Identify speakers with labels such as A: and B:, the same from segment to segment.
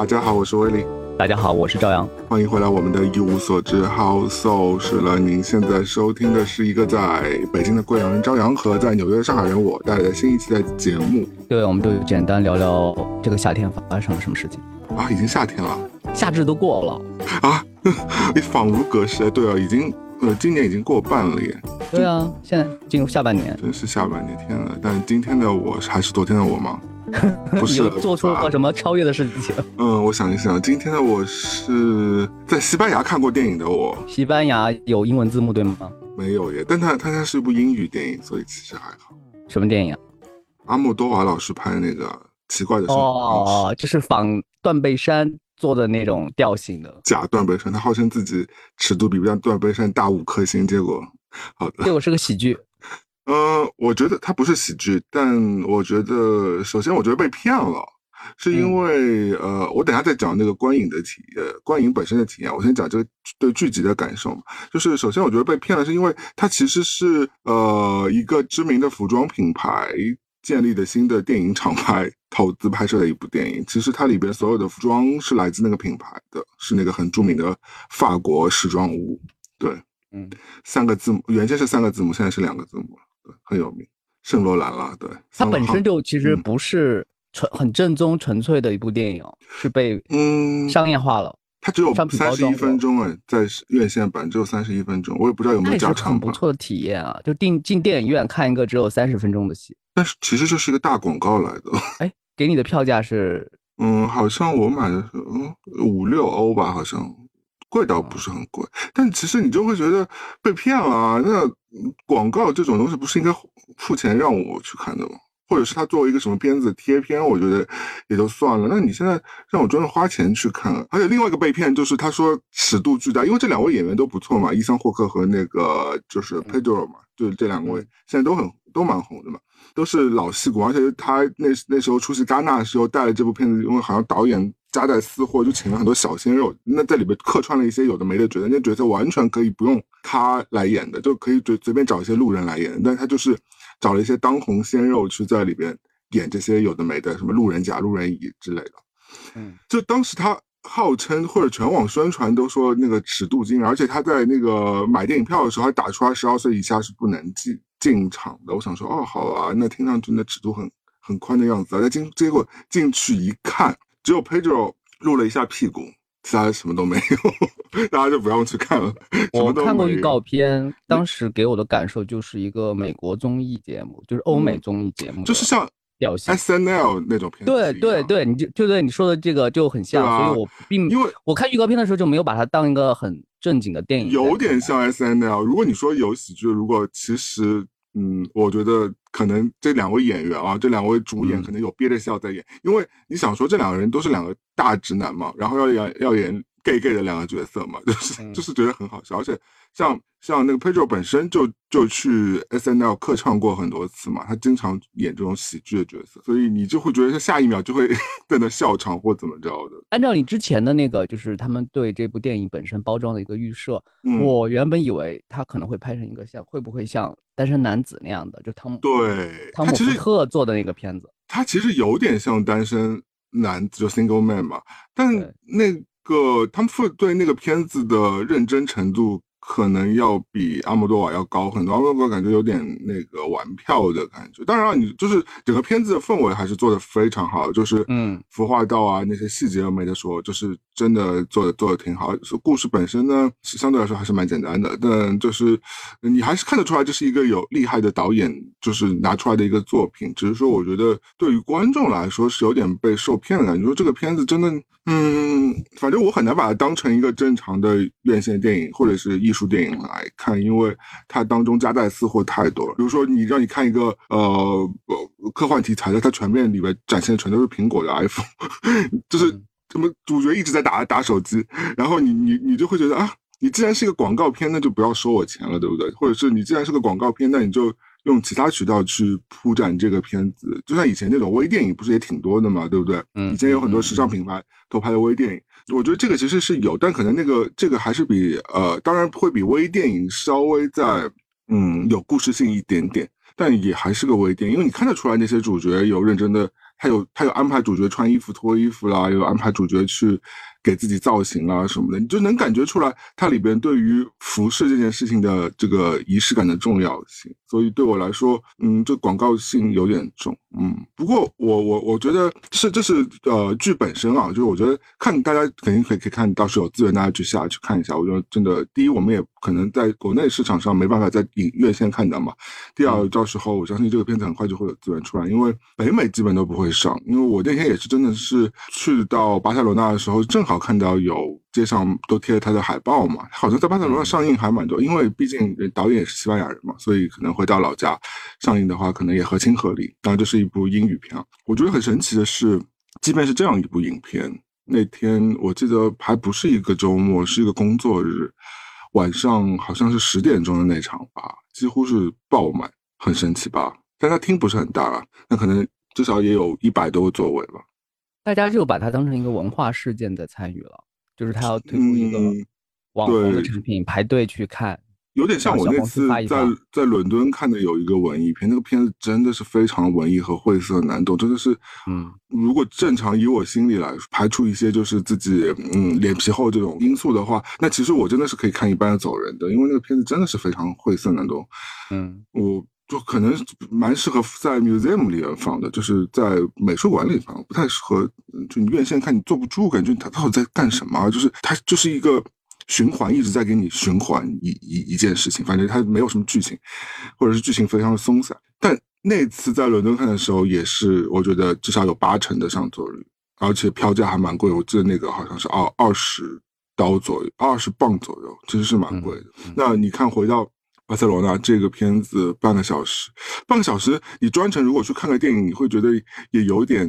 A: 大家好，我是威利。
B: 大家好，我是朝阳。
A: 欢迎回来我们的一无所知 How So 是了。您现在收听的是一个在北京的贵阳人朝阳和在纽约的上海人我带来的新一期的节目。
B: 对，我们就简单聊聊这个夏天发生了什么事情
A: 啊？已经夏天了，
B: 夏至都过了
A: 啊！你仿如隔世。对啊，已经呃，今年已经过半了耶。
B: 对啊，现在进入下半年，
A: 真是下半年天了。但今天的我还是昨天的我吗？不是
B: 做出了什么超越的事情？
A: 嗯，我想一想，今天的我是在西班牙看过电影的。我
B: 西班牙有英文字幕对吗？
A: 没有耶，但它它它是一部英语电影，所以其实还好。
B: 什么电影啊？
A: 阿莫多瓦老师拍的那个奇怪的生
B: 活。哦，就是仿断背山做的那种调性的
A: 假断背山，他号称自己尺度比不上断背山大五颗星，结果好的，
B: 结果是个喜剧。
A: 呃，我觉得它不是喜剧，但我觉得首先我觉得被骗了，是因为呃，我等下再讲那个观影的体，呃，观影本身的体验。我先讲这个对剧集的感受嘛，就是首先我觉得被骗了，是因为它其实是呃一个知名的服装品牌建立的新的电影厂牌投资拍摄的一部电影。其实它里边所有的服装是来自那个品牌的，是那个很著名的法国时装屋。对，嗯，三个字母原先是三个字母，现在是两个字母。很有名，圣罗兰了。对，
B: 它本身就其实不是纯很正宗、纯粹的一部电影，是被嗯商业化了。
A: 它只有三十一分钟哎，在院线版只有三十一分钟，我也不知道有没有加长。
B: 很不错的体验啊，就进进电影院看一个只有三十分钟的戏。
A: 但是其实这是一个大广告来的。
B: 哎，给你的票价是？
A: 嗯，好像我买的是嗯五六欧吧，好像。贵倒不是很贵，但其实你就会觉得被骗了。那广告这种东西不是应该付钱让我去看的吗？或者是他作为一个什么片子贴片，我觉得也就算了。那你现在让我专门花钱去看，而且另外一个被骗就是他说尺度巨大，因为这两位演员都不错嘛，伊桑霍克和那个就是 Pedro 嘛，就是这两位现在都很都蛮红的嘛，都是老戏骨，而且他那那时候出席戛纳的时候带了这部片子，因为好像导演。夹带私货，就请了很多小鲜肉，那在里边客串了一些有的没的角色，那角色完全可以不用他来演的，就可以随随便找一些路人来演，但他就是找了一些当红鲜肉去在里边演这些有的没的，什么路人甲、路人乙之类的。嗯，就当时他号称或者全网宣传都说那个尺度惊人，而且他在那个买电影票的时候还打出来十二岁以下是不能进进场的。我想说，哦，好啊，那听上去那尺度很很宽的样子啊，那进结果进去一看。只有 Pedro 露了一下屁股，其他什么都没有，大家就不用去看了。
B: 我看过预告片，当时给我的感受就是一个美国综艺节目，就是欧美综艺节目，
A: 就是像 S N L 那种片。
B: 对对对，你就就对你说的这个就很像，所以我并
A: 因为
B: 我看预告片的时候就没有把它当一个很正经的电影。
A: 有点像 S N L。如果你说有喜剧，如果其实。嗯，我觉得可能这两位演员啊，这两位主演可能有憋着笑在演，因为你想说这两个人都是两个大直男嘛，然后要演要演 gay gay 的两个角色嘛，就是就是觉得很好笑，而且像。像那个 Pedro 本身就就去 S N L 客串过很多次嘛，他经常演这种喜剧的角色，所以你就会觉得他下一秒就会 在那笑场或怎么着的。
B: 按照你之前的那个，就是他们对这部电影本身包装的一个预设，我原本以为他可能会拍成一个像会不会像《单身男子》那样的，就汤姆
A: 对
B: 汤姆福特做的那个片子，
A: 他其实有点像《单身男子》就 Single Man 嘛，但那个汤姆福特对那个片子的认真程度。可能要比阿莫多瓦要高很多，阿莫多瓦感觉有点那个玩票的感觉。当然，你就是整个片子的氛围还是做的非常好，就是嗯，服化道啊那些细节没得说，就是真的做的做的挺好。故事本身呢，相对来说还是蛮简单的，但就是你还是看得出来这是一个有厉害的导演就是拿出来的一个作品。只是说，我觉得对于观众来说是有点被受骗的感觉。说这个片子真的，嗯，反正我很难把它当成一个正常的院线电影或者是艺术电影来看，因为它当中夹带私货太多了。比如说，你让你看一个呃科幻题材的，它全面里面展现的全都是苹果的 iPhone，就是什么主角一直在打打手机，然后你你你就会觉得啊，你既然是一个广告片，那就不要收我钱了，对不对？或者是你既然是个广告片，那你就。用其他渠道去铺展这个片子，就像以前那种微电影，不是也挺多的嘛，对不对？嗯，以前有很多时尚品牌都拍的微电影，我觉得这个其实是有，但可能那个这个还是比呃，当然会比微电影稍微在嗯有故事性一点点，但也还是个微电影，因为你看得出来那些主角有认真的他有他有安排主角穿衣服脱衣服啦，有安排主角去。给自己造型啊什么的，你就能感觉出来，它里边对于服饰这件事情的这个仪式感的重要性。所以对我来说，嗯，这广告性有点重，嗯。不过我我我觉得是这是呃剧本身啊，就是我觉得看大家肯定可以可以看到时候有资源大家去下去看一下。我觉得真的，第一我们也可能在国内市场上没办法在影院线看到嘛。第二，到时候我相信这个片子很快就会有资源出来，因为北美基本都不会上。因为我那天也是真的是去到巴塞罗那的时候，正好看到有。街上都贴了他的海报嘛，好像在巴塞罗那上映还蛮多，因为毕竟导演也是西班牙人嘛，所以可能回到老家上映的话，可能也合情合理。当然，这是一部英语片。我觉得很神奇的是，即便是这样一部影片，那天我记得还不是一个周末，是一个工作日，晚上好像是十点钟的那场吧，几乎是爆满，很神奇吧？但它厅不是很大啊，那可能至少也有一百多个座位吧。
B: 大家就把它当成一个文化事件在参与了。就是他要推出一个网红的产品，排队去看，
A: 有点像我那次在在伦敦看的有一个文艺片，那个片子真的是非常文艺和晦涩难懂，真的是，嗯，如果正常以我心里来排除一些就是自己嗯脸皮厚这种因素的话，那其实我真的是可以看一半走人的，因为那个片子真的是非常晦涩难懂，嗯，我。就可能蛮适合在 museum 里面放的，就是在美术馆里放，不太适合。就你院线看，你坐不住，感觉他到底在干什么？就是他就是一个循环，一直在给你循环一一一件事情。反正他没有什么剧情，或者是剧情非常的松散。但那次在伦敦看的时候，也是我觉得至少有八成的上座率，而且票价还蛮贵。我记得那个好像是二二十刀左右，二十磅左右，其实是蛮贵的。那你看回到。巴塞罗那这个片子半个小时，半个小时，你专程如果去看个电影，你会觉得也有点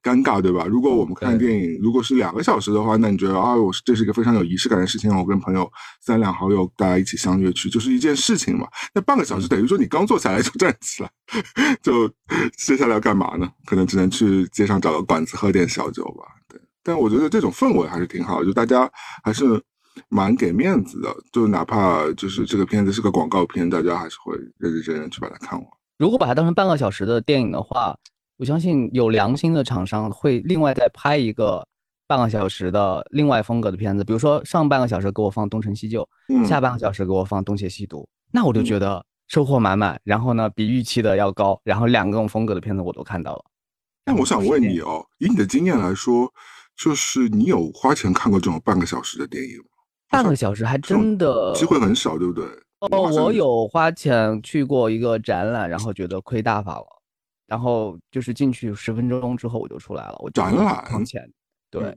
A: 尴尬，对吧？如果我们看电影，如果是两个小时的话，那你觉得啊，我这是一个非常有仪式感的事情，我跟朋友三两好友大家一起相约去，就是一件事情嘛。那半个小时等于说你刚坐下来就站起来，就接下来要干嘛呢？可能只能去街上找个馆子喝点小酒吧。对，但我觉得这种氛围还是挺好，就大家还是。蛮给面子的，就哪怕就是这个片子是个广告片，大家还是会认认真真去把它看完。
B: 如果把它当成半个小时的电影的话，我相信有良心的厂商会另外再拍一个半个小时的另外风格的片子，比如说上半个小时给我放《东成西就》，下半个小时给我放《东邪西毒》，那我就觉得收获满满。然后呢，比预期的要高，然后两种风格的片子我都看到了。
A: 那我想问你哦，以你的经验来说，就是你有花钱看过这种半个小时的电影吗？
B: 半个小时还真的
A: 机会很少，对不对？
B: 哦，我有花钱去过一个展览，然后觉得亏大发了，然后就是进去十分钟之后我就出来了。我
A: 展览
B: 花钱，对，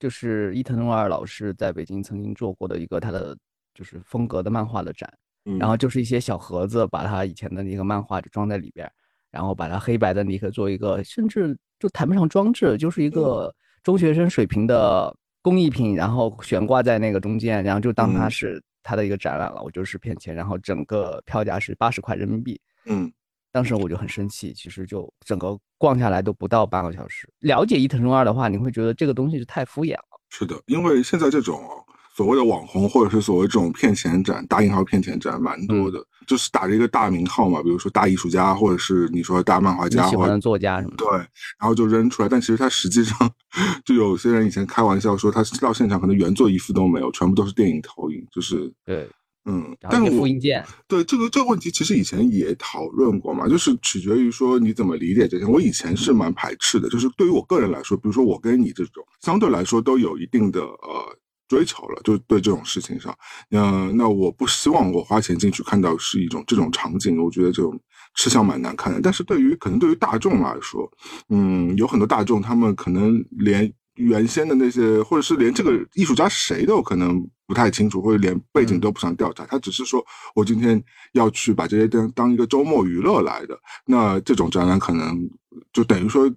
B: 就是伊藤润二老师在北京曾经做过的一个他的就是风格的漫画的展，然后就是一些小盒子，把他以前的那个漫画就装在里边，然后把它黑白的尼克做一个，甚至就谈不上装置，就是一个中学生水平的。工艺品，然后悬挂在那个中间，然后就当它是它的一个展览了。我就是骗钱，然后整个票价是八十块人民币。嗯，当时我就很生气，其实就整个逛下来都不到半个小时。了解伊藤忠二的话，你会觉得这个东西是太敷衍了。
A: 是的，因为现在这种。所谓的网红，或者是所谓这种骗钱展，打引号骗钱展，蛮多的，就是打着一个大名号嘛，比如说大艺术家，或者是你说大漫画家，
B: 喜欢的作家什么的，
A: 对，然后就扔出来。但其实他实际上，就有些人以前开玩笑说，他到现场可能原作一幅都没有，全部都是电影投影，就是
B: 对，
A: 嗯，但是
B: 复印件，
A: 对这个这个问题，其实以前也讨论过嘛，就是取决于说你怎么理解这些。我以前是蛮排斥的，就是对于我个人来说，比如说我跟你这种，相对来说都有一定的呃。追求了，就对这种事情上，嗯，那我不希望我花钱进去看到是一种这种场景，我觉得这种吃相蛮难看的。但是对于可能对于大众来说，嗯，有很多大众他们可能连原先的那些，或者是连这个艺术家谁都可能不太清楚，或者连背景都不想调查，他只是说我今天要去把这些当当一个周末娱乐来的，那这种展览可能就等于说。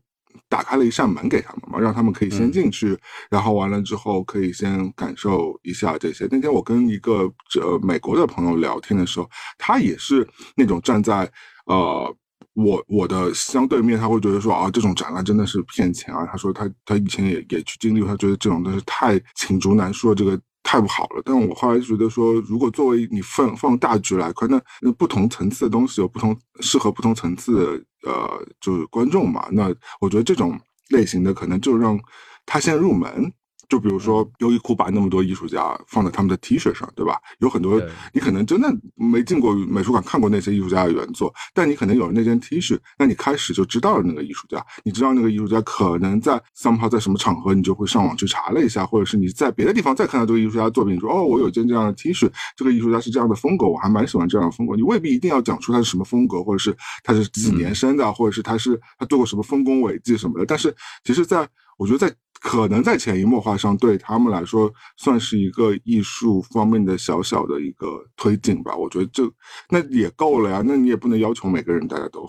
A: 打开了一扇门给他们嘛，让他们可以先进去，然后完了之后可以先感受一下这些。那天我跟一个呃美国的朋友聊天的时候，他也是那种站在呃我我的相对面，他会觉得说啊这种展览真的是骗钱啊。他说他他以前也也去经历，他觉得这种东西太罄竹难书了，这个太不好了。但我后来觉得说，如果作为你放放大局来看，那那不同层次的东西有不同适合不同层次的呃，就是观众嘛。那我觉得这种类型的可能就让他先入门。就比如说，优衣库把那么多艺术家放在他们的 T 恤上，对吧？有很多你可能真的没进过美术馆看过那些艺术家的原作，但你可能有了那件 T 恤，那你开始就知道了那个艺术家。你知道那个艺术家可能在 somehow 在什么场合，你就会上网去查了一下，或者是你在别的地方再看到这个艺术家的作品，说哦，我有件这样的 T 恤，这个艺术家是这样的风格，我还蛮喜欢这样的风格。你未必一定要讲出他是什么风格，或者是他是几年生的，或者是他是他做过什么丰功伟绩什么的。但是其实，在我觉得在。可能在潜移默化上，对他们来说算是一个艺术方面的小小的一个推进吧。我觉得这那也够了呀。那你也不能要求每个人大家都，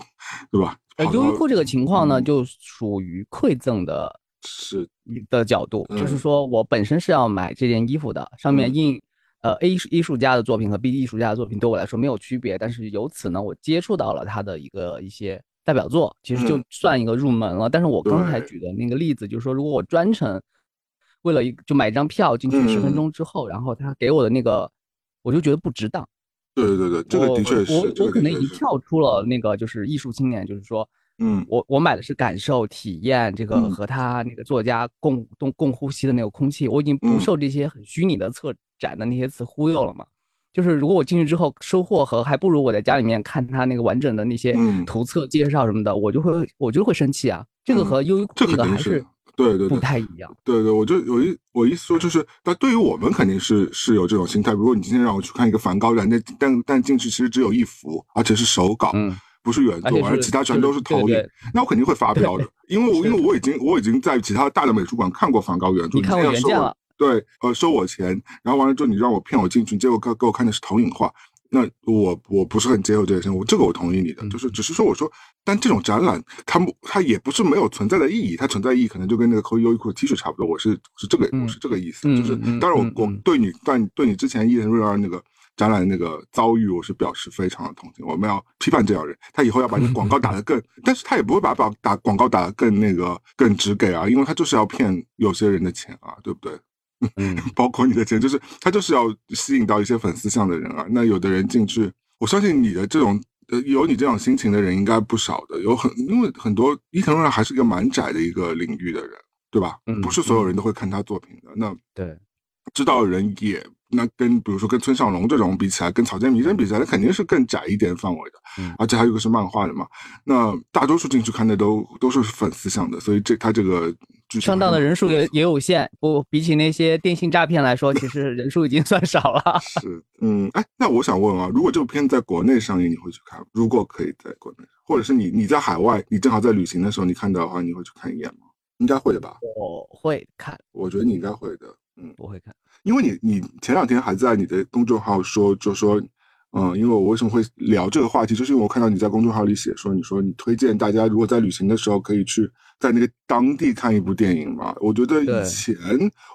A: 对吧？
B: 呃，优衣库这个情况呢，就属于馈赠的，
A: 是
B: 的角度，就是说我本身是要买这件衣服的，上面印呃 A 艺术家的作品和 B 艺术家的作品，对我来说没有区别。但是由此呢，我接触到了他的一个一些。代表作其实就算一个入门了，但是我刚才举的那个例子就是说，如果我专程为了一就买一张票进去十分钟之后，然后他给我的那个，我就觉得不值当。
A: 对对对，这个的确是。
B: 我我可能已经跳出了那个就是艺术青年，就是说，
A: 嗯，
B: 我我买的是感受体验这个和他那个作家共共共呼吸的那个空气，我已经不受这些很虚拟的策展的那些词忽悠了嘛。就是如果我进去之后收获和还不如我在家里面看他那个完整的那些图册介绍什么的，我就会我就会生气啊。这个和优衣库这个还是
A: 对对
B: 不太一样。
A: 对对，我就有一我意思说就是，但对于我们肯定是是有这种心态。如果你今天让我去看一个梵高展，那但但进去其实只有一幅，而且是手稿，不是原作，而其他全都是投影，那我肯定会发飙的。因为我因为我已经我已经在其他大的美术馆看过梵高原作，
B: 你看过原件了。
A: 对，呃，收我钱，然后完了之后你让我骗我进去，结果给给我看的是投影画，那我我不是很接受这个事情，我这个我同意你的，就是只是说我说，但这种展览它它也不是没有存在的意义，它存在意义可能就跟那个扣优衣库的 T 恤差不多，我是是这个我是这个意思，就是当然我我对你但对你之前伊人瑞二那个展览那个遭遇，我是表示非常的同情，我们要批判这样人，他以后要把你广告打得更，但是他也不会把把打广告打得更那个更直给啊，因为他就是要骗有些人的钱啊，对不对？
B: 嗯，
A: 包括你的钱，就是他就是要吸引到一些粉丝向的人啊。那有的人进去，我相信你的这种呃有你这种心情的人应该不少的。有很因为很多伊藤润二还是一个蛮窄的一个领域的人，对吧？
B: 嗯，
A: 不是所有人都会看他作品的。那
B: 对，
A: 知道人也那跟比如说跟村上隆这种比起来，跟草间弥生比起来，那肯定是更窄一点范围的。
B: 嗯，
A: 而且还有一个是漫画的嘛。那大多数进去看的都都是粉丝向的，所以这他这个。
B: 上当的人数也也有限，不比起那些电信诈骗来说，其实人数已经算少了。
A: 是，嗯，哎，那我想问啊，如果这部片在国内上映，你会去看？如果可以在国内，或者是你你在海外，你正好在旅行的时候，你看到的话，你会去看一眼吗？应该会的吧？
B: 我会看，
A: 我觉得你应该会的。嗯，
B: 我会看，
A: 因为你你前两天还在你的公众号说，就说，嗯，因为我为什么会聊这个话题，就是因为我看到你在公众号里写说，你说你推荐大家如果在旅行的时候可以去。在那个当地看一部电影嘛，我觉得以前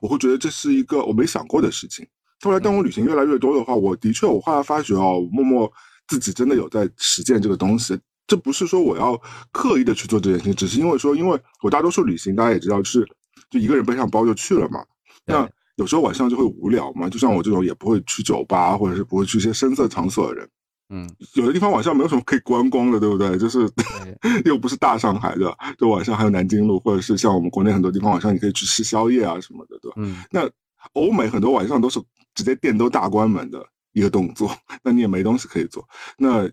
A: 我会觉得这是一个我没想过的事情。后来当我旅行越来越多的话，我的确我后来发觉哦，默默自己真的有在实践这个东西。这不是说我要刻意的去做这件事情，只是因为说，因为我大多数旅行大家也知道是就一个人背上包就去了嘛。那有时候晚上就会无聊嘛，就像我这种也不会去酒吧或者是不会去一些深色场所的人。
B: 嗯，
A: 有的地方晚上没有什么可以观光的，对不对？就是 又不是大上海的，就晚上还有南京路，或者是像我们国内很多地方晚上你可以去吃宵夜啊什么的，对吧？
B: 嗯，
A: 那欧美很多晚上都是直接店都大关门的一个动作，那你也没东西可以做，那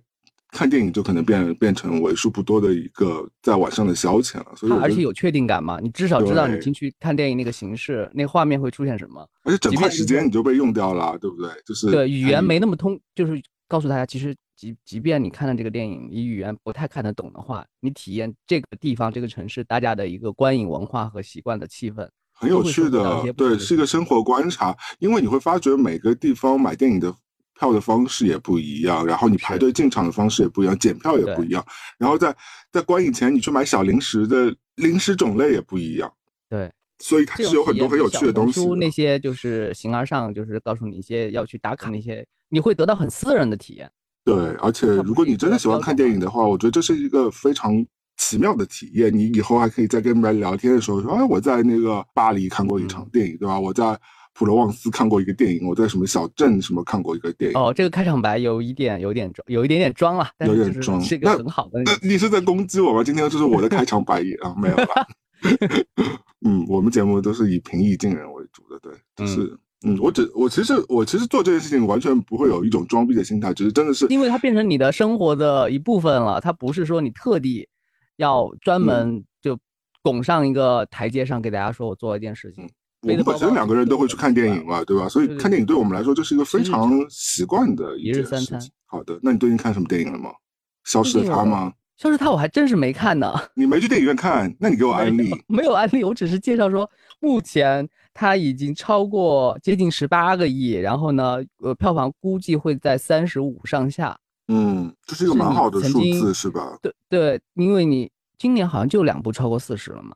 A: 看电影就可能变变成为数不多的一个在晚上的消遣了。所以
B: 而且有确定感嘛，你至少知道你进去看电影那个形式，那画面会出现什么，
A: 而且整块时间你就被用掉了，对不对？就是
B: 对语言没那么通，就是。告诉大家，其实即即便你看了这个电影，你语言不太看得懂的话，你体验这个地方、这个城市大家的一个观影文化和习惯的气氛，
A: 很有趣
B: 的。
A: 对，是一个生活观察。因为你会发觉每个地方买电影的票的方式也不一样，然后你排队进场的方式也不一样，检票也不一样，然后在在观影前你去买小零食的零食种类也不一样。
B: 对。
A: 所以它是有很多很有趣的东西。
B: 那些就是形而上，就是告诉你一些要去打卡那些，你会得到很私人的体验。
A: 对，而且如果你真的喜欢看电影的话，我觉得这是一个非常奇妙的体验。你以后还可以在跟别人聊天的时候说：“哎，我在那个巴黎看过一场电影，对吧？我在普罗旺斯看过一个电影，我在什么小镇什么看过一个电影。
B: 哦，这个开场白有一点有点装，有一点点装了，
A: 有点装，
B: 是一个很好的。
A: 那你是在攻击我吗？今天这是我的开场白啊，没有了。嗯，我们节目都是以平易近人为主的，对，就是嗯，我只我其实我其实做这件事情完全不会有一种装逼的心态，只是真的是
B: 因为它变成你的生活的一部分了，它不是说你特地要专门就拱上一个台阶上给大家说我做了一件事情。
A: 我们本身两个人都会去看电影嘛，对吧？所以看电影对我们来说就是一个非常习惯的
B: 一日三餐。
A: 好的，那你最近看什么电影了吗？消失的他吗？
B: 消失他我还真是没看呢。
A: 你没去电影院看？那你给我安利。
B: 没有安利，我只是介绍说，目前它已经超过接近十八个亿，然后呢，呃，票房估计会在三十五上下。
A: 嗯，这是一个蛮好的数字，是吧？
B: 对对，因为你今年好像就两部超过四十了嘛，《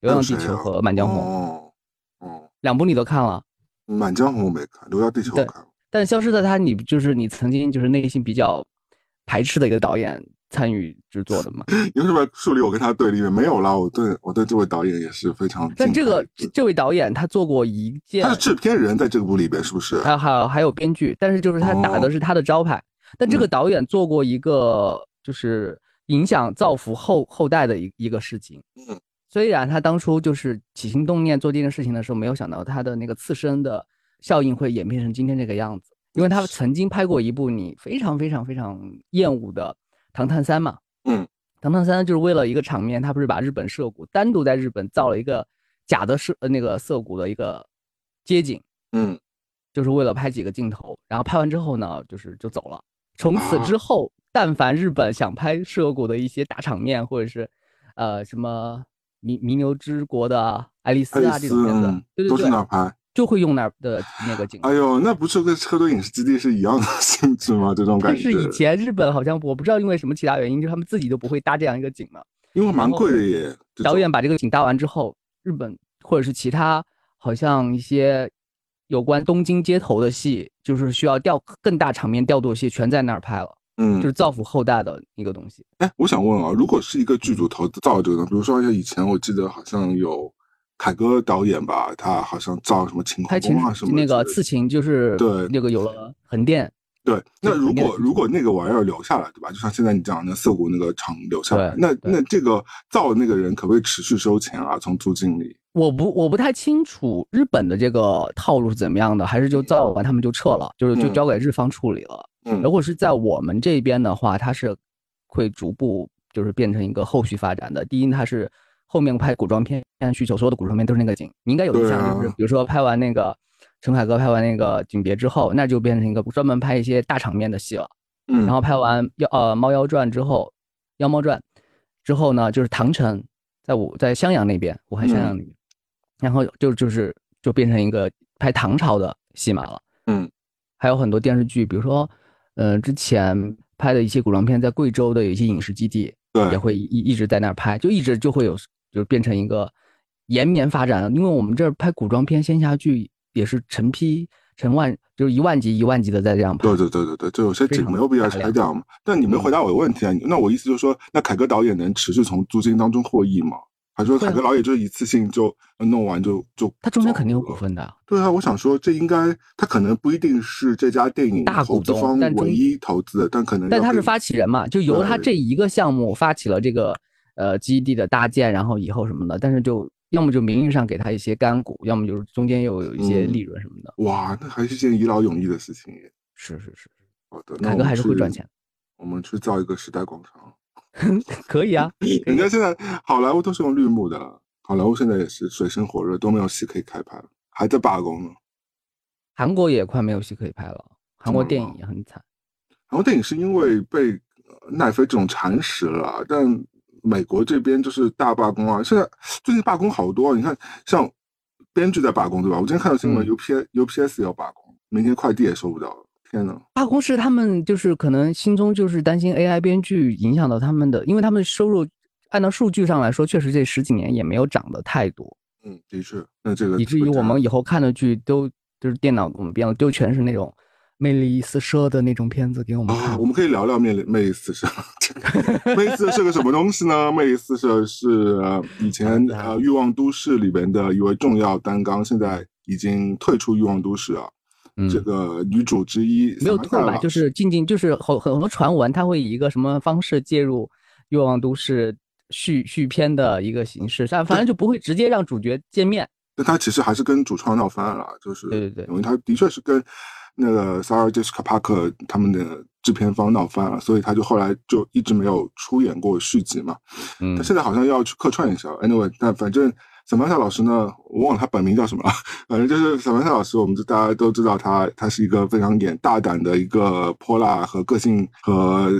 B: 流浪地球》和《满江红》。两部你都看了？
A: 《满江红》我没看，《流浪地球》我看了。
B: 但消失的他，你就是你曾经就是内心比较排斥的一个导演。参与制作的嘛？
A: 你为什么树立我跟他对立面？没有啦，我对我对这位导演也是非常。
B: 但这个这位导演他做过一件，
A: 他是制片人在这部里边是不是？
B: 还有还有还有编剧，但是就是他打的是他的招牌。但这个导演做过一个就是影响造福后后代的一一个事情。嗯，虽然他当初就是起心动念做这件事情的时候，没有想到他的那个刺身的效应会演变成今天这个样子，因为他曾经拍过一部你非常非常非常厌恶的。唐探三嘛，
A: 嗯，
B: 唐探三就是为了一个场面，他不是把日本涉谷单独在日本造了一个假的涉呃那个涩谷的一个街景，
A: 嗯，
B: 就是为了拍几个镜头，然后拍完之后呢，就是就走了。从此之后，但凡日本想拍涉谷的一些大场面，或者是呃什么弥弥牛之国的爱丽丝啊这种片子，对对对，
A: 都是哪拍？
B: 就会用那儿的那个景。
A: 哎呦，那不是跟车队影视基地是一样的 性质吗？这种感觉。
B: 是以前日本好像我不知道因为什么其他原因，就他们自己都不会搭这样一个景嘛。
A: 因为蛮贵的耶。
B: 导演把这个景搭完之后，日本或者是其他好像一些有关东京街头的戏，就是需要调更大场面调度戏，全在那儿拍了。
A: 嗯，
B: 就是造福后代的一个东西。
A: 哎，我想问啊，如果是一个剧组投资造这个，比如说像以前我记得好像有。凯歌导演吧，他好像造什么晴空啊什么
B: 那个刺秦就是
A: 对
B: 那个有了横店。
A: 对，那如果如果那个玩意儿留下来，对吧？就像现在你讲的涩谷那个厂留下来，那那这个造的那个人可不可以持续收钱啊？从租金里？
B: 我不我不太清楚日本的这个套路是怎么样的，还是就造完他们就撤了，就是就交给日方处理了。
A: 嗯，
B: 如果是在我们这边的话，它是会逐步就是变成一个后续发展的。第一，它是。后面拍古装片需求，所有的古装片都是那个景，你应该有印象，就是比如说拍完那个陈凯歌拍完那个《景别》之后，那就变成一个专门拍一些大场面的戏了。
A: 嗯，
B: 然后拍完《妖呃猫妖传》之后，《妖猫传》之后呢，就是唐城，在武在襄阳那边，武汉襄阳那边，然后就就是就变成一个拍唐朝的戏码了。
A: 嗯，
B: 还有很多电视剧，比如说，呃，之前拍的一些古装片，在贵州的有一些影视基地，
A: 对，
B: 也会一一直在那儿拍，就一直就会有。就是变成一个延绵发展，因为我们这儿拍古装片、仙侠剧也是成批成万，就是一万集一万集的在这样拍。
A: 对对对对对，就有些景没有必要拆掉嘛。但你没回答我的问题啊？那我意思就是说，那凯歌导演能持续从租金当中获益吗？还是说凯歌老也就是一次性就弄完就就？
B: 他中间肯定有股份的。
A: 对啊，我想说这应该他可能不一定是这家电影
B: 大股东但
A: 唯一投资的，但可能
B: 但他是发起人嘛，就由他这一个项目发起了这个。呃，基地的搭建，然后以后什么的，但是就要么就名义上给他一些干股，要么就是中间又有一些利润什么的。
A: 哇，那还是件一劳永逸的事情。
B: 是是是，
A: 好的，
B: 凯哥还是会赚钱。
A: 我们去造一个时代广场，
B: 可以啊。
A: 人家现在好莱坞都是用绿幕的，好莱坞现在也是水深火热，都没有戏可以开拍了，还在罢工呢。
B: 韩国也快没有戏可以拍了，韩国电影也很惨。
A: 韩国电影是因为被奈飞这种蚕食了，但。美国这边就是大罢工啊！现在最近罢工好多，你看像编剧在罢工，对吧？我今天看到新闻，U P U P S 要罢工，明天快递也收不到了。天呐！
B: 大公司他们就是可能心中就是担心 A I 编剧影响到他们的，因为他们收入按照数据上来说，确实这十几年也没有涨得太多。
A: 嗯，的确。那这个
B: 以至于我们以后看的剧都就是电脑我们编的，都全是那种。魅力四射的那种片子给我们看，
A: 我们可以聊聊魅力魅力四射。魅力四射 是个什么东西呢？魅力四射是以前呃《欲望都市》里边的一位重要担纲，现在已经退出欲望都市啊。这个女主之一
B: 没有退吧？就是静静，就是很很多传闻，她会以一个什么方式介入欲望都市续续篇的一个形式，但反正就不会直接让主角见面。
A: 那他其实还是跟主创闹翻了，就是
B: 对对对，
A: 因为他的确是跟那个 Sarah Jessica Parker 他们的制片方闹翻了，所以他就后来就一直没有出演过续集嘛。嗯，他现在好像要去客串一下。Anyway，但反正。萨曼萨老师呢？我忘了他本名叫什么了。反正就是小曼萨老师，我们大家都知道他，他是一个非常演大胆的一个泼辣和个性和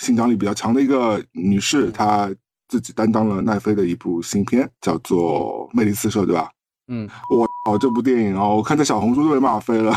A: 性张力比较强的一个女士。她自己担当了奈飞的一部新片，叫做《魅力四射》，对吧？
B: 嗯，
A: 我哦，这部电影哦，我看在小红书都被骂飞了。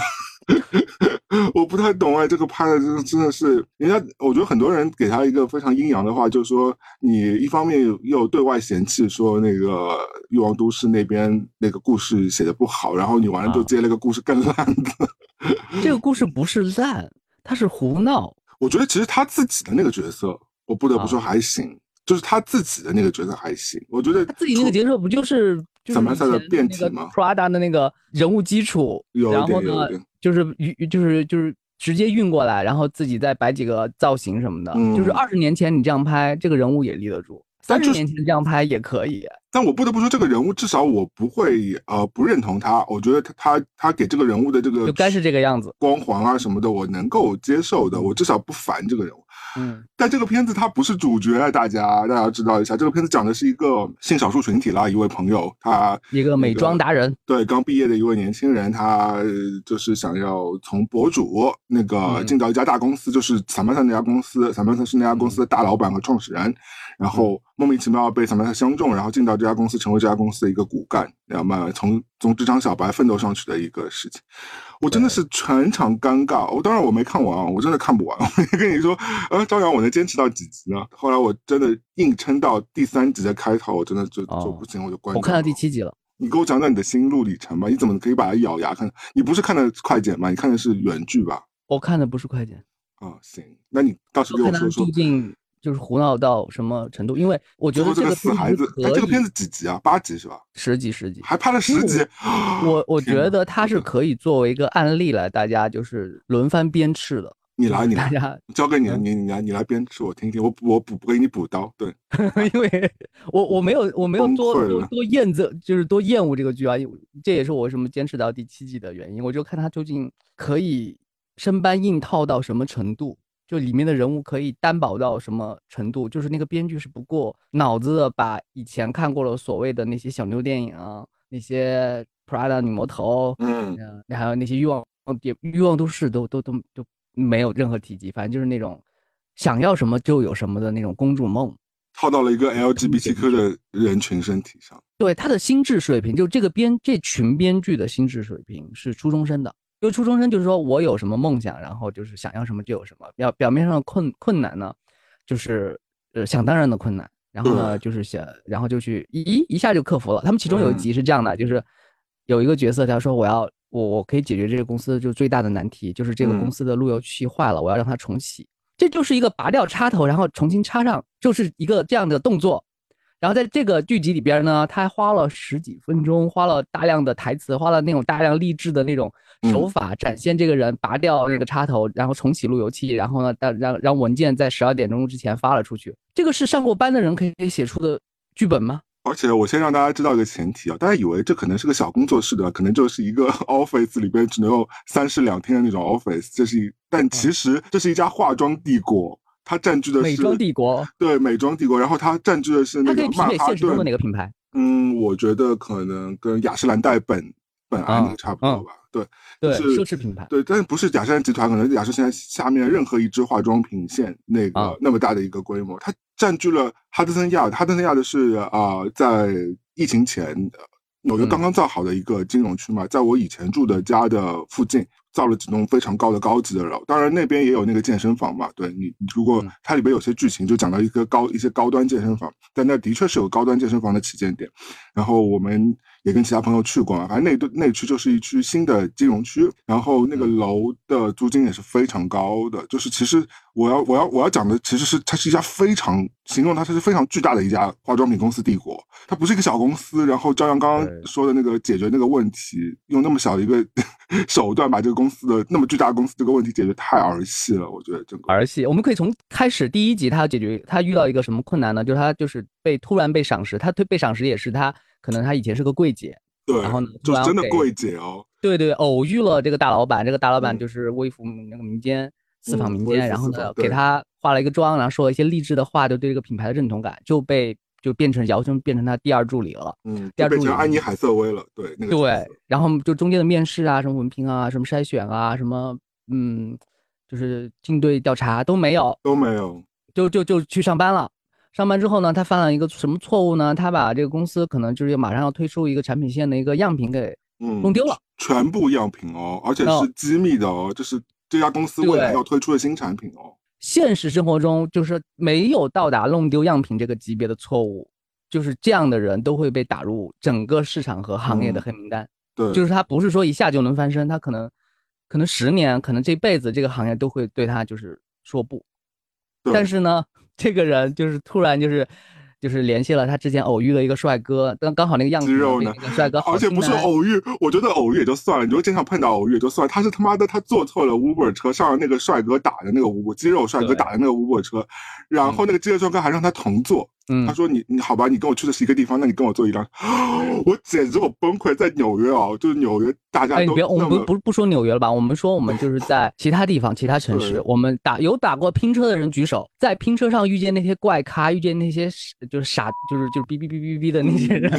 A: 我不太懂哎，这个拍的真真的是人家，我觉得很多人给他一个非常阴阳的话，就是说你一方面又对外嫌弃说那个《欲望都市》那边那个故事写的不好，然后你完了就接了个故事更烂的。
B: 这个故事不是烂，他是胡闹。
A: 我觉得其实他自己的那个角色，我不得不说还行，就是他自己的那个角色还行。我觉得
B: 他自己那个角色不就是
A: 萨曼萨的变体吗
B: ？Prada 的那个人物基础，然后呢？就是运就是就是直接运过来，然后自己再摆几个造型什么的。就是二十年前你这样拍，这个人物也立得住；三十年前这样拍也可以。
A: 但我不得不说，这个人物至少我不会呃不认同他。我觉得他他他给这个人物的这个
B: 就该是这个样子，
A: 光环啊什么的，我能够接受的。我至少不烦这个人物。
B: 嗯，
A: 但这个片子它不是主角，大家大家知道一下，这个片子讲的是一个性少数群体啦，一位朋友，他
B: 一个美妆达人，
A: 对，刚毕业的一位年轻人，他就是想要从博主那个进到一家大公司，就是萨曼特那家公司，萨曼特是那家公司的大老板和创始人，然后莫名其妙被萨曼特相中，然后进到这家公司，成为这家公司的一个骨干，然后慢慢从从职场小白奋斗上去的一个事情。我真的是全场尴尬，我当然我没看完啊，我真的看不完。我跟你说，呃，朝阳，我能坚持到几集呢？后来我真的硬撑到第三集的开头，我真的就就不行，我就关。
B: 我看到第七集了。
A: 你给我讲讲你的心路历程吧。你怎么可以把它咬牙看？你不是看的快剪吗？你看的是原剧吧？
B: 我看的不是快剪。
A: 啊，行，那你倒是给我说说。
B: 就是胡闹到什么程度？因为我觉得这
A: 个死孩子，哎，这个片子几集啊？八集是吧？
B: 十集，十集，
A: 还拍了十集。
B: 我 我觉得它是可以作为一个案例来，大家就是轮番鞭笞的。
A: 你来，你
B: 来，
A: 交给你，你你来，你来鞭笞我听听。我我补不给你补刀，对，
B: 因为 我我没有我没有多多多厌这，就是多厌恶这个剧啊。这也是我为什么坚持到第七季的原因。我就看他究竟可以生搬硬套到什么程度。就里面的人物可以担保到什么程度？就是那个编剧是不过脑子的，把以前看过了所谓的那些小妞电影啊，那些 Prada 女魔头，嗯，还有那些欲望欲欲望都市都都都都没有任何提及，反正就是那种想要什么就有什么的那种公主梦，
A: 套到了一个 LGBTQ 的人群身体上。
B: 对他的心智水平，就这个编这群编剧的心智水平是初中生的。因为初中生就是说我有什么梦想，然后就是想要什么就有什么。表表面上的困困难呢，就是呃想当然的困难。然后呢，就是想，然后就去一一下就克服了。他们其中有一集是这样的，就是有一个角色他说我要我我可以解决这个公司就最大的难题，就是这个公司的路由器坏了，我要让它重启。这就是一个拔掉插头，然后重新插上，就是一个这样的动作。然后在这个剧集里边呢，他还花了十几分钟，花了大量的台词，花了那种大量励志的那种手法，展现这个人拔掉那个插头，然后重启路由器，然后呢，让让让文件在十二点钟之前发了出去。这个是上过班的人可以写出的剧本吗？
A: 而且我先让大家知道一个前提啊，大家以为这可能是个小工作室的，可能就是一个 office 里边只能有三室两厅的那种 office，这是一，但其实这是一家化妆帝国。它占据的是
B: 美妆帝国，
A: 对美妆帝国，然后它占据的是那个曼哈顿
B: 的哪个品牌？
A: 嗯，我觉得可能跟雅诗兰黛本本安那个差不多吧。对，
B: 对，奢侈品牌。
A: 对，但是不是雅诗兰集团？可能雅诗现在下面任何一支化妆品线那个那么大的一个规模，它占据了哈德森亚。哈德森亚的是啊，在疫情前纽约刚刚造好的一个金融区嘛，在我以前住的家的附近。造了几栋非常高的高级的楼，当然那边也有那个健身房嘛。对你，如果它里边有些剧情就讲到一个高一些高端健身房，但那的确是有高端健身房的旗舰店。然后我们也跟其他朋友去过嘛，反正那那区就是一区新的金融区，然后那个楼的租金也是非常高的。就是其实我要我要我要讲的其实是它是一家非常形容它它是非常巨大的一家化妆品公司帝国，它不是一个小公司。然后朝阳刚刚说的那个解决那个问题，用那么小的一个 手段把这个公司的那么巨大的公司这个问题解决，太儿戏了。我觉得整个
B: 儿戏，我们可以从开始第一集他要解决他遇到一个什么困难呢？就是他就是被突然被赏识，他被被赏识也是他。可能她以前是个柜姐，
A: 对，
B: 然后呢，
A: 就真的柜姐哦，
B: 对对，偶遇了这个大老板，这个大老板就是微服那个民间私访民间，然后呢，给他化了一个妆，然后说了一些励志的话，就对这个品牌的认同感就被就变成姚兄变成他第二助理了，
A: 嗯，
B: 第二助理
A: 安妮海瑟薇了，对，那个
B: 对，然后就中间的面试啊，什么文凭啊，什么筛选啊，什么嗯，就是进队调查都没有，
A: 都没有，
B: 就就就去上班了。上班之后呢，他犯了一个什么错误呢？他把这个公司可能就是马上要推出一个产品线的一个样品给弄丢了，
A: 全部样品哦，而且是机密的哦，就是这家公司未来要推出的新产品哦。
B: 现实生活中就是没有到达弄丢样品这个级别的错误，就是这样的人都会被打入整个市场和行业的黑名单。
A: 对，
B: 就是他不是说一下就能翻身，他可能可能十年，可能这辈子这个行业都会对他就是说不。但是呢。这个人就是突然就是，就是联系了他之前偶遇的一个帅哥，刚刚好那个样子，肉呢帅哥，
A: 而且不是偶遇，我觉得偶遇也就算了，你说经常碰到偶遇也就算，他是他妈的他坐错了 Uber 车，上了那个帅哥打的那个 Uber 肌肉帅哥打的那个 Uber 车，然后那个肌肉帅哥还让他同坐。嗯，他说你你好吧，你跟我去的是一个地方，那你跟我坐一辆，我简直我崩溃，在纽约啊，就是纽约，大家都，你
B: 别，我们不不不说纽约了吧，我们说我们就是在其他地方、其他城市，我们打有打过拼车的人举手，在拼车上遇见那些怪咖，遇见那些就是傻，就是就是哔哔哔哔哔的那些人，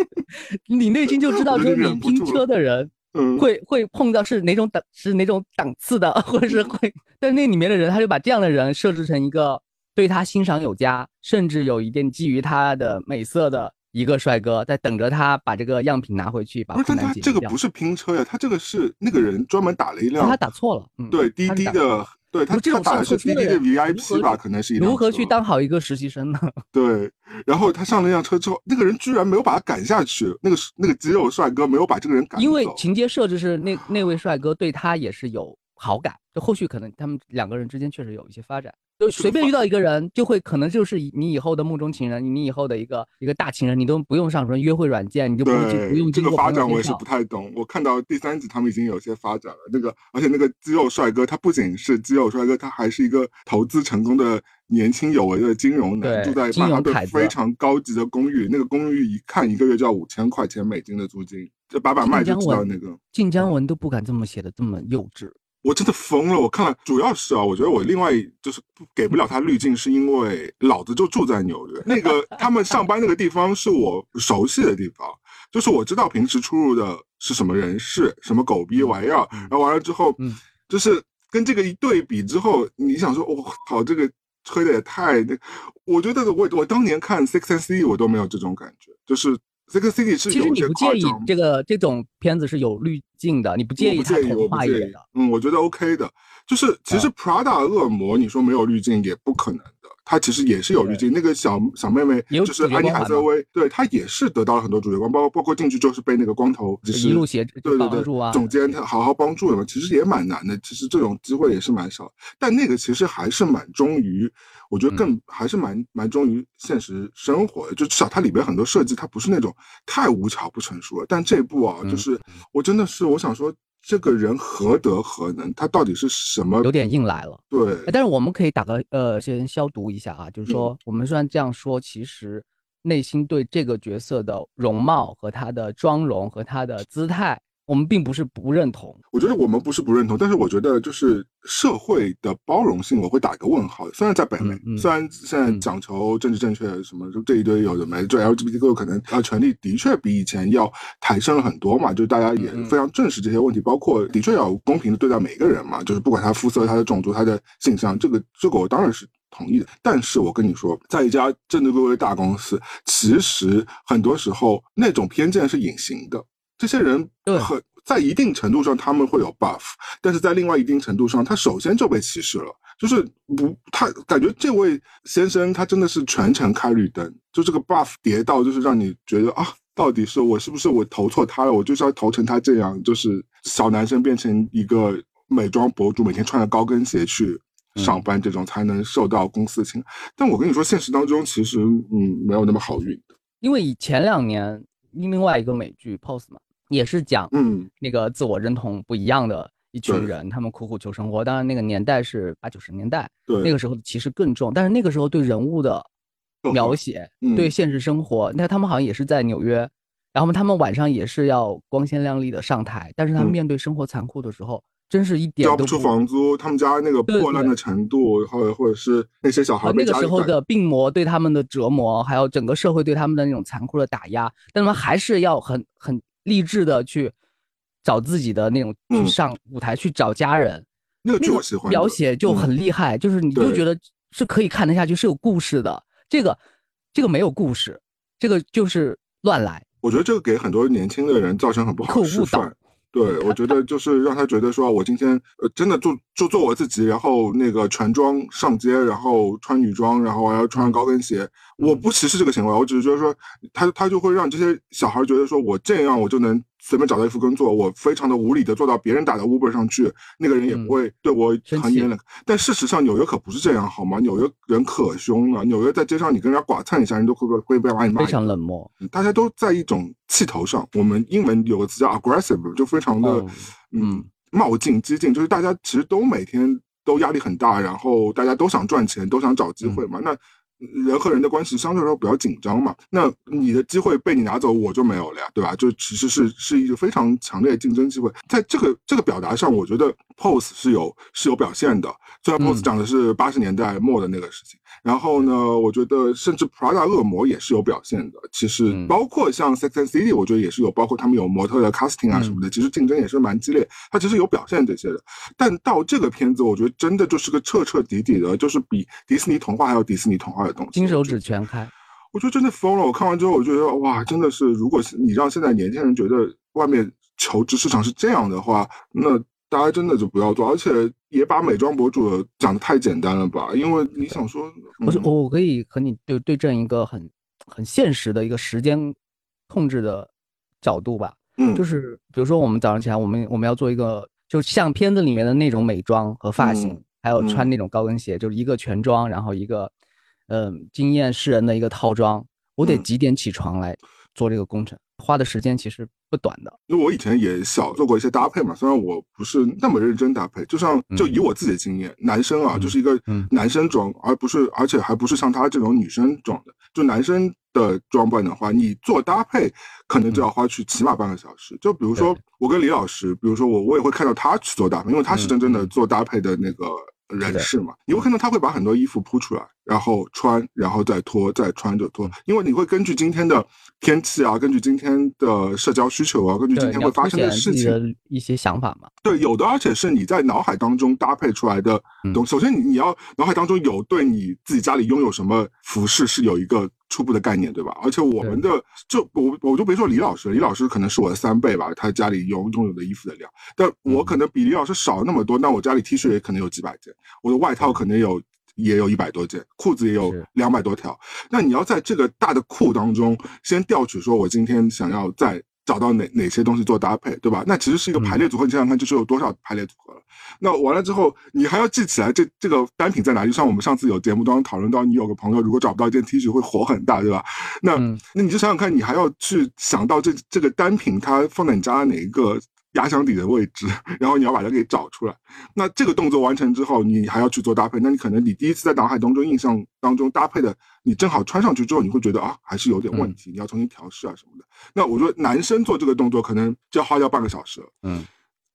B: 你内心就知道，就是你拼车的人，会会碰到是哪种档是哪种档次的，或者是会，但那里面的人，他就把这样的人设置成一个。对他欣赏有加，甚至有一定基于他的美色的一个帅哥，在等着他把这个样品拿回去，把
A: 不是他这个不是拼车呀，他这个是那个人专门打了一辆，
B: 他打错了，
A: 对滴滴的，对他他打的是滴滴的 VIP 吧，可能是一
B: 如何去当好一个实习生呢？
A: 对，然后他上了辆车之后，那个人居然没有把他赶下去，那个那个肌肉帅哥没有把这个人赶，
B: 因为情节设置是那那位帅哥对他也是有好感，就后续可能他们两个人之间确实有一些发展。就随便遇到一个人，就会可能就是你以后的梦中情人，你以后的一个一个大情人，你都不用上什么约会软件，你就不用不用
A: 这个发展，我也是不太懂。我看到第三集他们已经有些发展了，那个而且那个肌肉帅哥，他不仅是肌肉帅哥，他还是一个投资成功的年轻有为的金融男，住在曼哈顿非常高级的公寓，那个公寓一看一个月就要五千块钱美金的租金，这把把脉就知道那个。
B: 晋江文都不敢这么写的这么幼稚。
A: 我真的疯了！我看了，主要是啊，我觉得我另外就是给不了他滤镜，是因为老子就住在纽约，那个他们上班那个地方是我熟悉的地方，就是我知道平时出入的是什么人士，什么狗逼玩意儿，然后完了之后，嗯，就是跟这个一对比之后，你想说，我靠，这个吹的也太……那，我觉得我我当年看《Six and City》我都没有这种感觉，就是。这个 City 是
B: 其实你不介意这个这种片子是有滤镜的，你不介意它童话一点的？
A: 嗯，我觉得 OK 的。就是其实 Prada 恶魔，你说没有滤镜也不可能。他其实也是有滤镜，那个小小妹妹就是安妮海瑟薇，对她也是得到了很多主角光，包括包括进去就是被那个光头就是
B: 一路协
A: 对对对总监他好好帮助了嘛，其实也蛮难的，其实这种机会也是蛮少，但那个其实还是蛮忠于，我觉得更还是蛮蛮忠于现实生活的，就至少它里边很多设计它不是那种太无巧不成熟了，但这部啊，就是我真的是我想说。这个人何德何能？他到底是什么？
B: 有点硬来了。
A: 对，
B: 但是我们可以打个呃，先消毒一下啊，就是说，我们虽然这样说，其实内心对这个角色的容貌和他的妆容和他的姿态。我们并不是不认同，
A: 我觉得我们不是不认同，但是我觉得就是社会的包容性，我会打一个问号。虽然在北美，虽然现在讲求政治正确什么，就这一堆有的没，就 LGBTQ 可能啊权利的确比以前要抬升了很多嘛，就大家也非常正视这些问题，包括的确要公平的对待每一个人嘛，就是不管他肤色、他的种族、他的性向，这个这个我当然是同意的。但是我跟你说，在一家正规规大公司，其实很多时候那种偏见是隐形的。这些人很在一定程度上他们会有 buff，但是在另外一定程度上，他首先就被歧视了。就是不，他感觉这位先生他真的是全程开绿灯，就这个 buff 叠到，就是让你觉得啊，到底是我是不是我投错他了？我就是要投成他这样，就是小男生变成一个美妆博主，每天穿着高跟鞋去上班，这种才能受到公司青睐。但我跟你说，现实当中其实嗯没有那么好运的。
B: 因为以前两年另外一个美剧《Pose》嘛，也是讲
A: 嗯
B: 那个自我认同不一样的一群人，他们苦苦求生活。当然那个年代是八九十年代，
A: 对
B: 那个时候其实更重，但是那个时候对人物的。描写对现实生活，那他们好像也是在纽约，然后他们晚上也是要光鲜亮丽的上台，但是他们面对生活残酷的时候，真是一点
A: 交不出房租，他们家那个破烂的程度，或者或者是那些小孩
B: 那个时候的病魔对他们的折磨，还有整个社会对他们的那种残酷的打压，但他们还是要很很励志的去找自己的那种去上舞台去找家人，
A: 那个
B: 我喜欢描写就很厉害，就是你就觉得是可以看得下去，是有故事的。这个，这个没有故事，这个就是乱来。
A: 我觉得这个给很多年轻的人造成很不好的示范。对，我觉得就是让他觉得说，我今天呃真的就就做我自己，然后那个全装上街，然后穿女装，然后还要穿高跟鞋。我不歧视这个行为，我只是觉得说，他他就会让这些小孩觉得说，我这样我就能。随便找到一份工作，我非常的无理的做到别人打到 Uber 上去，那个人也不会对我很严冷。但事实上，纽约可不是这样，好吗？纽约人可凶了，纽约在街上你跟人家剐蹭一下，人都会被会被把你骂。
B: 非常冷漠，
A: 大家都在一种气头上。我们英文有个词叫 aggressive，就非常的嗯冒进激进，就是大家其实都每天都压力很大，然后大家都想赚钱，都想找机会嘛。那人和人的关系相对来说比较紧张嘛，那你的机会被你拿走，我就没有了呀，对吧？就其实是是一个非常强烈的竞争机会，在这个这个表达上，我觉得 Pose 是有是有表现的。虽然 Pose 讲的是八十年代末的那个事情，然后呢，我觉得甚至 Prada 恶魔也是有表现的。其实包括像 Sex and City，我觉得也是有，包括他们有模特的 casting 啊什么的，其实竞争也是蛮激烈。它其实有表现这些的，但到这个片子，我觉得真的就是个彻彻底底的，就是比迪士尼童话还有迪士尼童话。
B: 金手指全开，
A: 我觉得真的疯了。我看完之后，我觉得哇，真的是，如果你让现在年轻人觉得外面求职市场是这样的话，那大家真的就不要做。而且也把美妆博主讲的太简单了吧？因为你想说，
B: 我，我可以和你对对证一个很很现实的一个时间控制的角度吧。
A: 嗯，
B: 就是比如说我们早上起来，我们我们要做一个，就像片子里面的那种美妆和发型，还有穿那种高跟鞋，就是一个全妆，然后一个。嗯，惊艳世人的一个套装，我得几点起床来做这个工程，花的时间其实不短的。
A: 因为我以前也小做过一些搭配嘛，虽然我不是那么认真搭配，就像就以我自己的经验，男生啊，就是一个男生装，而不是而且还不是像他这种女生装的，就男生的装扮的话，你做搭配可能就要花去起码半个小时。就比如说我跟李老师，比如说我我也会看到他去做搭配，因为他是真正的做搭配的那个。人士嘛，你会看到他会把很多衣服铺出来，然后穿，然后再脱，再穿着脱，因为你会根据今天的天气啊，根据今天的社交需求啊，根据今天会发生的事情
B: 一些想法嘛。
A: 对，有的，而且是你在脑海当中搭配出来的东西。首先，你你要脑海当中有对你自己家里拥有什么服饰是有一个。初步的概念，对吧？而且我们的就我我就别说李老师，李老师可能是我的三倍吧，他家里有拥有的衣服的量，但我可能比李老师少那么多。那我家里 T 恤也可能有几百件，我的外套可能有也有一百多件，裤子也有两百多条。那你要在这个大的库当中先调取，说我今天想要在。找到哪哪些东西做搭配，对吧？那其实是一个排列组合，你想想看，就是有多少排列组合了。那完了之后，你还要记起来这这个单品在哪里。像我们上次有节目当中讨论到，你有个朋友如果找不到一件 T 恤会火很大，对吧？那那你就想想看，你还要去想到这这个单品它放在你家哪一个。压箱底的位置，然后你要把它给找出来。那这个动作完成之后，你还要去做搭配。那你可能你第一次在脑海当中印象当中搭配的，你正好穿上去之后，你会觉得啊，还是有点问题，你要重新调试啊什么的。那我说男生做这个动作可能就要花掉半个小时了。
B: 嗯，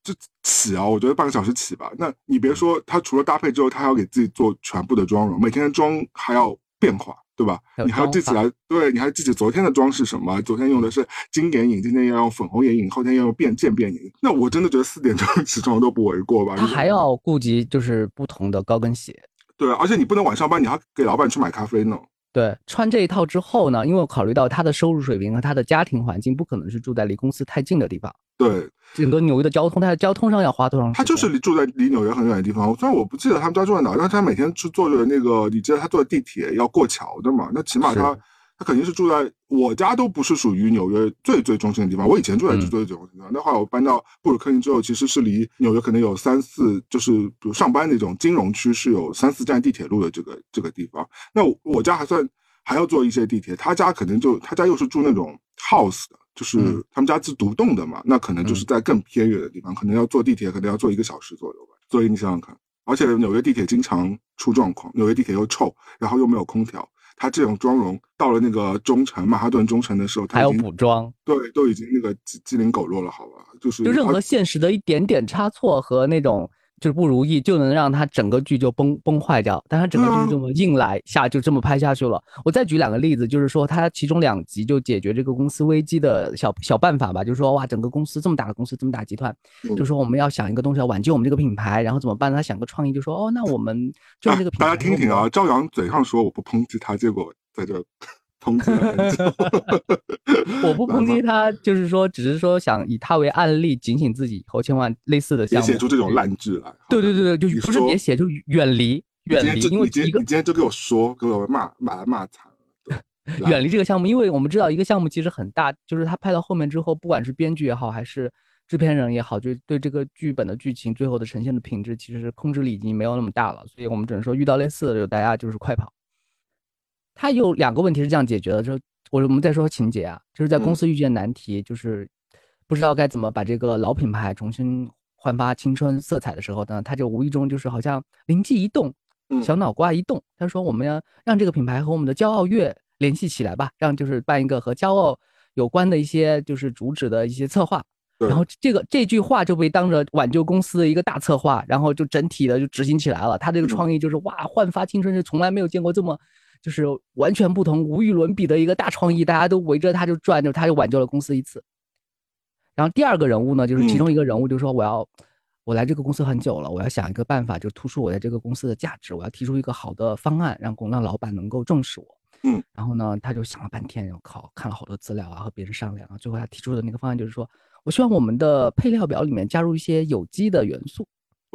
A: 就起啊，我觉得半个小时起吧。那你别说他除了搭配之后，他还要给自己做全部的妆容，每天的妆还要变化。对吧？你还要记起来，对，你还记起昨天的妆是什么？昨天用的是金眼影，今天要用粉红眼影，后天要用变渐变影。那我真的觉得四点钟起床都不为过吧？
B: 他还要顾及就是不同的高跟鞋。
A: 对，而且你不能晚上班，你还给老板去买咖啡呢。
B: 对，穿这一套之后呢，因为我考虑到他的收入水平和他的家庭环境，不可能是住在离公司太近的地方。
A: 对，
B: 整个纽约的交通，他在交通上要花多少时间？
A: 他就是离住在离纽约很远的地方。虽然我不记得他们家住在哪，但是他每天是坐着那个，你记得他坐地铁要过桥的嘛？那起码他。他肯定是住在我家都不是属于纽约最最中心的地方。我以前住在最最中心的地方，那后来我搬到布鲁克林之后，其实是离纽约可能有三四，就是比如上班那种金融区是有三四站地铁路的这个这个地方。那我家还算还要坐一些地铁，他家可能就他家又是住那种 house 的，就是他们家是独栋的嘛，那可能就是在更偏远的地方，可能要坐地铁，可能要坐一个小时左右吧。所以你想想看。而且纽约地铁经常出状况，纽约地铁又臭，然后又没有空调。它这种妆容到了那个中城曼哈顿中城的时候，
B: 还要补妆，
A: 对，都已经那个鸡鸡零狗落了，好吧？就是
B: 就任何现实的一点点差错和那种。就是不如意，就能让他整个剧就崩崩坏掉。但他整个剧这么硬来下，就这么拍下去了。我再举两个例子，就是说他其中两集就解决这个公司危机的小小办法吧。就是说，哇，整个公司这么大的公司，这么大集团，就说我们要想一个东西要挽救我们这个品牌，然后怎么办？他想个创意，就说，哦，那我们就这个品牌。
A: 大家听听啊，朝阳嘴上说我不抨击他，结果在这。抨击，
B: 我不抨击他，就是说，只是说想以他为案例，警醒自己以后千万类似的项目
A: 别写出这种烂剧来。
B: 对对对对，就不是别写，就远离远离，因为
A: 一个你今天就给我说，给我骂骂骂惨了。
B: 远离这个项目，因为我们知道一个项目其实很大，就是他拍到后面之后，不管是编剧也好，还是制片人也好，就对这个剧本的剧情最后的呈现的品质，其实控制力已经没有那么大了。所以我们只能说，遇到类似的，就大家就是快跑。他有两个问题是这样解决的，就是我我们再说情节啊，就是在公司遇见难题，就是不知道该怎么把这个老品牌重新焕发青春色彩的时候呢，他就无意中就是好像灵机一动，小脑瓜一动，他说我们要让这个品牌和我们的骄傲月联系起来吧，让就是办一个和骄傲有关的一些就是主旨的一些策划，然后这个这句话就被当着挽救公司的一个大策划，然后就整体的就执行起来了。他这个创意就是哇，焕发青春是从来没有见过这么。就是完全不同、无与伦比的一个大创意，大家都围着他就转，就他就挽救了公司一次。然后第二个人物呢，就是其中一个人物就说：“我要，我来这个公司很久了，我要想一个办法，就突出我在这个公司的价值，我要提出一个好的方案，让公让老板能够重视我。”
A: 嗯，
B: 然后呢，他就想了半天，我靠，看了好多资料啊，和别人商量啊，最后他提出的那个方案就是说，我希望我们的配料表里面加入一些有机的元素，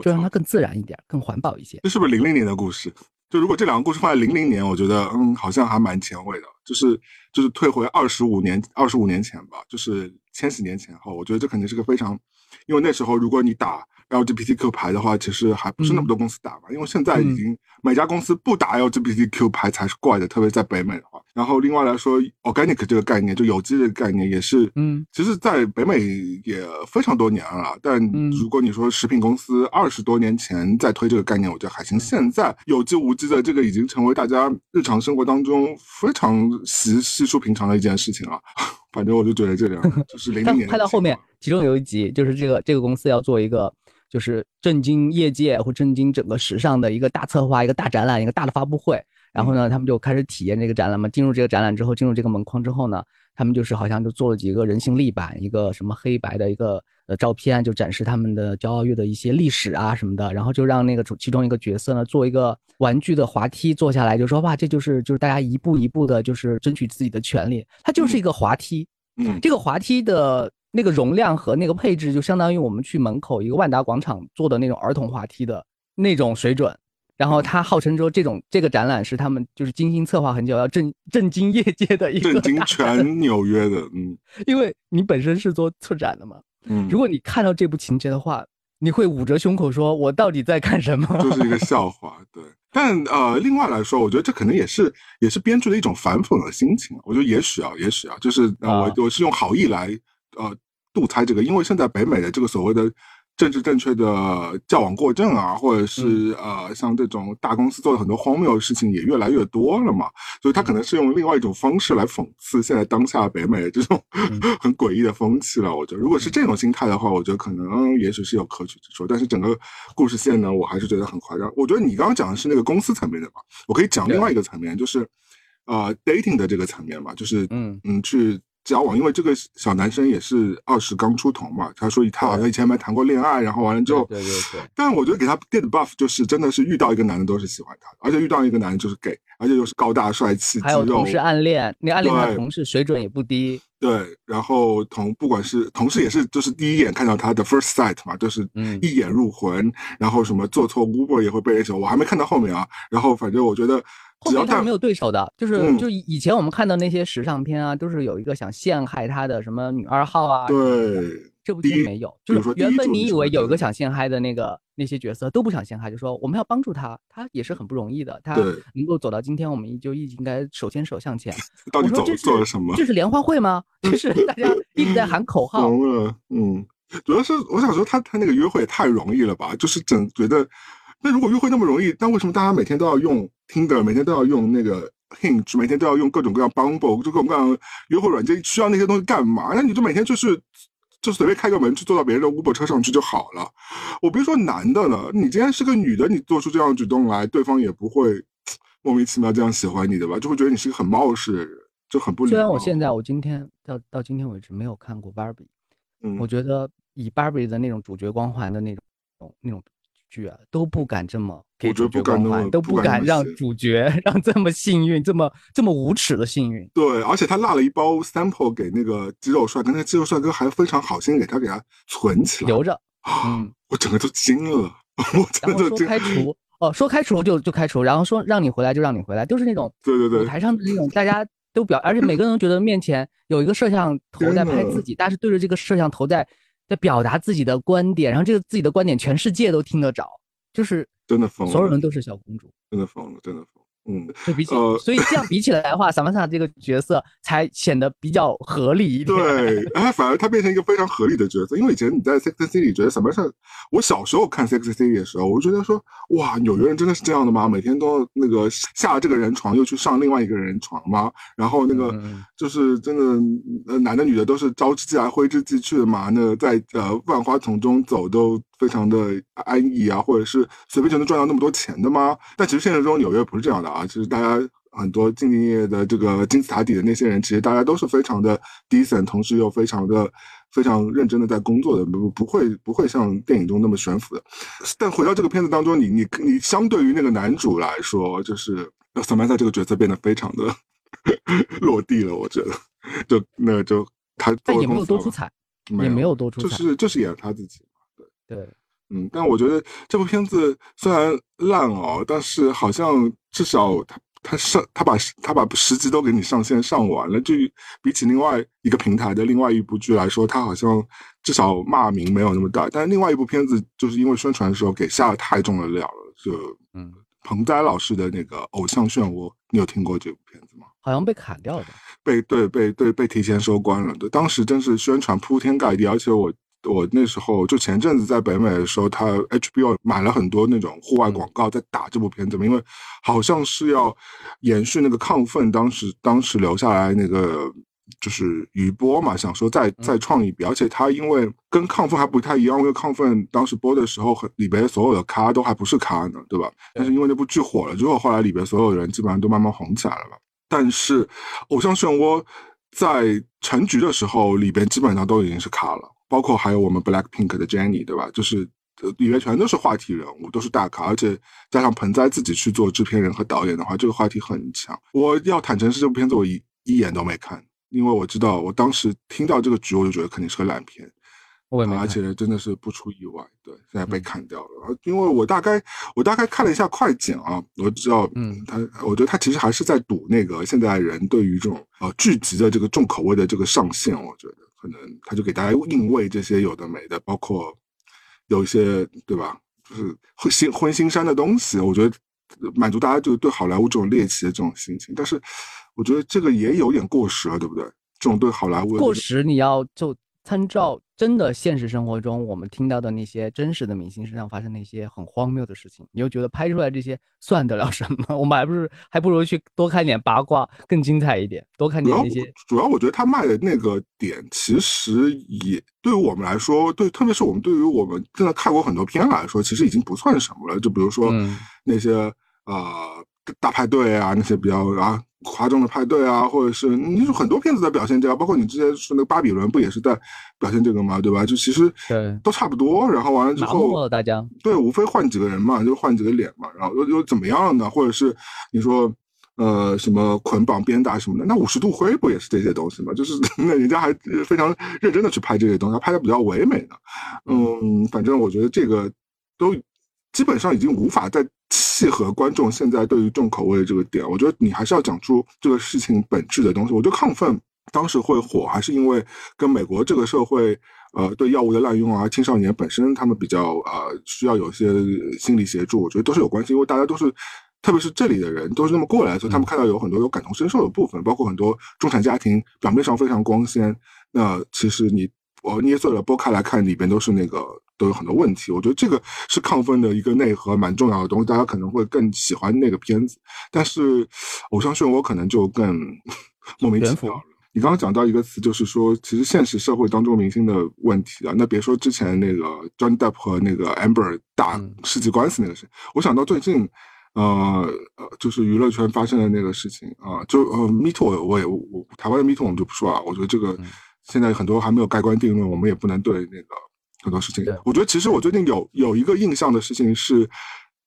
B: 就让它更自然一点，更环保一些。
A: 这是不是零零年的故事？就如果这两个故事放在零零年，我觉得嗯，好像还蛮前卫的。就是就是退回二十五年二十五年前吧，就是千禧年前后，我觉得这肯定是个非常，因为那时候如果你打 LGBTQ 牌的话，其实还不是那么多公司打嘛。因为现在已经每家公司不打 LGBTQ 牌才是怪的，特别在北美的话。然后另外来说，organic 这个概念，就有机这个概念也是，
B: 嗯，
A: 其实在北美也非常多年了。但如果你说食品公司二十多年前在推这个概念，我觉得还行。现在有机无机的这个已经成为大家日常生活当中非常稀稀疏平常的一件事情了。反正我就觉得这两就是零零年
B: 拍到后面，其中有一集就是这个这个公司要做一个就是震惊业界或震惊整个时尚的一个大策划、一个大展览、一个大的发布会。然后呢，他们就开始体验这个展览嘛。进入这个展览之后，进入这个门框之后呢，他们就是好像就做了几个人形立板，一个什么黑白的一个呃照片，就展示他们的骄傲月的一些历史啊什么的。然后就让那个其中一个角色呢做一个玩具的滑梯坐下来，就说哇，这就是就是大家一步一步的，就是争取自己的权利。它就是一个滑梯，
A: 嗯，
B: 这个滑梯的那个容量和那个配置，就相当于我们去门口一个万达广场做的那种儿童滑梯的那种水准。然后他号称说，这种这个展览是他们就是精心策划很久，要震震惊业界的一个
A: 震惊全纽约的，嗯，
B: 因为你本身是做策展的嘛，
A: 嗯，
B: 如果你看到这部情节的话，你会捂着胸口说，我到底在干什么？
A: 就是一个笑话，对。但呃，另外来说，我觉得这可能也是也是编剧的一种反讽的心情。我觉得也许啊，也许啊，就是我我是用好意来呃度猜这个，因为现在北美的这个所谓的。政治正确的矫枉过正啊，或者是呃，像这种大公司做的很多荒谬的事情也越来越多了嘛，所以他可能是用另外一种方式来讽刺现在当下北美的这种 很诡异的风气了。我觉得，如果是这种心态的话，我觉得可能也许是有可取之处。但是整个故事线呢，我还是觉得很夸张。我觉得你刚刚讲的是那个公司层面的吧，我可以讲另外一个层面，就是呃，dating 的这个层面嘛，就是嗯嗯去。交往，因为这个小男生也是二十刚出头嘛，他说他好像以前没谈过恋爱，然后完了之后，
B: 对对对。
A: 但我觉得给他垫的 buff 就是真的是遇到一个男的都是喜欢他，而且遇到一个男的就是 gay，而且又是高大帅气，
B: 还有同事暗恋，你暗恋他同事水准也不低。
A: 对，然后同不管是同事也是，就是第一眼看到他的 first sight 嘛，就是一眼入魂，然后什么做错 Uber 也会被人喜欢，我还没看到后面啊。然后反正我觉得
B: 后面他是没有对手的，就是就以前我们看到那些时尚片啊，都是有一个想陷害他的什么女二号啊。
A: 对，
B: 这部剧没有，就是原本你以为有一个想陷害的那个那些角色都不想陷害，就说我们要帮助他，他也是很不容易的，他能够走到今天，我们就一应该手牵手向前。
A: 到底走做了什么？
B: 这是联欢会吗？就是 大家一直在喊口 号。
A: 嗯，主要是我想说，他他那个约会也太容易了吧？就是整觉得。那如果约会那么容易，那为什么大家每天都要用 Tinder，每天都要用那个 Hinge，每天都要用各种各样 Bumble，就各种各样约会软件，需要那些东西干嘛？那你就每天就是就随便开个门去坐到别人的 Uber 车上去就好了。我别说男的了，你今天是个女的，你做出这样的举动来，对方也不会莫名其妙这样喜欢你的吧？就会觉得你是一个很冒失的人，就很不。
B: 虽然我现在我今天到到今天为止没有看过 Barbie，嗯，我觉得以 Barbie 的那种主角光环的那种那种。剧啊都不敢这么给主角光环，都不敢让主角 让这么幸运，这么这么无耻的幸运。
A: 对，而且他落了一包 sample 给那个肌肉帅哥，那个肌肉帅哥还非常好心给他给他存起来
B: 留着。嗯，
A: 我整个都惊了。然
B: 后说开除哦，说开除就就开除，然后说让你回来就让你回来，都是那种
A: 对对对
B: 舞台上的那种大家都表，而且每个人都觉得面前有一个摄像头 在拍自己，但是对着这个摄像头在。在表达自己的观点，然后这个自己的观点全世界都听得着，就是
A: 真的疯，
B: 所有人都是小公主，
A: 真的疯了，真的疯。嗯，
B: 就比起，所以这样比起来的话，萨曼莎这个角色才显得比较合理一点。
A: 对，哎，反而他变成一个非常合理的角色。因为以前你在 Sex City 觉得萨曼莎，我小时候看 Sex City 的时候，我就觉得说，哇，纽约人真的是这样的吗？每天都那个下了这个人床又去上另外一个人床吗？然后那个就是真的，呃，男的女的都是招之即来挥之即去的嘛？那在呃万花丛中走都。非常的安逸啊，或者是随便就能赚到那么多钱的吗？但其实现实中纽约不是这样的啊。其实大家很多兢兢业业的这个金字塔底的那些人，其实大家都是非常的 decent，同时又非常的非常认真的在工作的，不不会不会像电影中那么悬浮的。但回到这个片子当中，你你你相对于那个男主来说，就是萨曼萨这个角色变得非常的 落地了，我觉得，就那就他
B: 也没有多出彩，也没有多出
A: 彩，就是就是演他自己。
B: 对，
A: 嗯，但我觉得这部片子虽然烂哦，但是好像至少他他上他把他把十集都给你上线上完了，就比起另外一个平台的另外一部剧来说，他好像至少骂名没有那么大。但是另外一部片子就是因为宣传的时候给下了太重的料了，就嗯，彭栽老师的那个《偶像漩涡》，你有听过这部片子吗？
B: 好像被砍掉的，
A: 被对被对被提前收官了。对，当时真是宣传铺天盖地，而且我。我那时候就前阵子在北美的时候，他 HBO 买了很多那种户外广告在打这部片子嘛，因为好像是要延续那个亢奋当时当时留下来那个就是余波嘛，想说再再创一笔，而且他因为跟亢奋还不太一样，因为亢奋当时播的时候，里边所有的咖都还不是咖呢，对吧？但是因为那部剧火了之后，后来里边所有人基本上都慢慢红起来了吧。但是《偶像漩涡》在成局的时候，里边基本上都已经是咖了。包括还有我们 Black Pink 的 Jennie，对吧？就是里面全都是话题人物，都是大咖，而且加上盆栽自己去做制片人和导演的话，这个话题很强。我要坦诚是这部片子我一一眼都没看，因为我知道我当时听到这个局，我就觉得肯定是个烂片。
B: 我也没
A: 而且真的是不出意外，对，现在被砍掉了。因为我大概我大概看了一下快剪啊，我知道，嗯，他我觉得他其实还是在赌那个现在人对于这种呃剧集的这个重口味的这个上限，我觉得。可能他就给大家硬喂这些有的没的，包括有一些对吧，就是荤腥荤腥膻的东西，我觉得满足大家就对好莱坞这种猎奇的这种心情。但是我觉得这个也有点过时了，对不对？这种对好莱坞
B: 过时，你要就。参照真的现实生活中我们听到的那些真实的明星身上发生那些很荒谬的事情，你又觉得拍出来这些算得了什么？我们还不是还不如去多看点八卦更精彩一点，多看点那些。
A: 主要我觉得他卖的那个点，其实也对于我们来说，对，特别是我们对于我们真的看过很多片来说，其实已经不算什么了。就比如说那些呃大派对啊，那些比较啊。夸张的派对啊，或者是你说很多片子在表现这个，包括你之前说那个巴比伦不也是在表现这个吗？对吧？就其实
B: 对
A: 都差不多。然后完了之后，
B: 大家
A: 对，无非换几个人嘛，就换几个脸嘛。然后又又怎么样呢？或者是你说呃什么捆绑鞭打什么的，那五十度灰不也是这些东西吗？就是 那人家还非常认真的去拍这些东西，拍的比较唯美的。嗯，反正我觉得这个都基本上已经无法再。契合观众现在对于重口味的这个点。我觉得你还是要讲出这个事情本质的东西。我觉得亢奋当时会火，还是因为跟美国这个社会，呃，对药物的滥用啊，青少年本身他们比较呃需要有些心理协助，我觉得都是有关系。因为大家都是，特别是这里的人都是那么过来，所以他们看到有很多有感同身受的部分，包括很多中产家庭表面上非常光鲜，那其实你我捏碎了剥开来看，里边都是那个。都有很多问题，我觉得这个是亢奋的一个内核，蛮重要的东西。大家可能会更喜欢那个片子，但是偶像漩涡可能就更 莫名其妙了。你刚刚讲到一个词，就是说，其实现实社会当中明星的问题啊，那别说之前那个 John Depp 和那个 Amber 打世纪官司那个事，我想到最近，呃呃，就是娱乐圈发生的那个事情啊，就呃 Me Too，我也我台湾的 Me Too 我们就不说啊，我觉得这个现在很多还没有盖棺定论，我们也不能对那个。很多事情，我觉得其实我最近有有一个印象的事情，是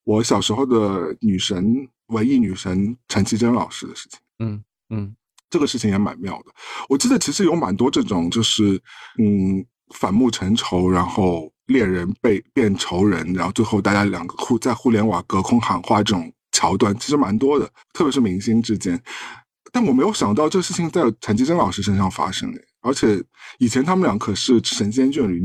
A: 我小时候的女神、文艺女神陈绮贞老师的事情。
B: 嗯嗯，
A: 这个事情也蛮妙的。我记得其实有蛮多这种，就是嗯反目成仇，然后恋人被变仇人，然后最后大家两个互在互联网隔空喊话这种桥段，其实蛮多的，特别是明星之间。但我没有想到这事情在陈绮贞老师身上发生诶，而且以前他们俩可是神仙眷侣。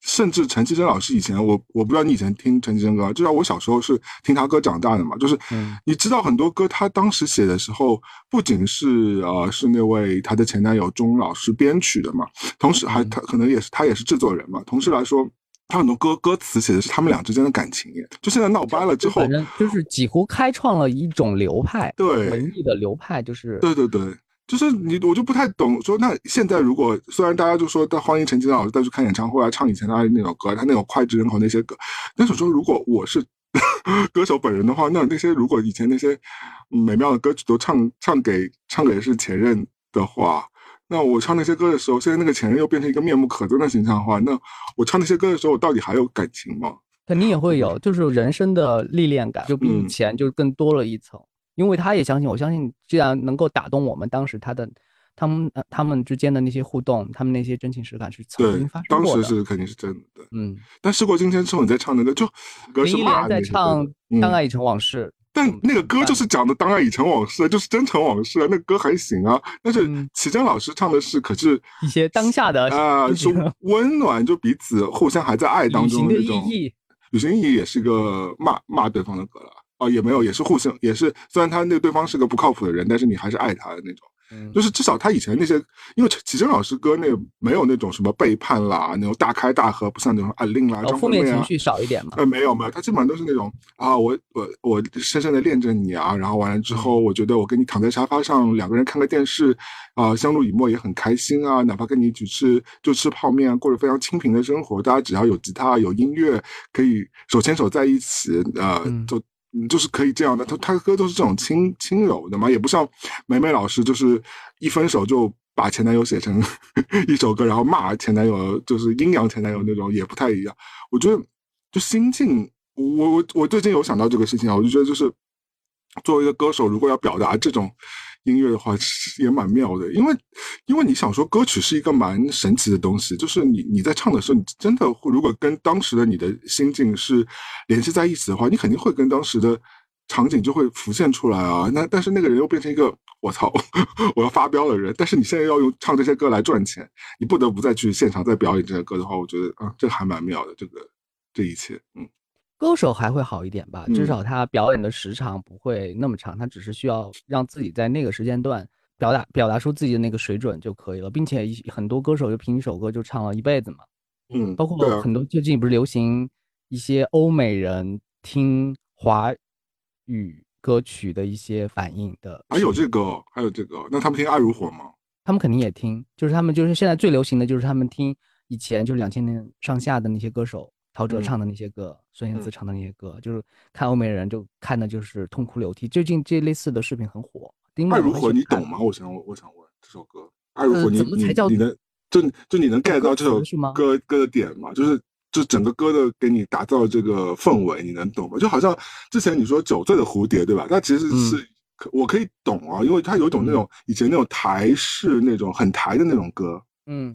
A: 甚至陈绮贞老师以前，我我不知道你以前听陈绮贞歌，就像我小时候是听她歌长大的嘛。就是你知道很多歌，她当时写的时候，不仅是呃是那位她的前男友钟老师编曲的嘛，同时还他可能也是他也是制作人嘛。同时来说，他很多歌歌词写的是他们俩之间的感情耶。就现在闹掰了之后，
B: 反正就是几乎开创了一种流派，
A: 对
B: 文艺的流派，就是
A: 对对对。就是你，我就不太懂。说那现在如果虽然大家就说欢迎陈绮贞老师再去看演唱会啊，唱以前他那首歌，他那种脍炙人口那些歌。但是说如果我是 歌手本人的话，那那些如果以前那些美妙的歌曲都唱唱给唱给是前任的话，那我唱那些歌的时候，现在那个前任又变成一个面目可憎的形象的话，那我唱那些歌的时候，我到底还有感情吗？
B: 肯定也会有，就是人生的历练感，就比以前就更多了一层。因为他也相信，我相信，既然能够打动我们，当时他的、他们、他们之间的那些互动，他们那些真情实感是曾经发
A: 生过的。当时是肯定是真的。嗯。但事过境迁之后，你再唱那个，就歌是骂
B: 在唱《当爱已成往事》，
A: 但那个歌就是讲的“当爱已成往事”，就是真成往事啊。那歌还行啊。但是齐真老师唱的是，可是
B: 一些当下的
A: 啊，是 温暖，就彼此互相还在爱当中的那种。旅行意义也是一个骂骂对方的歌了。哦，也没有，也是互相，也是。虽然他那个对方是个不靠谱的人，但是你还是爱他的那种。嗯，就是至少他以前那些，因为启真老师歌那没有那种什么背叛啦，那种大开大合，不像那种暗恋啦、
B: 负面情绪少一点嘛。
A: 呃，没有没有，他基本上都是那种啊，我我我深深的恋着你啊，然后完了之后，我觉得我跟你躺在沙发上，两个人看个电视啊，相濡以沫也很开心啊，哪怕跟你一起吃就吃泡面，过着非常清贫的生活，大家只要有吉他有音乐，可以手牵手在一起，呃，就。嗯，就是可以这样的，他他歌都是这种轻轻柔的嘛，也不像梅梅老师，就是一分手就把前男友写成 一首歌，然后骂前男友，就是阴阳前男友那种，也不太一样。我觉得就心境，我我我最近有想到这个事情啊，我就觉得就是作为一个歌手，如果要表达这种。音乐的话也蛮妙的，因为因为你想说歌曲是一个蛮神奇的东西，就是你你在唱的时候，你真的会如果跟当时的你的心境是联系在一起的话，你肯定会跟当时的场景就会浮现出来啊。那但是那个人又变成一个我操 我要发飙的人，但是你现在要用唱这些歌来赚钱，你不得不再去现场再表演这些歌的话，我觉得啊，这还蛮妙的，这个这一切，嗯。
B: 歌手还会好一点吧，至少他表演的时长不会那么长，他只是需要让自己在那个时间段表达表达出自己的那个水准就可以了，并且很多歌手就凭一首歌就唱了一辈子嘛。
A: 嗯，
B: 包括很多最近不是流行一些欧美人听华语歌曲的一些反应的。
A: 还有这个，还有这个，那他们听《爱如火》吗？
B: 他们肯定也听，就是他们就是现在最流行的就是他们听以前就是两千年上下的那些歌手。陶喆唱的那些歌，孙燕姿唱的那些歌，就是看欧美人就看的就是痛哭流涕。最近这类似的视频很火。
A: 爱如何，你懂吗？我想，我想问这首歌，爱如火，你你你能就就你能 get 到这首歌歌的点吗？就是就整个歌的给你打造这个氛围，你能懂吗？就好像之前你说酒醉的蝴蝶，对吧？那其实是我可以懂啊，因为它有一种那种以前那种台式那种很台的那种歌，
B: 嗯。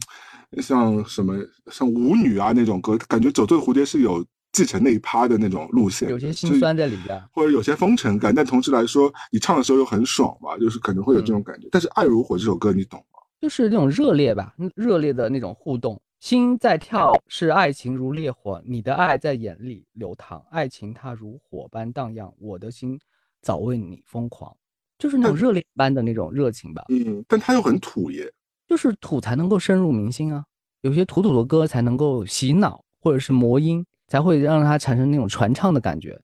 A: 像什么像舞女啊那种歌，感觉《酒醉蝴蝶》是有继承那一趴的那种路线，
B: 有些心酸在里边，
A: 或者有些风尘感，但同时来说，你唱的时候又很爽吧，就是可能会有这种感觉。但是《爱如火》这首歌你懂吗？
B: 就是那种热烈吧，热烈的那种互动，心在跳，是爱情如烈火，你的爱在眼里流淌，爱情它如火般荡漾，我的心早为你疯狂，就是那种热烈般的那种热情吧。
A: 嗯，但它又很土耶，
B: 就是土才能够深入民心啊，有些土土的歌才能够洗脑，或者是魔音。才会让它产生那种传唱的感觉。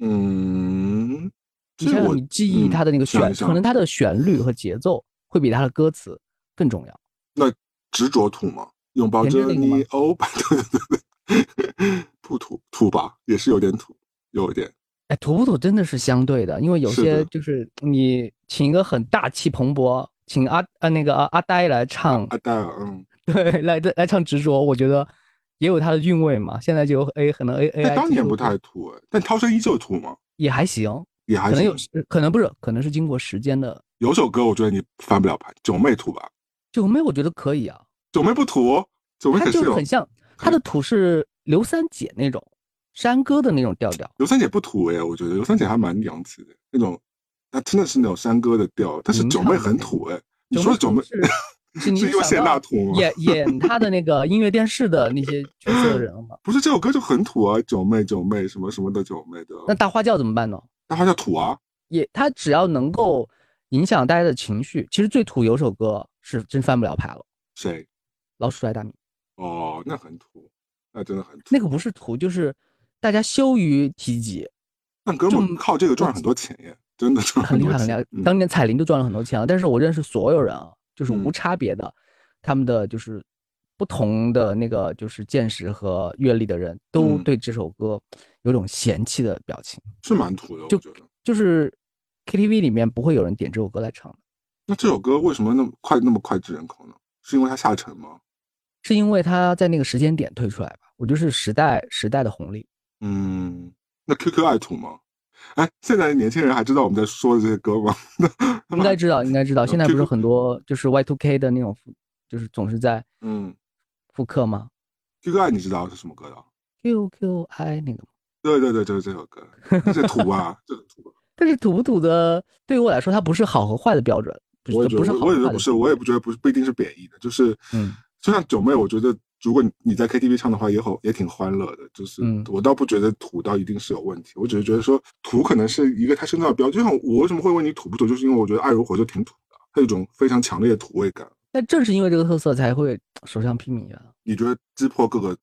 A: 嗯，
B: 你像你记忆它的那个旋，可能它的旋律和节奏会比它的歌词更重要。
A: 那执着土吗？拥抱着你，哦，对对对，不土土吧，也是有点土，有一点。
B: 哎，土不土真的是相对的，因为有些就是你请一个很大气蓬勃，请阿呃那个阿阿呆来唱，
A: 阿呆，嗯，
B: 对，来来唱执着，我觉得。也有他的韵味嘛，现在就 A 可能 A A I
A: 当年不太土哎，但涛声依旧土吗？
B: 也还行，
A: 也还行
B: 可能有，可能不是，可能是经过时间的。
A: 有首歌我觉得你翻不了盘，九妹土吧？
B: 九妹我觉得可以啊，
A: 九妹不土，九妹
B: 它就是很像，它的土是刘三姐那种山歌的那种调调。
A: 刘三姐不土哎，我觉得刘三姐还蛮洋气的那种，她真的是那种山歌的调，但是九妹很土哎，你说九妹。
B: 是因
A: 为谢娜土吗？
B: 演演他的那个音乐电视的那些角色的人吗？
A: 不是，这首歌就很土啊，九妹九妹什么什么的九妹的。
B: 那大花轿怎么办呢？
A: 大花轿土啊，
B: 也他只要能够影响大家的情绪，其实最土有首歌是真翻不了牌了。
A: 谁？
B: 老鼠爱大米。
A: 哦，那很土，那真的很土。
B: 那个不是土，就是大家羞于提及。
A: 那哥们靠这个赚很多钱耶，真的赚
B: 很厉害很厉害。当年彩铃就赚了很多钱了，但是我认识所有人啊。就是无差别的，他们的就是不同的那个就是见识和阅历的人都对这首歌有种嫌弃的表情，
A: 是蛮土的。
B: 就就是 KTV 里面不会有人点这首歌来唱的。
A: 那这首歌为什么那么快那么快炙人口呢？是因为它下沉吗？
B: 是因为它在那个时间点推出来吧？我觉得是时代时代的红利。
A: 嗯，那 QQ 爱土吗？哎，现在的年轻人还知道我们在说的这些歌吗？
B: 应该知道，应该知道。现在不是很多就是 Y Two K 的那种，就是总是在
A: 嗯
B: 复刻吗
A: ？Q Q I 你知道是什么歌的
B: ？Q Q I 那个
A: 对对对，就是这首歌。这土啊，这个土。
B: 但是土不土的，对于我来说，它不是好和坏的标准。
A: 我也觉得，我也觉得不是，我也不觉得不是，不一定是贬义的。就是嗯，就像九妹，我觉得。如果你在 KTV 唱的话，也好，也挺欢乐的。就是我倒不觉得土到一定是有问题，我只是觉得说土可能是一个他身上的标。就像我为什么会问你土不土，就是因为我觉得爱如火就挺土的，它有一种非常强烈的土味感。
B: 但正是因为这个特色，才会首相披靡啊！
A: 你觉得击破各个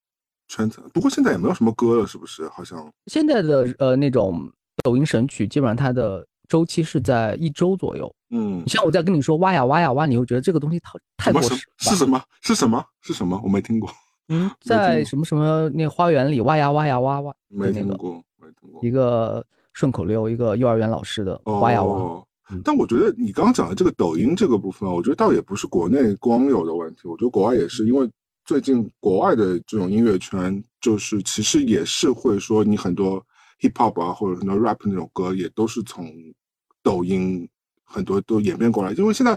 A: 圈层？不过现在也没有什么歌了，是不是？好像
B: 现在的呃那种抖音神曲，基本上它的周期是在一周左右。
A: 嗯，
B: 像我在跟你说挖呀挖呀挖，你会觉得这个东西太太过时。
A: 是什么？是什么？是什么？我没听过。
B: 嗯，在什么什么那花园里挖呀挖呀挖挖，
A: 没听过，没听过。
B: 一个顺口溜，一个幼儿园老师的挖呀挖。
A: 但我觉得你刚刚讲的这个抖音这个部分，我觉得倒也不是国内光有的问题，我觉得国外也是，因为最近国外的这种音乐圈，就是其实也是会说你很多 hip hop 啊，或者很多 rap 那种歌，也都是从抖音。很多都演变过来，因为现在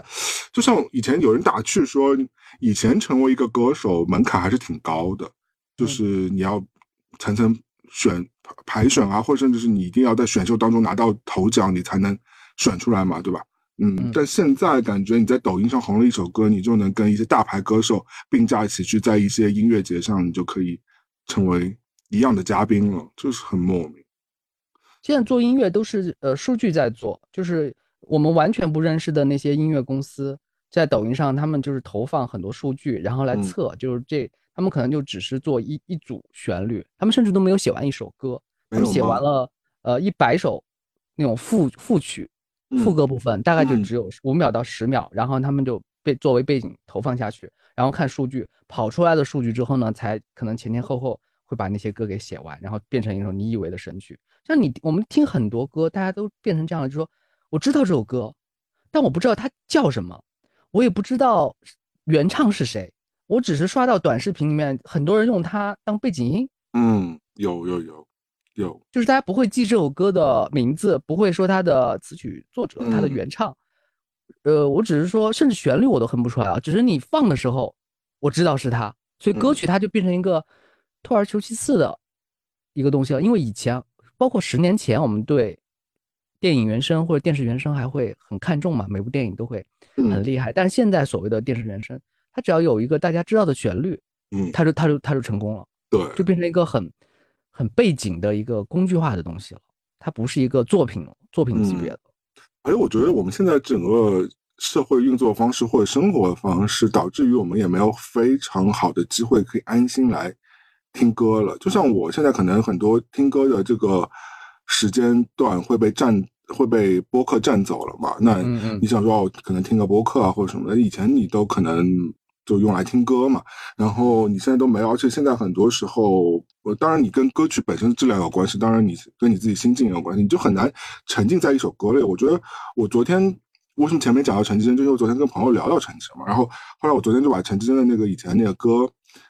A: 就像以前有人打趣说，以前成为一个歌手门槛还是挺高的，就是你要层层选排选啊，或者甚至是你一定要在选秀当中拿到头奖，你才能选出来嘛，对吧？嗯，但现在感觉你在抖音上红了一首歌，你就能跟一些大牌歌手并驾齐驱，在一些音乐节上，你就可以成为一样的嘉宾了，就是很莫名。
B: 现在做音乐都是呃数据在做，就是。我们完全不认识的那些音乐公司，在抖音上，他们就是投放很多数据，然后来测，就是这，他们可能就只是做一一组旋律，他们甚至都没有写完一首歌，他们写完了呃一百首那种副副曲，副歌部分大概就只有五秒到十秒，然后他们就被作为背景投放下去，然后看数据跑出来的数据之后呢，才可能前前后后会把那些歌给写完，然后变成一首你以为的神曲。像你我们听很多歌，大家都变成这样了，就说。我知道这首歌，但我不知道它叫什么，我也不知道原唱是谁。我只是刷到短视频里面很多人用它当背景音。
A: 嗯，有有有有，
B: 就是大家不会记这首歌的名字，不会说它的词曲作者、它的原唱。呃，我只是说，甚至旋律我都哼不出来啊。只是你放的时候，我知道是它，所以歌曲它就变成一个退而求其次的一个东西了。因为以前，包括十年前，我们对电影原声或者电视原声还会很看重嘛，每部电影都会很厉害。但是现在所谓的电视原声，它只要有一个大家知道的旋律，
A: 嗯，
B: 它就它就它就成功了，
A: 对，
B: 就变成一个很很背景的一个工具化的东西了，它不是一个作品作品级别的。
A: 而且我觉得我们现在整个。社会运作方式或者生活方式，导致于我们也没有非常好的机会可以安心来听歌了。就像我现在可能很多听歌的这个时间段会被占，会被播客占走了嘛？那你想说，哦可能听个播客啊或者什么的，以前你都可能就用来听歌嘛。然后你现在都没有，而且现在很多时候，当然你跟歌曲本身质量有关系，当然你跟你自己心境有关系，你就很难沉浸在一首歌里。我觉得我昨天。为什么前面讲到陈绮贞？就因为昨天跟朋友聊到陈绮贞嘛，然后后来我昨天就把陈绮贞的那个以前那个歌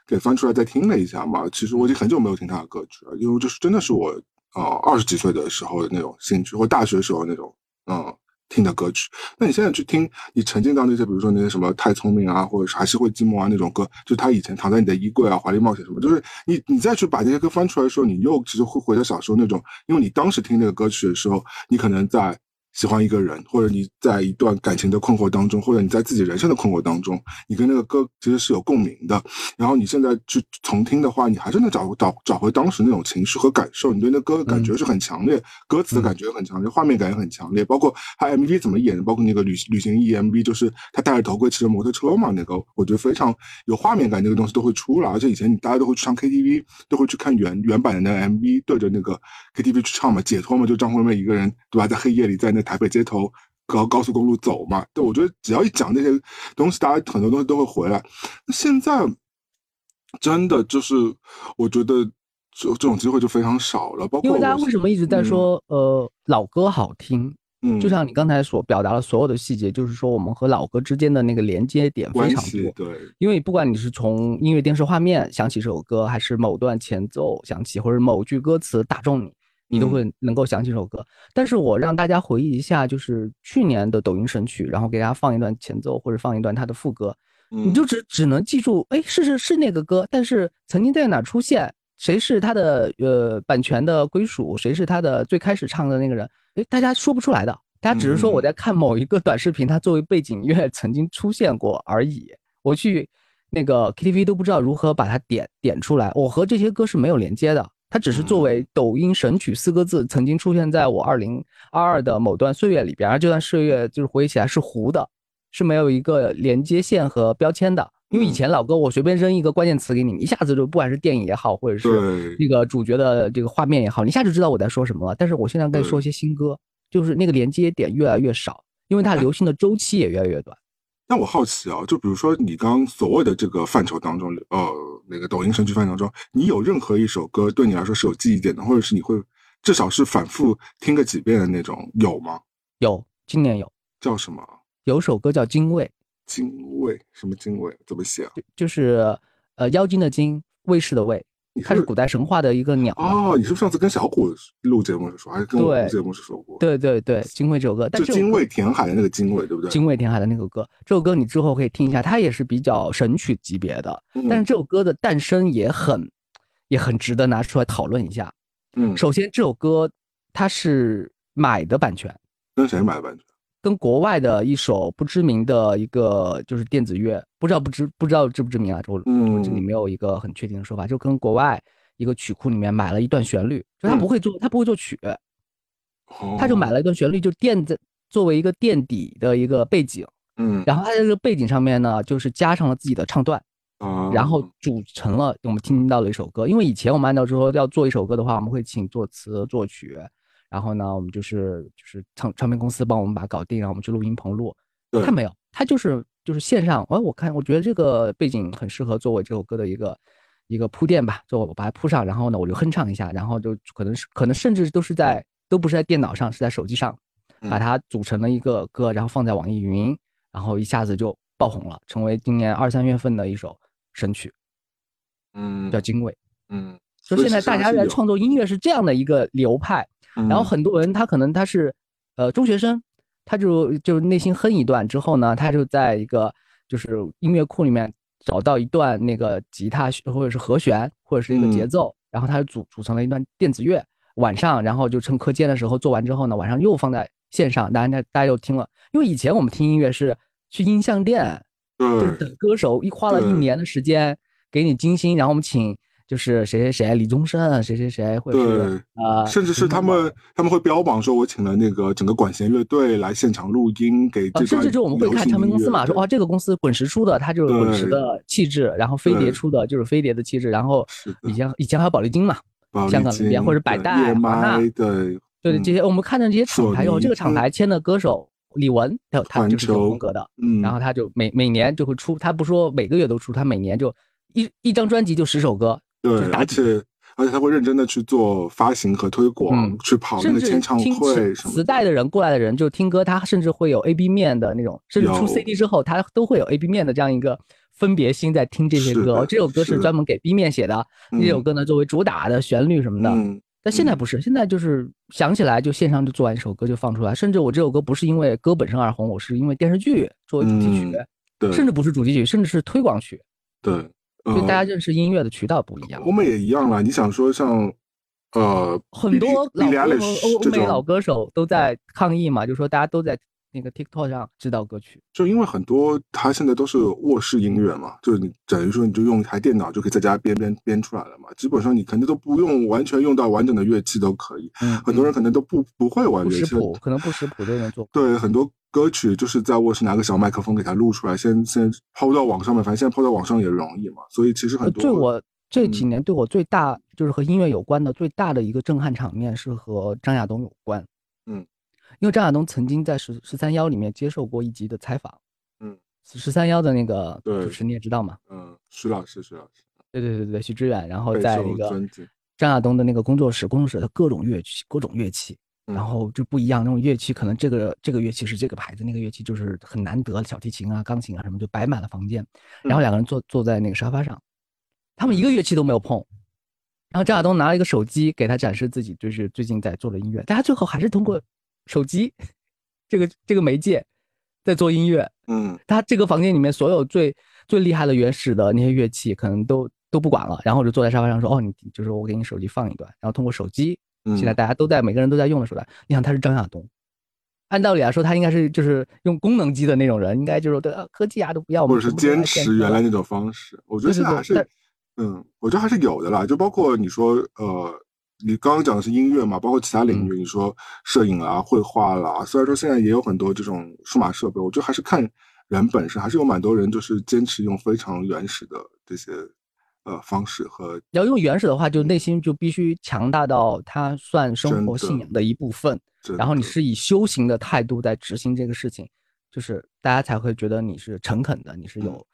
A: 给翻出来再听了一下嘛。其实我已经很久没有听他的歌曲了，因为这是真的是我呃二十几岁的时候的那种兴趣，或大学时候那种嗯听的歌曲。那你现在去听，你沉浸到那些比如说那些什么太聪明啊，或者是还是会寂寞啊那种歌，就他以前躺在你的衣柜啊、华丽冒险什么，就是你你再去把这些歌翻出来的时候，你又其实会回到小时候那种，因为你当时听那个歌曲的时候，你可能在。喜欢一个人，或者你在一段感情的困惑当中，或者你在自己人生的困惑当中，你跟那个歌其实是有共鸣的。然后你现在去重听的话，你还是能找找找回当时那种情绪和感受。你对那歌的感觉是很强烈，歌词的感觉很强烈，画面感也很强烈。包括他 MV 怎么演的，包括那个旅旅行 EMV，就是他戴着头盔骑着摩托车嘛，那个我觉得非常有画面感，那个东西都会出来。而且以前你大家都会去唱 KTV，都会去看原原版的那个 MV，对着那个 KTV 去唱嘛，解脱嘛，就张惠妹一个人对吧，在黑夜里在那。台北街头高高速公路走嘛？对，我觉得只要一讲那些东西，大家很多东西都会回来。那现在真的就是，我觉得这这种机会就非常少了。包括
B: 因为大家为什么一直在说呃老歌好听？
A: 嗯，
B: 就像你刚才所表达的所有的细节，就是说我们和老歌之间的那个连接点非常多。
A: 对，
B: 因为不管你是从音乐电视画面想起这首歌，还是某段前奏响起，或者某句歌词打中你。你都会能够想起这首歌，但是我让大家回忆一下，就是去年的抖音神曲，然后给大家放一段前奏或者放一段它的副歌，你就只只能记住，哎，是是是那个歌，但是曾经在哪出现，谁是他的呃版权的归属，谁是他的最开始唱的那个人，哎，大家说不出来的，大家只是说我在看某一个短视频，它作为背景音乐曾经出现过而已。我去那个 KTV 都不知道如何把它点点出来，我和这些歌是没有连接的。它只是作为抖音神曲四个字，曾经出现在我二零二二的某段岁月里边，而这段岁月就是回忆起来是糊的，是没有一个连接线和标签的。因为以前老歌，我随便扔一个关键词给你，一下子就不管是电影也好，或者是那个主角的这个画面也好，你一下就知道我在说什么了。但是我现在在说一些新歌，就是那个连接点越来越少，因为它流行的周期也越来越短。
A: 那我好奇啊，就比如说你刚刚所谓的这个范畴当中，呃，那个抖音神曲范畴中，你有任何一首歌对你来说是有记忆点的，或者是你会至少是反复听个几遍的那种，有吗？
B: 有，今年有。
A: 叫什么？
B: 有首歌叫《精卫》。
A: 精卫？什么精卫？怎么写啊？
B: 就是呃，妖精的精，卫士的卫。它是古代神话的一个鸟
A: 哦。你是不是上次跟小谷录节目时说，还是跟我录节目时说过？
B: 对对对，精卫这首歌，就
A: 精卫填海的那个精卫，对不对？
B: 精卫填海的那个歌，这首歌你之后可以听一下，它也是比较神曲级别的。但是这首歌的诞生也很，也很值得拿出来讨论一下。
A: 嗯，
B: 首先这首歌它是买的版权，
A: 跟谁买的版权？
B: 跟国外的一首不知名的一个就是电子乐，不知道不知不知道知不知名啊？我我这里没有一个很确定的说法，就跟国外一个曲库里面买了一段旋律，就他不会做，他不会作曲，他就买了一段旋律，就垫在作为一个垫底的一个背景，
A: 嗯，
B: 然后他在这个背景上面呢，就是加上了自己的唱段，然后组成了我们听到的一首歌。因为以前我们按照说要做一首歌的话，我们会请作词作曲。然后呢，我们就是就是唱唱片公司帮我们把它搞定，然后我们去录音棚录。他没有，他就是就是线上。哎，我看我觉得这个背景很适合作为这首歌的一个一个铺垫吧，就我把它铺上，然后呢我就哼唱一下，然后就可能是可能甚至都是在都不是在电脑上，是在手机上把它组成了一个歌，然后放在网易云，然后一下子就爆红了，成为今年二三月份的一首神曲。
A: 嗯，
B: 叫《精卫》。
A: 嗯，
B: 就现在大家在创作音乐是这样的一个流派。然后很多人他可能他是，呃中学生，他就就内心哼一段之后呢，他就在一个就是音乐库里面找到一段那个吉他或者是和弦或者是一个节奏，然后它组组成了一段电子乐，晚上然后就趁课间的时候做完之后呢，晚上又放在线上，大家大家又听了。因为以前我们听音乐是去音像店，就是等歌手一花了一年的时间给你精心，然后我们请。就是谁谁谁，李宗盛，谁谁谁，或者是呃，
A: 甚至是他们他们会标榜说，我请了那个整个管弦乐队来现场录音给。
B: 甚至就我们会看唱片公司嘛，说哇，这个公司滚石出的，它就是滚石的气质，然后飞碟出的就是飞碟的气质，然后以前以前还有宝丽金嘛，香港那边或者百代、华纳，
A: 对
B: 对对，这些我们看到这些厂牌，有这个厂牌签的歌手李玟，他他就是这种风格的，嗯，然后他就每每年就会出，他不说每个月都出，他每年就一一张专辑就十首歌。
A: 对，而且而且他会认真的去做发行和推广，去跑那个签唱会什么。
B: 磁带的人过来的人就听歌，他甚至会有 A B 面的那种，甚至出 C D 之后，他都会有 A B 面的这样一个分别心在听这些歌。这首歌是专门给 B 面写的，这首歌呢作为主打的旋律什么的。但现在不是，现在就是想起来就线上就做完一首歌就放出来。甚至我这首歌不是因为歌本身而红，我是因为电视剧作为主题曲，
A: 对，
B: 甚至不是主题曲，甚至是推广曲，
A: 对。
B: 就大家认识音乐的渠道不一样，
A: 我们也一样了。你想说像，呃，
B: 很多老歌欧美老歌手都在抗议嘛，就说大家都在那个 TikTok 上知道歌曲，
A: 就因为很多他现在都是卧室音乐嘛，就是你等于说你就用一台电脑就可以在家编编编出来了嘛，基本上你肯定都不用完全用到完整的乐器都可以。嗯，很多人可能都不不会玩乐器，
B: 可能不识谱都能做。
A: 对，很多。歌曲就是在卧室拿个小麦克风给它录出来，先先抛到网上面，反正现在抛到网上也容易嘛。所以其实很多。
B: 对我这几年对我最大就是和音乐有关的最大的一个震撼场面是和张亚东有关。
A: 嗯，
B: 因为张亚东曾经在十十三幺里面接受过一集的采访。
A: 嗯，
B: 十三幺的那个主持你也知道嘛？
A: 嗯，徐老师，徐老师。
B: 对对对对，徐志远，然后在那个张亚东的那个工作室，工作室的各种乐器，各种乐器。然后就不一样，那种乐器可能这个这个乐器是这个牌子，那个乐器就是很难得，小提琴啊、钢琴啊什么就摆满了房间。然后两个人坐坐在那个沙发上，他们一个乐器都没有碰。然后张亚东拿了一个手机给他展示自己，就是最近在做的音乐。大家最后还是通过手机这个这个媒介在做音乐。
A: 嗯，
B: 他这个房间里面所有最最厉害的原始的那些乐器可能都都不管了，然后就坐在沙发上说：“哦，你就是我给你手机放一段，然后通过手机。”现在大家都在，每个人都在用的手段。你想他是张亚东，按道理来说他应该是就是用功能机的那种人，应该就是对科技啊都不要，
A: 或者是坚持原来那种方式。我觉得现在还是，嗯，我觉得还是有的啦。就包括你说，呃，你刚刚讲的是音乐嘛，包括其他领域，你说摄影啊、绘画啦，虽然说现在也有很多这种数码设备，我觉得还是看人本身，还是有蛮多人就是坚持用非常原始的这些。呃，方式和
B: 要用原始的话，就内心就必须强大到它算生活信仰的一部分，然后你是以修行的态度在执行这个事情，就是大家才会觉得你是诚恳的，你是有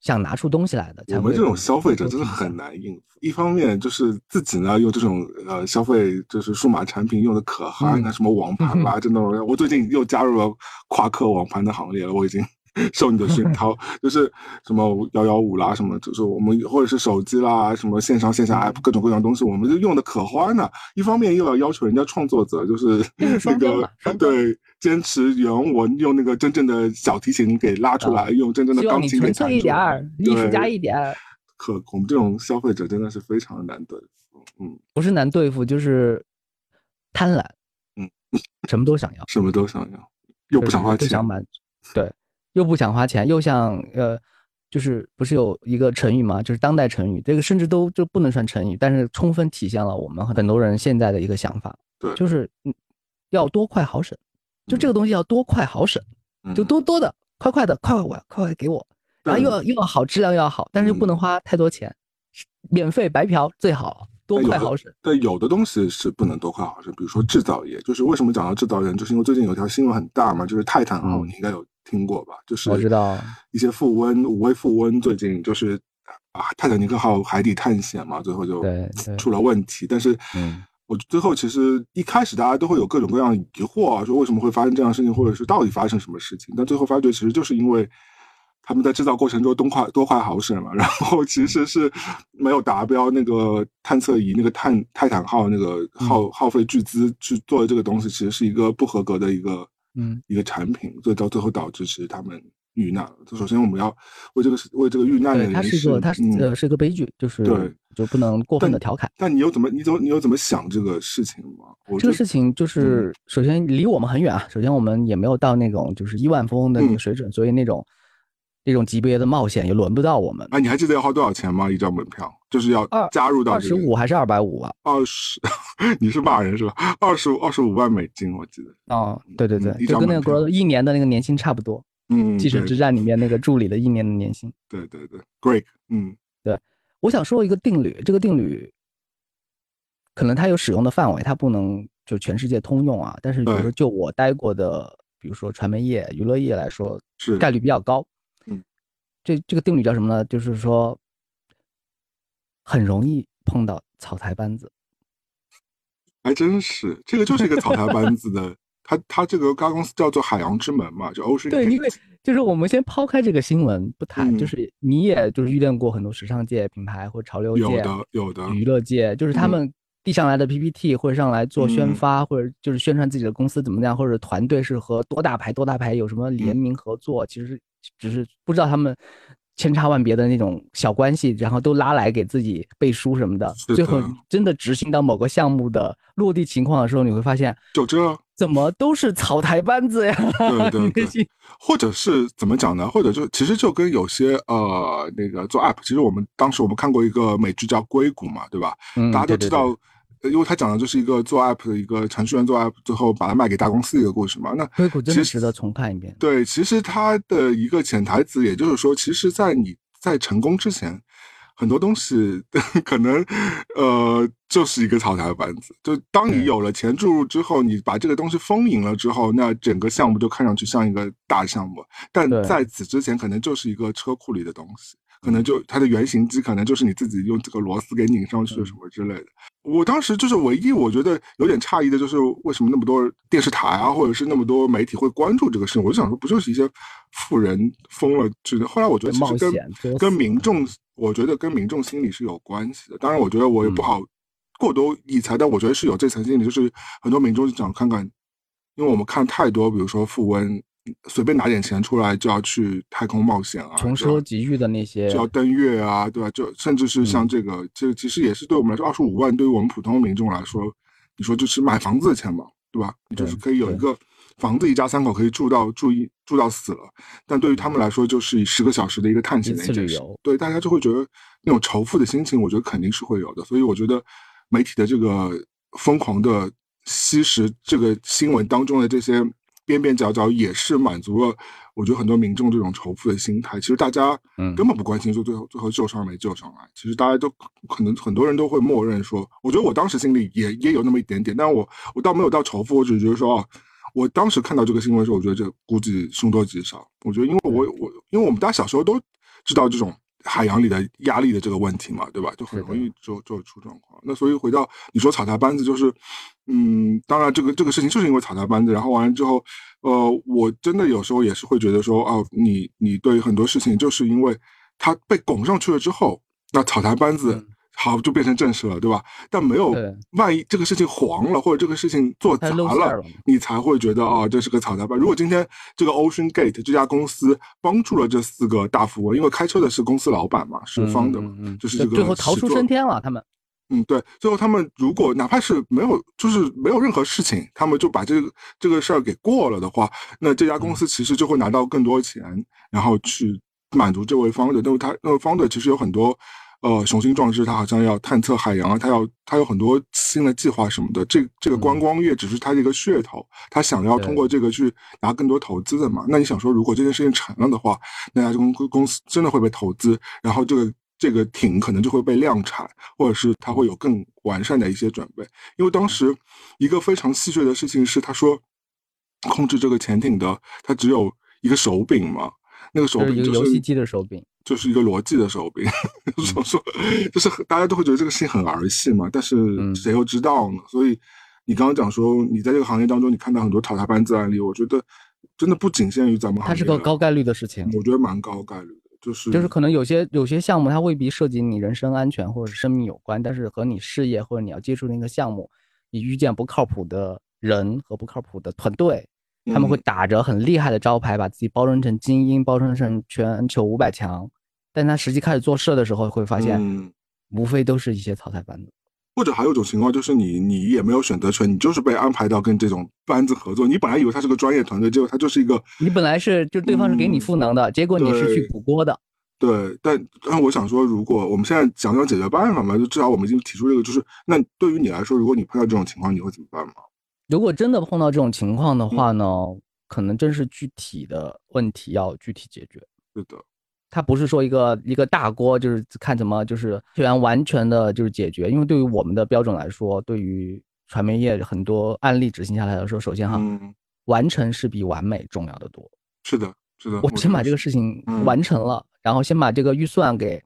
B: 想拿出东西来的。
A: 我们这种消费者真的很难应付，一方面就是自己呢用这种呃消费就是数码产品用的可嗨，那什么网盘吧，真的，我最近又加入了夸克网盘的行列了，我已经。受你的熏陶，就是什么幺幺五啦，什么就是我们或者是手机啦，什么线上线下 app 各种各样东西，我们就用的可欢了。一方面又要要求人家创作者，就是 那个 对坚持原文，用那个真正的小提琴给拉出来，用真正的钢琴给弹出
B: 一点儿，艺术家一点。
A: 可我们这种消费者真的是非常难对付，嗯，
B: 不是难对付，就是贪婪，
A: 嗯，
B: 什么都想要，
A: 什么都想要，又不想花钱，
B: 想满，对。又不想花钱，又想呃，就是不是有一个成语嘛？就是当代成语，这个甚至都就不能算成语，但是充分体现了我们很多人现在的一个想法。
A: 对，
B: 就是嗯，要多快好省，就这个东西要多快好省，就多多的快快的快快我快快给我，然后又要又要好质量又要好，但是又不能花太多钱，免费白嫖最好，多快好省。
A: 对，有的东西是不能多快好省，比如说制造业，就是为什么讲到制造业，就是因为最近有条新闻很大嘛，就是泰坦号，你应该有。听过吧？就是
B: 我知道
A: 一些富翁、五位富翁，最近就是啊，泰坦尼克号海底探险嘛，最后就出了问题。但是，我最后其实一开始大家都会有各种各样疑惑，啊说为什么会发生这样的事情，或者是到底发生什么事情？但最后发觉，其实就是因为他们在制造过程中多快多快好省了，然后其实是没有达标那个探测仪那个探泰坦号那个耗耗费巨资去做的这个东西，其实是一个不合格的一个。
B: 嗯，
A: 一个产品，所以到最后导致其实他们遇难了。首先我们要为这个为这个遇难的人，
B: 他是一个他是呃是一个悲剧，就是
A: 对，
B: 就不能过分的调侃。
A: 但你又怎么你怎么你又怎么想这个事情吗？
B: 这个事情就是首先离我们很远啊，首先我们也没有到那种就是亿万富翁的那个水准，所以那种。这种级别的冒险也轮不到我们。
A: 啊，你还记得要花多少钱吗？一张门票就是要加入到
B: 二十五还是二百五啊？
A: 二十，你是骂人是吧？二十五二十五万美金，我记得。
B: 哦，对对对，就跟那个一年的那个年薪差不多。
A: 嗯，
B: 继承之战里面那个助理的一年的年薪。
A: 对对对，Great。嗯，
B: 对，我想说一个定律，这个定律可能它有使用的范围，它不能就全世界通用啊。但是比如说就我待过的，比如说传媒业、娱乐业来说，
A: 是
B: 概率比较高。这这个定律叫什么呢？就是说，很容易碰到草台班子。
A: 还真是，这个就是一个草台班子的。他他这个公司叫做海洋之门嘛，就 Ocean。
B: 对，因为就是我们先抛开这个新闻不谈，就是你也就是遇见过很多时尚界品牌或潮流界，
A: 有的有的
B: 娱乐界，就是他们递上来的 PPT 或者上来做宣发，或者就是宣传自己的公司怎么样，或者团队是和多大牌多大牌有什么联名合作，其实。只是不知道他们千差万别的那种小关系，然后都拉来给自己背书什么的。最后真的执行到某个项目的落地情况的时候，你会发现，
A: 就这
B: 怎么都是草台班子呀？
A: 对对对，或者是怎么讲呢？或者就其实就跟有些呃那个做 app，其实我们当时我们看过一个美剧叫《硅谷》嘛，对吧？大家都知道。因为他讲的就是一个做 app 的一个程序员做 app，最后把它卖给大公司的一个故事嘛。那
B: 硅谷真的值得重看一遍。
A: 对，其实他的一个潜台词，也就是说，其实，在你在成功之前，很多东西 可能呃就是一个草台班子。就当你有了钱注入之后，你把这个东西丰盈了之后，那整个项目就看上去像一个大项目。但在此之前，可能就是一个车库里的东西。可能就它的原型机，可能就是你自己用这个螺丝给拧上去什么之类的。我当时就是唯一我觉得有点诧异的，就是为什么那么多电视台啊，或者是那么多媒体会关注这个事情？我就想说，不就是一些富人疯了？就是后来我觉得其实跟跟民众，我觉得跟民众心理是有关系的。当然，我觉得我也不好过多理财，但我觉得是有这层心理，就是很多民众就想看看，因为我们看太多，比如说富翁。随便拿点钱出来就要去太空冒险啊，
B: 穷奢极欲的那些，
A: 就要登月啊，对吧？就甚至是像这个，这其实也是对我们来说，二十五万对于我们普通民众来说，你说就是买房子的钱嘛，对吧？你就是可以有一个房子，一家三口可以住到住一住到死了。但对于他们来说，就是以十个小时的一个探险的一件事。对大家就会觉得那种仇富的心情，我觉得肯定是会有的。所以我觉得媒体的这个疯狂的吸食这个新闻当中的这些。边边角角也是满足了，我觉得很多民众这种仇富的心态。其实大家根本不关心说最后最后救上没救上来。其实大家都可能很多人都会默认说，我觉得我当时心里也也有那么一点点，但我我倒没有到仇富，我只是觉得说，哦，我当时看到这个新闻的时候，我觉得这估计凶多吉少。我觉得因为我我因为我们大家小时候都知道这种。海洋里的压力的这个问题嘛，对吧？就很容易就就出状况。那所以回到你说草台班子，就是，嗯，当然这个这个事情就是因为草台班子，然后完了之后，呃，我真的有时候也是会觉得说，哦，你你对很多事情就是因为它被拱上去了之后，那草台班子。好，就变成正事了，对吧？但没有，万一这个事情黄了，或者这个事情做砸了，你才会觉得啊，这是个草台班。如果今天这个 Ocean Gate 这家公司帮助了这四个大富翁，因为开车的是公司老板嘛，是方的嘛，就是这个
B: 最后逃出升天了，他们。
A: 嗯，对，最后他们如果哪怕是没有，就是没有任何事情，他们就把这个这个事儿给过了的话，那这家公司其实就会拿到更多钱，然后去满足这位方的。那么他那位方的其实有很多。呃，雄心壮志，他好像要探测海洋啊，他要他有很多新的计划什么的。这这个观光业只是他的一个噱头，他想要通过这个去拿更多投资的嘛。那你想说，如果这件事情成了的话，那家公公司真的会被投资，然后这个这个艇可能就会被量产，或者是他会有更完善的一些准备。因为当时一个非常戏谑的事情是，他说控制这个潜艇的，他只有一个手柄嘛，那个手柄就是
B: 游戏机的手柄。
A: 就是一个逻辑的手柄，说说，就是大家都会觉得这个事情很儿戏嘛，但是谁又知道呢？所以你刚刚讲说，你在这个行业当中，你看到很多淘汰班子案例，我觉得真的不仅限于咱们行业，
B: 它是个高概率的事情。
A: 我觉得蛮高概率的，就是
B: 就是可能有些有些项目它未必涉及你人身安全或者是生命有关，但是和你事业或者你要接触那个项目，你遇见不靠谱的人和不靠谱的团队，他们会打着很厉害的招牌，把自己包装成精英，包装成全球五百强，但他实际开始做事的时候，会发现，无非都是一些草台班子。
A: 或者还有一种情况，就是你你也没有选择权，你就是被安排到跟这种班子合作。你本来以为他是个专业团队，结果他就是一个
B: 你本来是就对方是给你赋能的，结果你是去补锅的。
A: 对，但但我想说，如果我们现在讲讲解决办法嘛，就至少我们已经提出这个，就是那对于你来说，如果你碰到这种情况，你会怎么办吗？
B: 如果真的碰到这种情况的话呢，可能真是具体的问题要具体解决。
A: 是的。
B: 它不是说一个一个大锅，就是看怎么就是虽然完全的就是解决。因为对于我们的标准来说，对于传媒业很多案例执行下来的时候，首先哈，完成是比完美重要的多。
A: 是的，是的。
B: 我先把这个事情完成了，然后先把这个预算给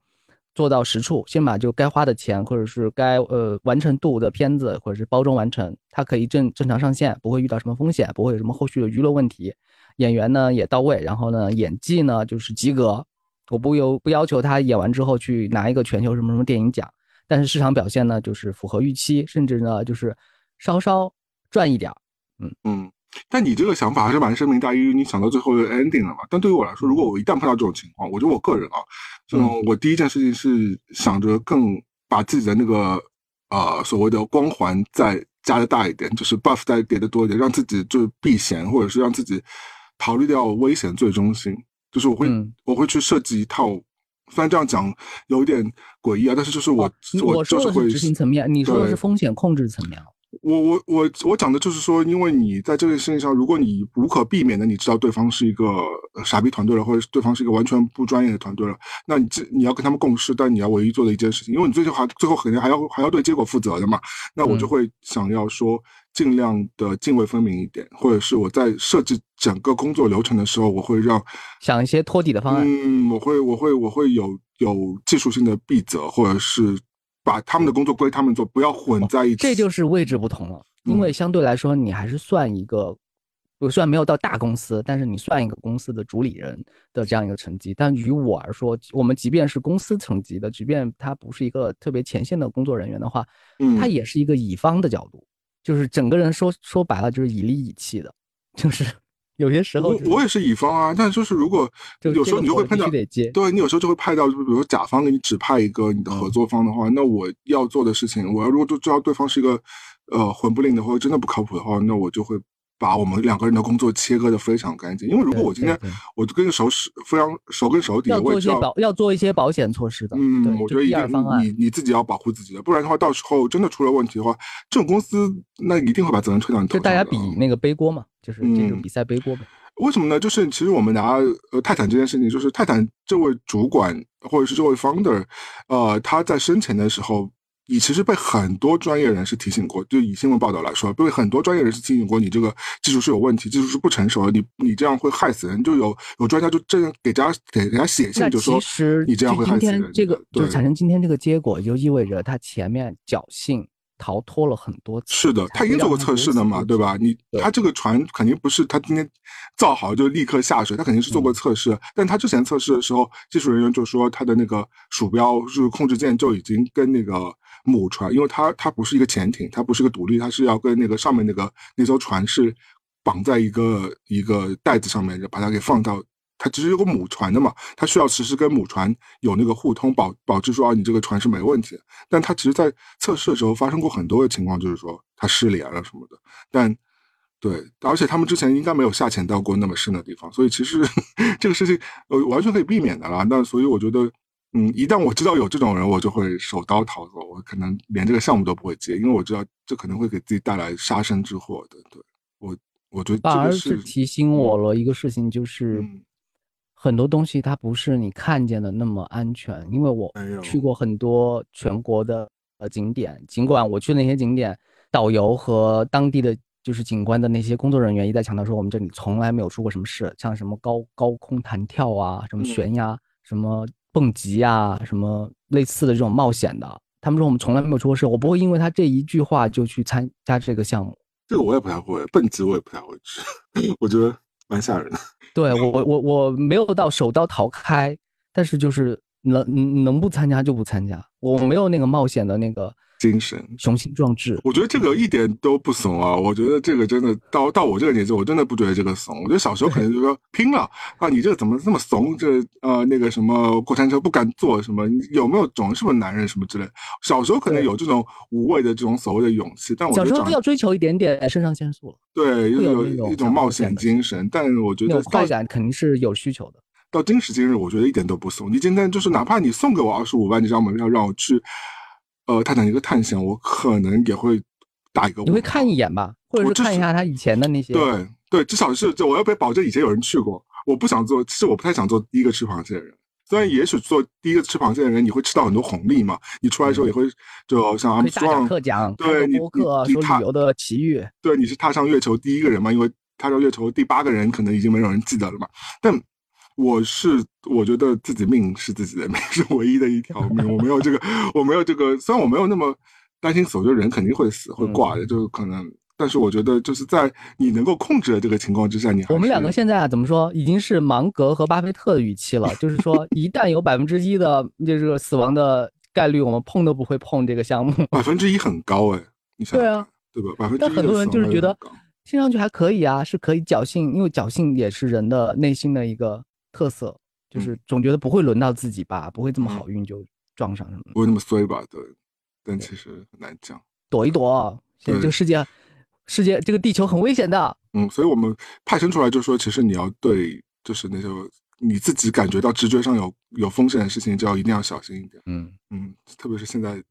B: 做到实处，先把就该花的钱或者是该呃完成度的片子或者是包装完成，它可以正正常上线，不会遇到什么风险，不会有什么后续的娱乐问题。演员呢也到位，然后呢演技呢就是及格。我不有不要求他演完之后去拿一个全球什么什么电影奖，但是市场表现呢，就是符合预期，甚至呢就是稍稍赚一点。
A: 嗯嗯，但你这个想法还是蛮深明大义，你想到最后的 ending 了嘛？但对于我来说，如果我一旦碰到这种情况，我觉得我个人啊，就我第一件事情是想着更把自己的那个呃所谓的光环再加的大一点，就是 buff 再叠的多一点，让自己就是避嫌，或者是让自己逃离掉危险最中心。就是我会我会去设计一套，虽然这样讲有点诡异啊，但是就是我
B: 我
A: 就是会
B: 执行层面，你说的是风险控制层面。
A: 我我我我讲的就是说，因为你在这个事情上，如果你无可避免的你知道对方是一个傻逼团队了，或者是对方是一个完全不专业的团队了，那你这你要跟他们共事，但你要唯一做的一件事情，因为你最后还最后肯定还要还要对结果负责的嘛，那我就会想要说。尽量的泾渭分明一点，或者是我在设计整个工作流程的时候，我会让
B: 想一些托底的方案。
A: 嗯，我会，我会，我会有有技术性的避责，或者是把他们的工作归他们做，不要混在一起。
B: 这就是位置不同了，因为相对来说，你还是算一个，我虽然没有到大公司，但是你算一个公司的主理人的这样一个层级。但于我而说，我们即便是公司层级的，即便他不是一个特别前线的工作人员的话，嗯，他也是一个乙方的角度。就是整个人说说白了就是以利以气的，就是有些时候
A: 我我也是乙方啊，但就是如果有时候你就会碰到，对你有时候就会派到，就比如说甲方给你指派一个你的合作方的话，那我要做的事情，我要如果就知道对方是一个呃混不吝的或者真的不靠谱的话，那我就会。把我们两个人的工作切割的非常干净，因为如果我今天我就跟手使非常手跟手底，
B: 要做一些保要做一些保险措施的。
A: 嗯，我觉得
B: 一定
A: 你你自己要保护自己的，不然的话，到时候真的出了问题的话，这种公司那一定会把责任推到你头上。
B: 就大家比那个背锅嘛，就是这种比赛背锅呗。
A: 为什么呢？就是其实我们拿呃泰坦这件事情，就是泰坦这位主管或者是这位 founder，呃，他在生前的时候。你其实被很多专业人士提醒过，就以新闻报道来说，被很多专业人士提醒过，你这个技术是有问题，技术是不成熟的，你你这样会害死人。就有有专家就这样给家给人家写信，就说你这样会害死人。
B: 这个就产生今天这个结果，就意味着他前面侥幸逃脱了很多次。
A: 是的，他已经做过测试的嘛，对吧？你他这个船肯定不是他今天造好就立刻下水，他肯定是做过测试。但他之前测试的时候，技术人员就说他的那个鼠标是控制键就已经跟那个。母船，因为它它不是一个潜艇，它不是个独立，它是要跟那个上面那个那艘船是绑在一个一个袋子上面，就把它给放到它其实有个母船的嘛，它需要实时跟母船有那个互通，保保证说啊你这个船是没问题。但它其实，在测试的时候发生过很多的情况，就是说它失联了什么的。但对，而且他们之前应该没有下潜到过那么深的地方，所以其实 这个事情呃完全可以避免的啦。那所以我觉得。嗯，一旦我知道有这种人，我就会手刀逃走，我可能连这个项目都不会接，因为我知道这可能会给自己带来杀身之祸的。对我，我觉得反
B: 而是提醒我了一个事情，就是很多东西它不是你看见的那么安全。因为我去过很多全国的呃景点，尽管我去那些景点，导游和当地的就是景观的那些工作人员一再强调说，我们这里从来没有出过什么事，像什么高高空弹跳啊，什么悬崖，什么。蹦极啊，什么类似的这种冒险的，他们说我们从来没有出过事，我不会因为他这一句话就去参加这个项目。
A: 这个我也不太会，蹦极我也不太会去，我觉得蛮吓人的。
B: 对我我我我没有到手刀逃开，但是就是能能不参加就不参加，我没有那个冒险的那个
A: 精神，
B: 雄心壮志。
A: 我觉得这个一点都不怂啊！我觉得这个真的到到我这个年纪，我真的不觉得这个怂。我觉得小时候可能就说 拼了啊，你这个怎么这么怂？这呃那个什么过山车不敢坐什么？有没有种是不是男人什么之类？小时候可能有这种无谓的这种所谓的勇气，但我
B: 小时候要追求一点点肾上腺素了。
A: 对，有一种冒险精神，但我觉得
B: 快感肯定是有需求的。
A: 到今时今日，我觉得一点都不怂。你今天就是哪怕你送给我二十五万这张门票，让我去，呃，泰坦尼克探险，我可能也会打一个。
B: 你会看一眼吧，或者是看一下他以前的那些。
A: 对对，至少是就我要被保证以前有人去过。我不想做，其实我不太想做第一个吃螃蟹的人。虽然也许做第一个吃螃蟹的人，你会吃到很多红利嘛。你出来的时候也会，就像阿姆斯特朗对你
B: 你旅游的奇遇，
A: 对，你是踏上月球第一个人嘛？因为踏上月球第八个人可能已经没有人记得了嘛。但我是我觉得自己命是自己的命，是唯一的一条命。我没有这个，我没有这个。虽然我没有那么担心死，我觉得人肯定会死会挂的，就可能。但是我觉得就是在你能够控制的这个情况之下，你
B: 我们两个现在啊，怎么说，已经是芒格和巴菲特的语气了。就是说，一旦有百分之一的就是死亡的概率，我们碰都不会碰这个项目。
A: 百分之一很高哎，你想
B: 对啊，
A: 对吧？百分之
B: 但很多人就是觉得听上去还可以啊，是可以侥幸，因为侥幸也是人的内心的一个特色。就是总觉得不会轮到自己吧，不会这么好运就撞上什么，
A: 不会那么衰吧？对，但其实很难讲，
B: 躲一躲。现在这个世界，世界这个地球很危险的。
A: 嗯，所以我们派生出来就说，其实你要对，就是那些你自己感觉到直觉上有有风险的事情，就要一定要小心一点。嗯嗯，特别是现在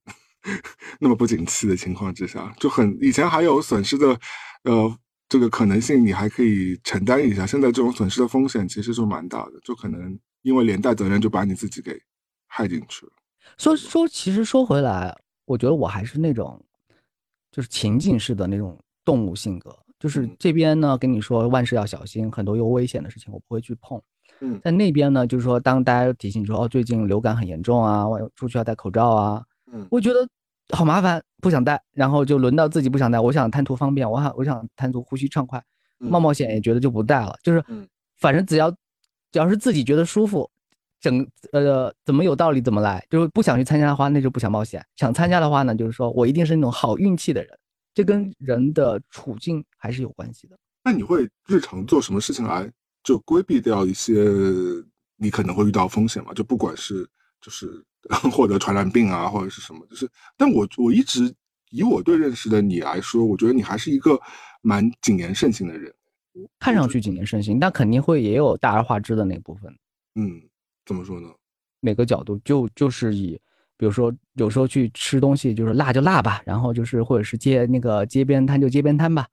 A: 那么不景气的情况之下，就很以前还有损失的，呃，这个可能性你还可以承担一下，现在这种损失的风险其实就蛮大的，就可能。因为连带责任就把你自己给害进去了。
B: 说说，其实说回来，我觉得我还是那种，就是情景式的那种动物性格。就是这边呢，跟你说万事要小心，很多有危险的事情我不会去碰。嗯，在那边呢，就是说当大家提醒说哦，最近流感很严重啊，外出去要戴口罩啊。嗯，我觉得好麻烦，不想戴，然后就轮到自己不想戴。我想贪图方便，我想我想贪图呼吸畅快，冒冒险也觉得就不戴了。就是，反正只要。只要是自己觉得舒服，整呃怎么有道理怎么来，就是不想去参加的话，那就不想冒险；想参加的话呢，就是说我一定是那种好运气的人。这跟人的处境还是有关系的。
A: 那你会日常做什么事情来就规避掉一些你可能会遇到风险吗？就不管是就是 获得传染病啊，或者是什么，就是但我我一直以我对认识的你来说，我觉得你还是一个蛮谨言慎行的人。
B: 看上去谨言慎行，但肯定会也有大而化之的那部分。
A: 嗯，怎么说呢？
B: 每个角度就就是以，比如说有时候去吃东西，就是辣就辣吧，然后就是或者是街那个街边摊就街边摊吧，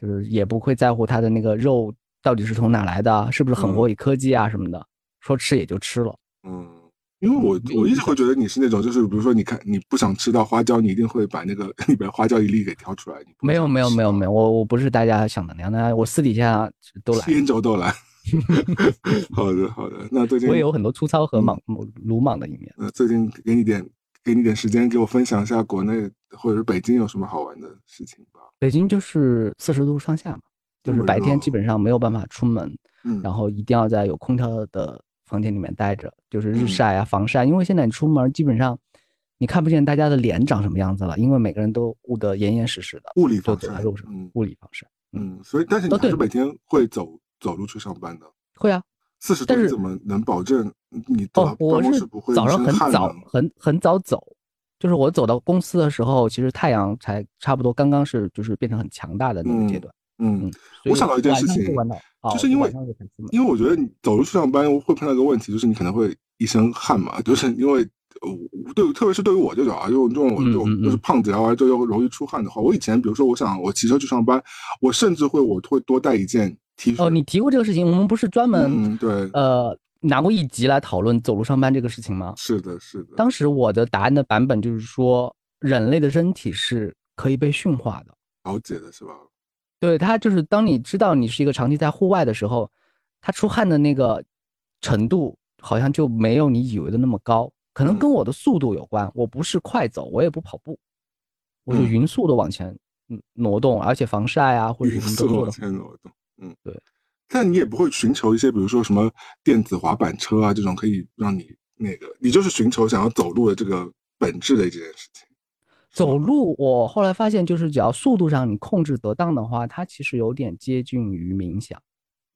B: 就是也不会在乎它的那个肉到底是从哪来的，是不是很活科技啊什么的，说吃也就吃了。嗯。
A: 因为我我一直会觉得你是那种，就是比如说，你看你不想吃到花椒，你一定会把那个 里边花椒一粒给挑出来。
B: 没有没有没有没有，我我不是大家想的那样的，我私底下都来，
A: 烟酒都来。好的好的，那最近
B: 我也有很多粗糙和莽鲁莽的一面。
A: 那最近给你点给你点时间，给我分享一下国内或者是北京有什么好玩的事情吧。
B: 北京就是四十度上下嘛，就是白天基本上没有办法出门，嗯，然后一定要在有空调的。房间里面待着，就是日晒啊，防晒。因为现在你出门基本上你看不见大家的脸长什么样子了，因为每个人都捂得严严实实的，
A: 物理防晒，
B: 嗯，物理防晒，
A: 嗯。所以，但是你是每天会走走路去上班的？
B: 会啊，
A: 四十度你怎么能保证你
B: 哦？我是早上很早很很早走，就是我走到公司的时候，其实太阳才差不多刚刚是就是变成很强大的那个阶段。
A: 嗯，我想到一件事情，就是因为因为我觉得你走路去上班会碰到一个问题，就是你可能会一身汗嘛，就是因为对，特别是对于我这种啊，就这种我这种就是胖子啊，就又容易出汗的话，我以前比如说我想我骑车去上班，我甚至会我会多带一件 T 恤。
B: 哦，你提过这个事情，我们不是专门
A: 对
B: 呃拿过一集来讨论走路上班这个事情吗？
A: 是的，是的。
B: 当时我的答案的版本就是说，人类的身体是可以被驯化的，
A: 了解的是吧？
B: 对它就是，当你知道你是一个长期在户外的时候，它出汗的那个程度好像就没有你以为的那么高，可能跟我的速度有关。我不是快走，我也不跑步，我就匀速的往前嗯挪动，而且防晒啊或者什么都做
A: 往前挪动。嗯，
B: 对。
A: 但你也不会寻求一些，比如说什么电子滑板车啊这种，可以让你那个，你就是寻求想要走路的这个本质的这件事情。
B: 走路，我后来发现，就是只要速度上你控制得当的话，它其实有点接近于冥想。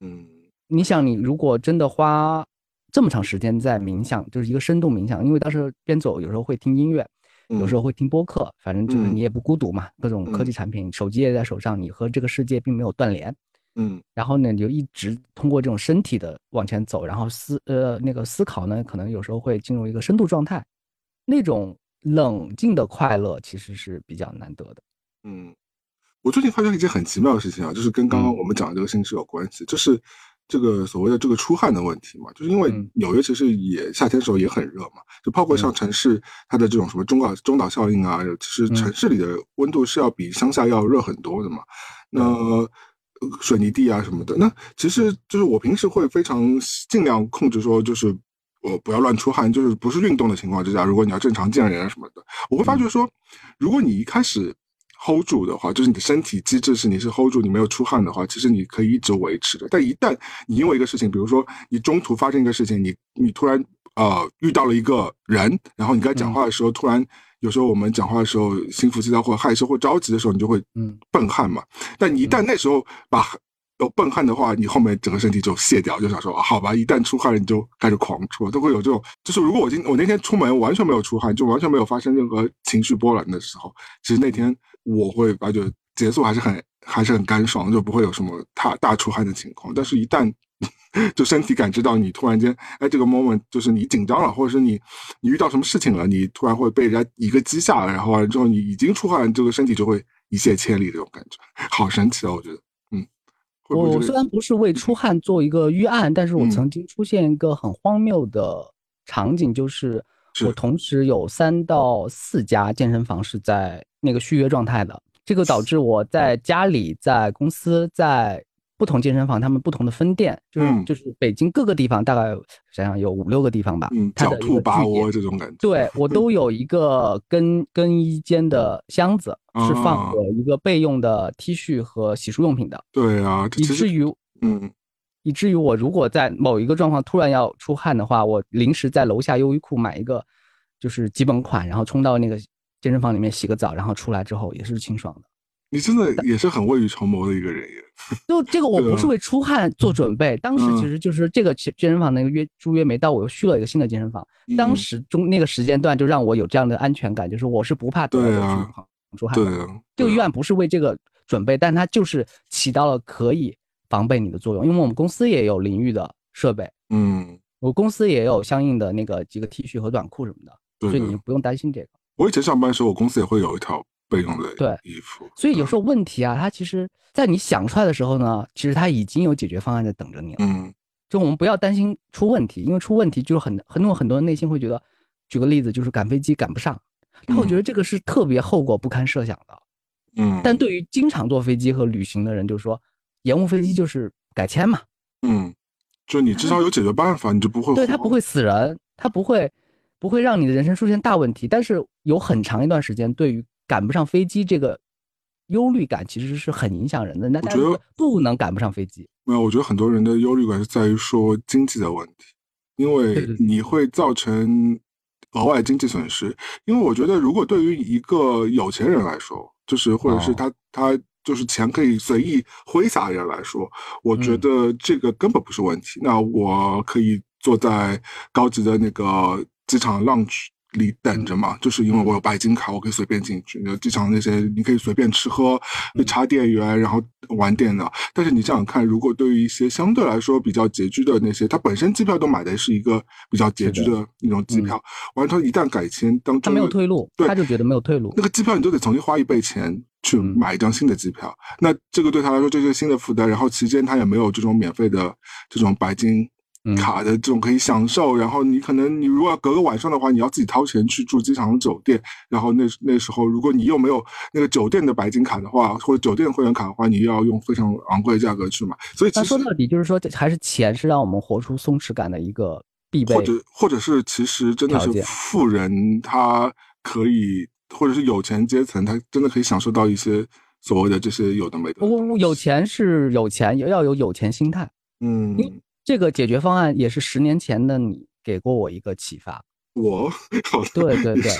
A: 嗯，
B: 你想，你如果真的花这么长时间在冥想，就是一个深度冥想，因为当时边走有时候会听音乐，有时候会听播客，反正就是你也不孤独嘛，各种科技产品，手机也在手上，你和这个世界并没有断联。
A: 嗯，
B: 然后呢，你就一直通过这种身体的往前走，然后思呃那个思考呢，可能有时候会进入一个深度状态，那种。冷静的快乐其实是比较难得的。
A: 嗯，我最近发现一件很奇妙的事情啊，就是跟刚刚我们讲的这个性质有关系，就是这个所谓的这个出汗的问题嘛。就是因为纽约其实也夏天的时候也很热嘛，就包括像城市它的这种什么中岛中岛效应啊，其实城市里的温度是要比乡下要热很多的嘛。那水泥地啊什么的，那其实就是我平时会非常尽量控制说就是。我不要乱出汗，就是不是运动的情况之下，如果你要正常见人啊什么的，我会发觉说，如果你一开始 hold 住的话，就是你的身体机制是你是 hold 住，你没有出汗的话，其实你可以一直维持的。但一旦你因为一个事情，比如说你中途发生一个事情，你你突然呃遇到了一个人，然后你跟他讲话的时候，突然有时候我们讲话的时候心浮气躁或害羞或着急的时候，你就会嗯笨汗嘛。但你一旦那时候把有笨汗的话，你后面整个身体就卸掉，就想说啊好吧，一旦出汗了，你就开始狂出，都会有这种。就是如果我今我那天出门完全没有出汗，就完全没有发生任何情绪波澜的时候，其实那天我会发觉结束还是很还是很干爽，就不会有什么大大出汗的情况。但是，一旦 就身体感知到你突然间，哎，这个 moment 就是你紧张了，或者是你你遇到什么事情了，你突然会被人家一个击下，然后完了之后你已经出汗，这个身体就会一泻千里这种感觉，好神奇啊！我觉得。
B: 我虽然不是为出汗做一个预案，但是我曾经出现一个很荒谬的场景，就是我同时有三到四家健身房是在那个续约状态的，这个导致我在家里、在公司、在。不同健身房，他们不同的分店，就是就是北京各个地方，大概想想有五六个地方吧。
A: 嗯，狡兔八窝这种感觉。
B: 对我都有一个更更衣间的箱子，是放我一个备用的 T 恤和洗漱用品的。
A: 对啊，
B: 以至于
A: 嗯，
B: 以至于我如果在某一个状况突然要出汗的话，我临时在楼下优衣库买一个就是基本款，然后冲到那个健身房里面洗个澡，然后出来之后也是清爽的。
A: 你真的也是很未雨绸缪的一个人耶！
B: 就这个，我不是为出汗做准备。当时其实就是这个健身房那个约租约没到，我又续了一个新的健身房。当时中那个时间段就让我有这样的安全感，就是我是不怕得出汗。
A: 对
B: 啊，这个预案不是为这个准备，但它就是起到了可以防备你的作用。因为我们公司也有淋浴的设备，
A: 嗯，
B: 我公司也有相应的那个几个 T 恤和短裤什么的，所以你不用担心这个。
A: 我以前上班的时候，我公司也会有一条。备用的
B: 对
A: 衣服，
B: 所以有时候问题啊，它其实，在你想出来的时候呢，其实它已经有解决方案在等着你了。
A: 嗯，
B: 就我们不要担心出问题，因为出问题就是很很多很多人内心会觉得，举个例子，就是赶飞机赶不上，但我觉得这个是特别后果不堪设想的。
A: 嗯，
B: 但对于经常坐飞机和旅行的人，就是说延误飞机就是改签嘛。
A: 嗯，就你至少有解决办法，你就不会
B: 对他不会死人，他不会不会让你的人生出现大问题。但是有很长一段时间，对于赶不上飞机，这个忧虑感其实是很影响人的。那
A: 觉得
B: 不能赶不上飞机。
A: 没有，我觉得很多人的忧虑感是在于说经济的问题，因为你会造成额外经济损失。因为我觉得，如果对于一个有钱人来说，就是或者是他他就是钱可以随意挥洒的人来说，我觉得这个根本不是问题。那我可以坐在高级的那个机场 lounge。里等着嘛，就是因为我有白金卡，我可以随便进去。那机场那些你可以随便吃喝，插电源，然后玩电脑。但是你想想看，如果对于一些相对来说比较拮据的那些，他本身机票都买的是一个比较拮据的那种机票，完他一旦改签，当
B: 他没有退路，
A: 对，
B: 他就觉得没有退路。
A: 那个机票你都得重新花一倍钱去买一张新的机票，那这个对他来说就是新的负担。然后期间他也没有这种免费的这种白金。卡的这种可以享受，然后你可能你如果要隔个晚上的话，你要自己掏钱去住机场酒店，然后那那时候如果你又没有那个酒店的白金卡的话，或者酒店会员卡的话，你又要用非常昂贵的价格去买。所以，
B: 其实说到底就是说，还是钱是让我们活出松弛感的一个必备，
A: 或者或者是其实真的是富人他可以，或者是有钱阶层他真的可以享受到一些所谓的这些有的没的。
B: 我有钱是有钱，要有有钱心态。
A: 嗯。
B: 这个解决方案也是十年前的你给过我一个启发。
A: 我，
B: 对对对，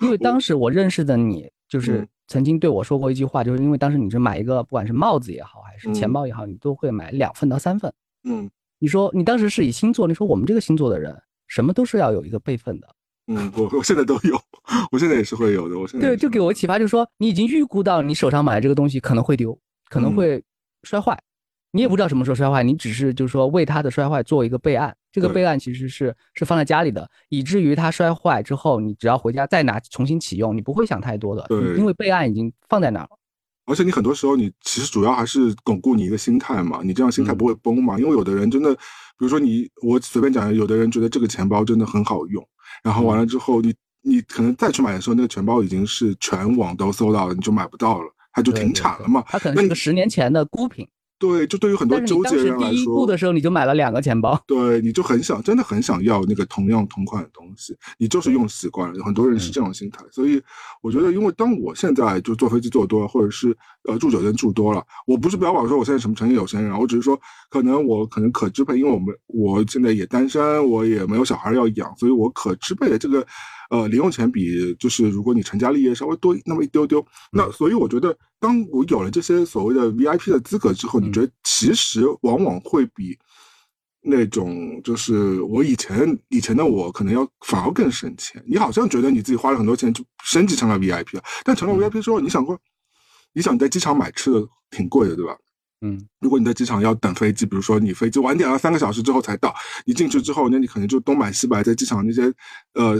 B: 因为当时我认识的你，就是曾经对我说过一句话，就是因为当时你是买一个，不管是帽子也好，还是钱包也好，你都会买两份到三份。
A: 嗯，
B: 你说你当时是以星座，你说我们这个星座的人，什么都是要有一个备份的。
A: 嗯，我我现在都有，我现在也是会有的。我现在
B: 对，就给我启发，就是说你已经预估到你手上买的这个东西可能会丢，可能会摔坏，你也不知道什么时候摔坏，你只是就是说为它的摔坏做一个备案。这个备案其实是是放在家里的，以至于它摔坏之后，你只要回家再拿重新启用，你不会想太多的。
A: 对，
B: 因为备案已经放在那儿了。
A: 而且你很多时候，你其实主要还是巩固你一个心态嘛，你这样心态不会崩嘛。因为有的人真的，比如说你，我随便讲，有的人觉得这个钱包真的很好用，然后完了之后，你你可能再去买的时候，那个钱包已经是全网都搜到了，你就买不到了，它就停产了嘛。
B: 它可能是个十年前的孤品。
A: 对，就对于很多纠结人来说，
B: 第一步的时候你就买了两个钱包，
A: 对，你就很想，真的很想要那个同样同款的东西，你就是用习惯了。很多人是这种心态，所以我觉得，因为当我现在就坐飞机坐多了，或者是呃住酒店住多了，我不是标榜说我现在什么成绩有钱人，我只是说可能我可能可支配，因为我们我现在也单身，我也没有小孩要养，所以我可支配的这个。呃，零用钱比就是如果你成家立业稍微多那么一丢丢，那所以我觉得，当我有了这些所谓的 VIP 的资格之后，你觉得其实往往会比那种就是我以前以前的我可能要反而更省钱。你好像觉得你自己花了很多钱就升级成了 VIP 了，但成了 VIP 之后，你想过，你想在机场买吃的挺贵的，对吧？
B: 嗯，
A: 如果你在机场要等飞机，比如说你飞机晚点了三个小时之后才到，你进去之后，那你可能就东买西买，在机场那些呃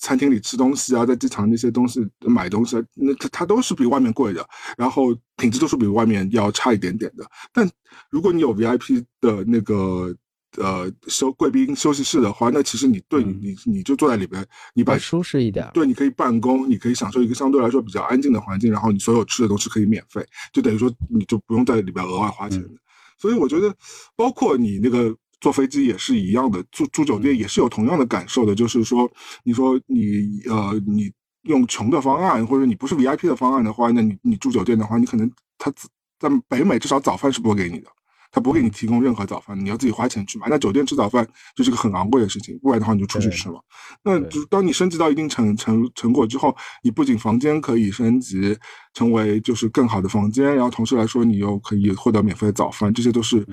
A: 餐厅里吃东西啊，在机场那些东西买东西，那它它都是比外面贵的，然后品质都是比外面要差一点点的。但如果你有 VIP 的那个。呃，休贵宾休息室的话，那其实你对你你就坐在里边，你把
B: 舒适一点，
A: 对，你可以办公，你可以享受一个相对来说比较安静的环境，然后你所有吃的东西可以免费，就等于说你就不用在里边额外花钱的。所以我觉得，包括你那个坐飞机也是一样的，住住酒店也是有同样的感受的，就是说，你说你呃你用穷的方案，或者你不是 VIP 的方案的话，那你你住酒店的话，你可能他在北美至少早饭是不会给你的。他不给你提供任何早饭，你要自己花钱去买。那酒店吃早饭就是个很昂贵的事情，不然的话你就出去吃了。那就当你升级到一定成成成果之后，你不仅房间可以升级成为就是更好的房间，然后同时来说你又可以获得免费的早饭，这些都是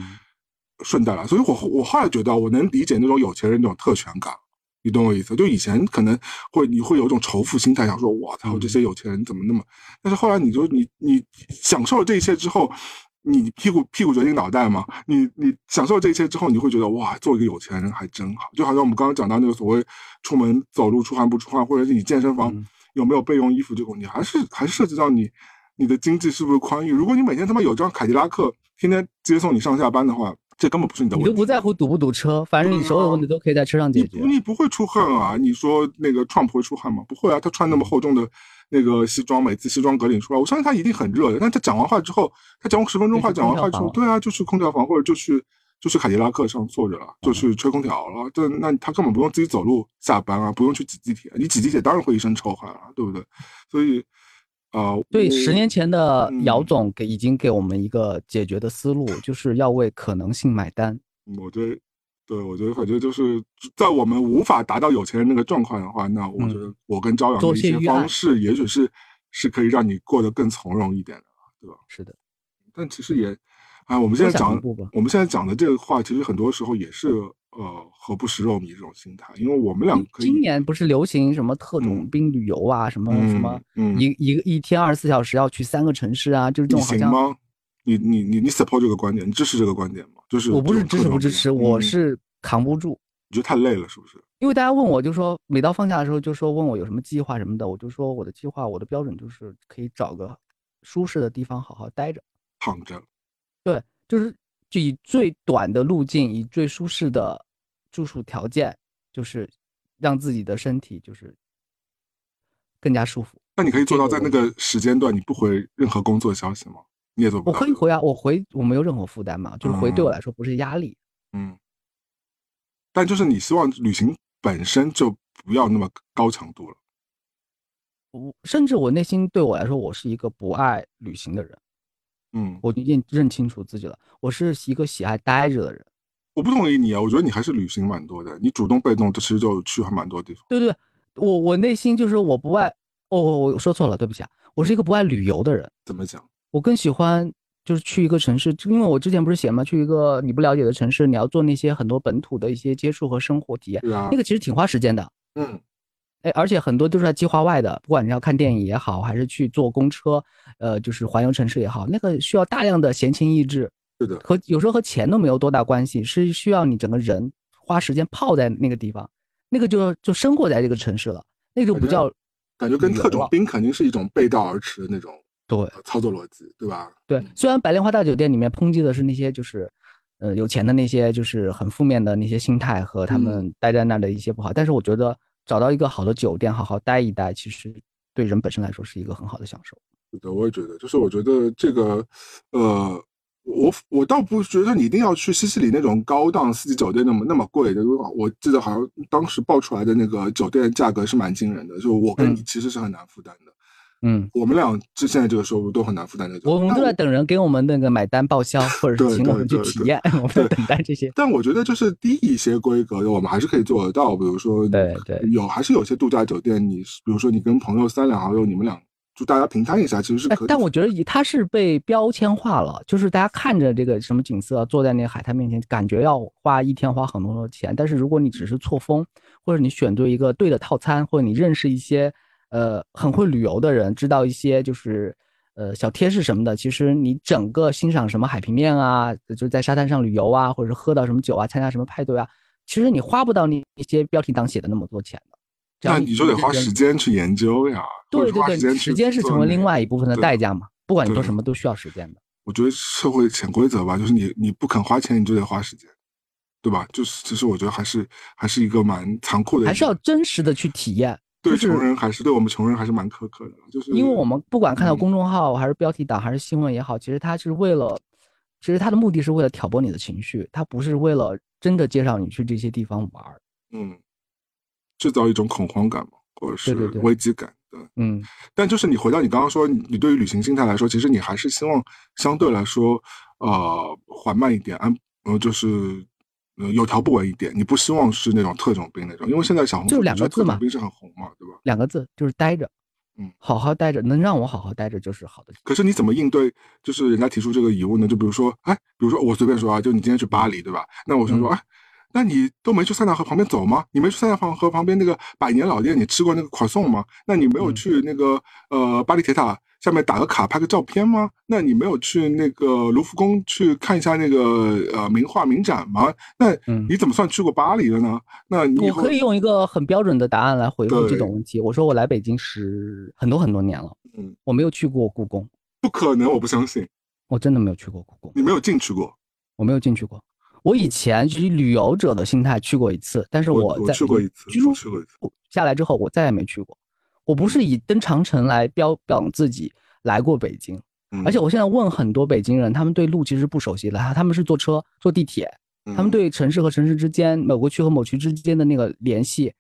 A: 顺带了。所以我我后来觉得我能理解那种有钱人那种特权感，你懂我意思？就以前可能会你会有一种仇富心态，想说我操这些有钱人怎么那么……但是后来你就你你享受了这一切之后。你屁股屁股决定脑袋嘛？你你享受这一切之后，你会觉得哇，做一个有钱人还真好。就好像我们刚刚讲到那个所谓出门走路出汗不出汗，或者是你健身房有没有备用衣服这个问题，还是还是涉及到你你的经济是不是宽裕。如果你每天他妈有张凯迪拉克，天天接送你上下班的话，这根本不是你的问
B: 题。你都不在乎堵不堵车，反正你所有的问题都可以在车上解决。
A: 你不会出汗啊？你说那个创普会出汗吗？不会啊，他穿那么厚重的。那个西装，每次西装革领出来，我相信他一定很热的。但他讲完话之后，他讲十分钟话，讲完话之后，对啊，就去空调房或者就去就去凯迪拉克上坐着了，就去吹空调了。这那他根本不用自己走路下班啊，不用去挤地铁。你挤地铁当然会一身臭汗啊，对不对？所以啊，
B: 对，十年前的姚总给已经给我们一个解决的思路，就是要为可能性买单。
A: 我对。对，我觉得反正就是在我们无法达到有钱人那个状况的话，那我觉得我跟朝阳的一些方式，也许是是可以让你过得更从容一点的，对吧？
B: 是的，
A: 但其实也，啊，我们现在讲，我们现在讲的这个话，其实很多时候也是呃，何不食肉糜这种心态，因为我们两个
B: 今年不是流行什么特种兵旅游啊，什么什么，一一个一天二十四小时要去三个城市啊，就是这种好像。
A: 你你你你 support 这个观点，你支持这个观点吗？就是
B: 我不是支持不支持，我是扛不住。
A: 你觉得太累了，是不是？
B: 因为大家问我，就说每到放假的时候，就说问我有什么计划什么的，我就说我的计划，我的标准就是可以找个舒适的地方好好待着，
A: 躺着。
B: 对，就是就以最短的路径，以最舒适的住宿条件，就是让自己的身体就是更加舒服。
A: 那你可以做到在那个时间段你不回任何工作消息吗？你也做不
B: 我可以回啊，我回我没有任何负担嘛，就是回对我来说不是压力。
A: 嗯，但就是你希望旅行本身就不要那么高强度了。
B: 我甚至我内心对我来说，我是一个不爱旅行的人。
A: 嗯，
B: 我认认清楚自己了，我是一个喜爱待着的人。
A: 我不同意你啊，我觉得你还是旅行蛮多的，你主动被动，这其实就去还蛮多地方。
B: 对对，我我内心就是我不爱。哦，我说错了，对不起啊，我是一个不爱旅游的人。
A: 怎么讲？
B: 我更喜欢就是去一个城市，因为我之前不是写嘛，去一个你不了解的城市，你要做那些很多本土的一些接触和生活体验，
A: 那
B: 个其实挺花时间的。
A: 嗯，
B: 哎，而且很多都是在计划外的，不管你要看电影也好，还是去坐公车，呃，就是环游城市也好，那个需要大量的闲情逸致。
A: 是的，
B: 和有时候和钱都没有多大关系，是需要你整个人花时间泡在那个地方，那个就就生活在这个城市了，那就不叫。
A: 感觉跟特种兵肯定是一种背道而驰的那种
B: 对
A: 操作逻辑，对吧？
B: 对，虽然白莲花大酒店里面抨击的是那些就是，呃，有钱的那些就是很负面的那些心态和他们待在那的一些不好，但是我觉得找到一个好的酒店好好待一待，其实对人本身来说是一个很好的享受。
A: 对的，我也觉得，就是我觉得这个，呃。我我倒不觉得你一定要去西西里那种高档四季酒店那么那么贵的，我记得好像当时报出来的那个酒店价格是蛮惊人的，就我跟你其实是很难负担的。
B: 嗯，
A: 我们俩这现在这个收入都很难负担那种。
B: 我们都在等人给我们那个买单报销，或者是请我们去体验，我们在等待这些。
A: 但我觉得就是低一些规格的，我们还是可以做得到。比如说，
B: 对对，
A: 有还是有些度假酒店，你比如说你跟朋友三两好友，你们俩。就大家平摊一下，其实是可以。
B: 但我觉得以它是被标签化了，就是大家看着这个什么景色，坐在那个海滩面前，感觉要花一天花很多钱。但是如果你只是错峰，或者你选对一个对的套餐，或者你认识一些呃很会旅游的人，知道一些就是呃小贴士什么的，其实你整个欣赏什么海平面啊，就在沙滩上旅游啊，或者是喝到什么酒啊，参加什么派对啊，其实你花不到那一些标题党写的那么多钱的。
A: 那你就得花时间去研究呀。
B: 对对对，时间是成为另外一部分的代价嘛。不管你
A: 做
B: 什么，都需要时间的。
A: 我觉得社会潜规则吧，就是你你不肯花钱，你就得花时间，对吧？就是其实我觉得还是还是一个蛮残酷的，
B: 还是要真实的去体验。
A: 对穷人还是对我们穷人还是蛮苛刻的，就是
B: 因为我们不管看到公众号还是标题党还是新闻也好，其实他是为了，其实他的目的是为了挑拨你的情绪，他不是为了真的介绍你去这些地方玩
A: 嗯，制造一种恐慌感嘛。或者是危机感
B: 对，嗯，
A: 但就是你回到你刚刚说，你对于旅行心态来说，其实你还是希望相对来说，呃，缓慢一点，安，呃，就是有条不紊一点。你不希望是那种特种兵那种，因为现在小红
B: 书就两个字嘛，
A: 兵是很红嘛，对吧？
B: 两个字就是待着，
A: 嗯，
B: 好好待着，能让我好好待着就是好的。
A: 可是你怎么应对？就是人家提出这个疑问呢？就比如说，哎，比如说我随便说啊，就你今天去巴黎，对吧？那我想说，哎。那你都没去塞纳河旁边走吗？你没去塞纳河旁边那个百年老店，你吃过那个款送吗？那你没有去那个呃巴黎铁塔下面打个卡拍个照片吗？那你没有去那个卢浮宫去看一下那个呃名画名展吗？那你怎么算去过巴黎了呢？那
B: 我可以用一个很标准的答案来回复这种问题。我说我来北京十很多很多年了，
A: 嗯，
B: 我没有去过故宫，
A: 不可能，我不相信，
B: 我真的没有去过故宫。
A: 你没有进去过？
B: 我没有进去过。我以前以旅游者的心态去过一次，但是
A: 我
B: 在
A: 去过一次，
B: 居住
A: 去过一次
B: 下来之后，我再也没去过。我不是以登长城来标榜自己来过北京，而且我现在问很多北京人，他们对路其实不熟悉的，他们是坐车、坐地铁，他们对城市和城市之间、某个区和某区之间的那个联系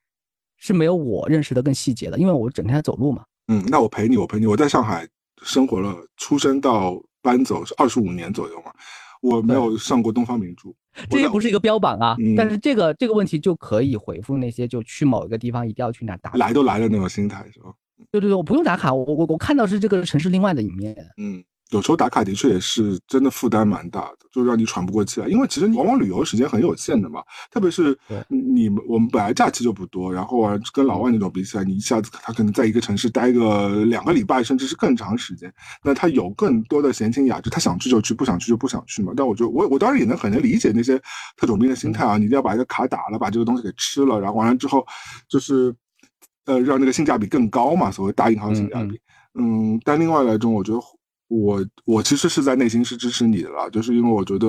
B: 是没有我认识的更细节的，因为我整天在走路嘛。
A: 嗯，那我陪你，我陪你。我在上海生活了，出生到搬走是二十五年左右嘛。我没有上过东方明珠，
B: 这些不是一个标榜啊。但是这个这个问题就可以回复那些就去某一个地方一定要去哪打卡
A: 来都来了那种心态是吧？
B: 对对对，我不用打卡，我我我看到是这个城市另外的一面。
A: 嗯。有时候打卡的确也是真的负担蛮大的，就让你喘不过气来。因为其实你往往旅游时间很有限的嘛，特别是你们我们本来假期就不多，然后啊跟老外那种比起来，你一下子他可能在一个城市待个两个礼拜，甚至是更长时间，那他有更多的闲情雅致，他想去就去，不想去就不想去嘛。但我觉得我我当然也能很能理解那些特种兵的心态啊，你一定要把一个卡打了，把这个东西给吃了，然后完了之后就是呃让那个性价比更高嘛，所谓大银行性价比。嗯，但另外来说，我觉得。我我其实是在内心是支持你的啦，就是因为我觉得，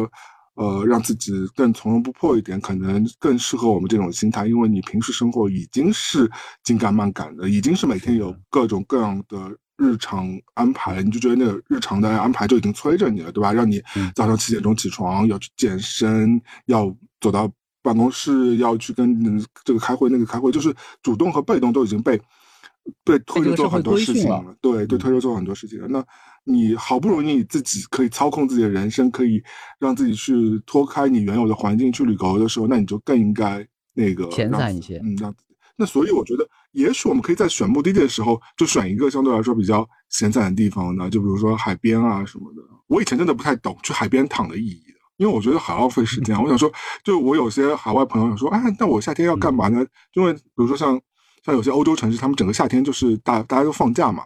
A: 呃，让自己更从容不迫一点，可能更适合我们这种心态。因为你平时生活已经是紧赶慢赶的，已经是每天有各种各样的日常安排，你就觉得那个日常的安排就已经催着你了，对吧？让你早上七点钟起床，要去健身，要走到办公室，要去跟这个开会那个开会，就是主动和被动都已经被。被推着做很多事情了，对对，推着做很多事情了。那你好不容易你自己可以操控自己的人生，可以让自己去脱开你原有的环境去旅游的时候，那你就更应该那个
B: 闲散一些。
A: 嗯，让那所以我觉得也许我们可以在选目的地的时候，就选一个相对来说比较闲散的地方呢，就比如说海边啊什么的。我以前真的不太懂去海边躺的意义的，因为我觉得好浪费时间。我想说，就我有些海外朋友想说，哎，那我夏天要干嘛呢？因为比如说像像有些欧洲城市，他们整个夏天就是大大家都放假嘛。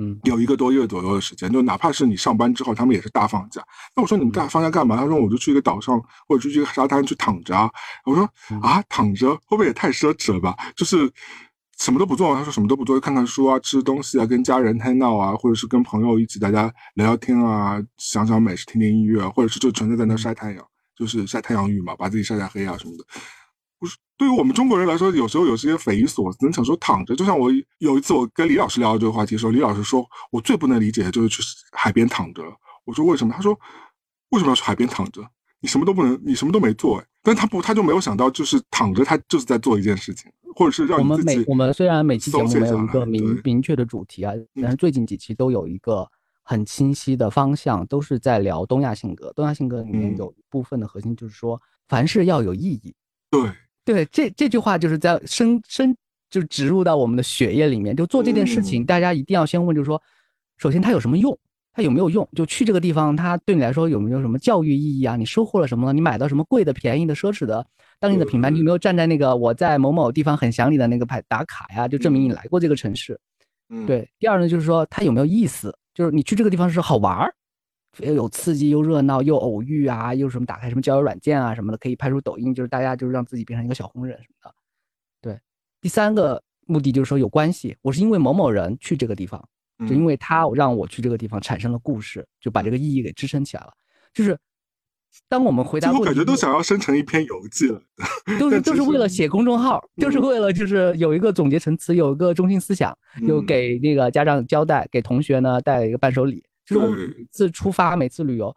B: 嗯，
A: 有一个多月左右的时间，就哪怕是你上班之后，他们也是大放假。那我说你们大放假干嘛？他说我就去一个岛上，或者去一个沙滩去躺着啊。我说啊，躺着会不会也太奢侈了吧？就是什么都不做。他说什么都不做，就看看书啊，吃东西啊，跟家人 hang out 啊，或者是跟朋友一起大家聊聊天啊，想想美食，听听音乐，或者是就纯粹在那晒太阳，就是晒太阳浴嘛，把自己晒晒黑啊什么的。不是，对于我们中国人来说，有时候有些匪夷所思。你想说躺着，就像我有一次我跟李老师聊这个话题的时候，李老师说我最不能理解的就是去海边躺着。我说为什么？他说为什么要去海边躺着？你什么都不能，你什么都没做。哎，但他不，他就没有想到，就是躺着，他就是在做一件事情，或者是让
B: 我们每我们虽然每期节目没有一个明明确的主题啊，但是最近几期都有一个很清晰的方向，都是在聊东亚性格。东亚性格里面有一部分的核心就是说，凡事要有意义。
A: 对。
B: 对，这这句话就是在深深就植入到我们的血液里面。就做这件事情，大家一定要先问，就是说，首先它有什么用？它有没有用？就去这个地方，它对你来说有没有什么教育意义啊？你收获了什么？你买到什么贵的、便宜的、奢侈的、当地的品牌？你有没有站在那个我在某某地方很想你的那个牌打卡呀？就证明你来过这个城市。
A: 嗯，
B: 对。第二呢，就是说它有没有意思？就是你去这个地方是好玩儿。又有刺激又热闹又偶遇啊，又什么打开什么交友软件啊什么的，可以拍出抖音，就是大家就是让自己变成一个小红人什么的。对，第三个目的就是说有关系，我是因为某某人去这个地方，就因为他让我去这个地方产生了故事，就把这个意义给支撑起来了。就是当我们回答，
A: 我感觉都想要生成一篇游记了，
B: 都 是都是为了写公众号，就是为了就是有一个总结陈词，有一个中心思想，又给那个家长交代，给同学呢带了一个伴手礼。就是每次出发，每次旅游，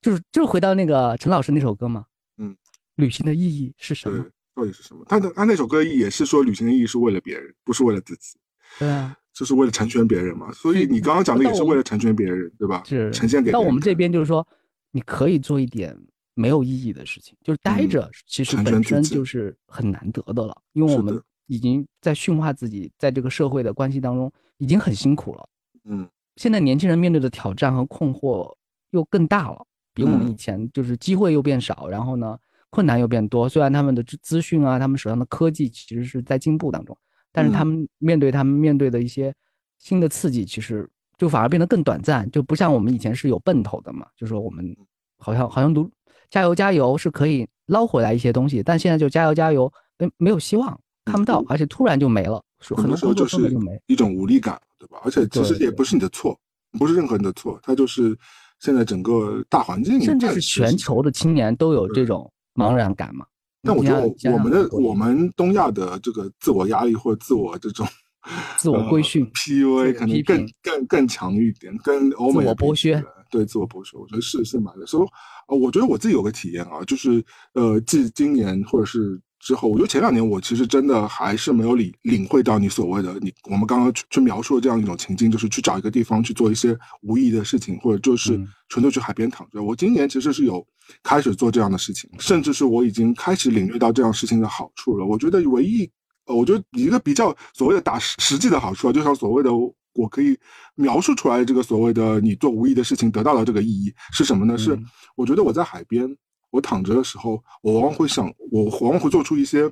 B: 就是就是回到那个陈老师那首歌嘛。
A: 嗯，
B: 旅行的意义是什么？
A: 到底是什么？他的他那首歌也是说，旅行的意义是为了别人，不是为了自己。
B: 对啊，
A: 就是为了成全别人嘛。所以你刚刚讲的也是为了成全别人，对吧？
B: 是
A: 呈现给。
B: 到我们这边就是说，你可以做一点没有意义的事情，就是待着，其实本身就是很难得的了。因为我们已经在驯化自己，在这个社会的关系当中已经很辛苦了。
A: 嗯。
B: 现在年轻人面对的挑战和困惑又更大了，比我们以前就是机会又变少，然后呢困难又变多。虽然他们的资资讯啊，他们手上的科技其实是在进步当中，但是他们面对他们面对的一些新的刺激，其实就反而变得更短暂，就不像我们以前是有奔头的嘛，就说我们好像好像都加油加油是可以捞回来一些东西，但现在就加油加油没没有希望，看不到，而且突然就没了，很多
A: 时候就是一种无力感。对吧？而且其实也不是你的错，不是任何人的错，它就是现在整个大环境，
B: 甚至是全球的青年都有这种茫然感嘛。
A: 但我觉得我们的我们东亚的这个自我压力或者自我这种
B: 自我规训
A: PUA 可能更更更强一点，跟欧美我
B: 剥削
A: 对自我剥削，我觉得是是蛮的。所以，呃，我觉得我自己有个体验啊，就是呃，继今年或者是。之后，我觉得前两年我其实真的还是没有领领会到你所谓的你我们刚刚去去描述的这样一种情境，就是去找一个地方去做一些无意义的事情，或者就是纯粹去海边躺着。我今年其实是有开始做这样的事情，甚至是我已经开始领略到这样事情的好处了。我觉得唯一，呃，我觉得一个比较所谓的打实实际的好处啊，就像所谓的我可以描述出来这个所谓的你做无意的事情得到了这个意义是什么呢？是我觉得我在海边。我躺着的时候，我往往会想，我往往会做出一些。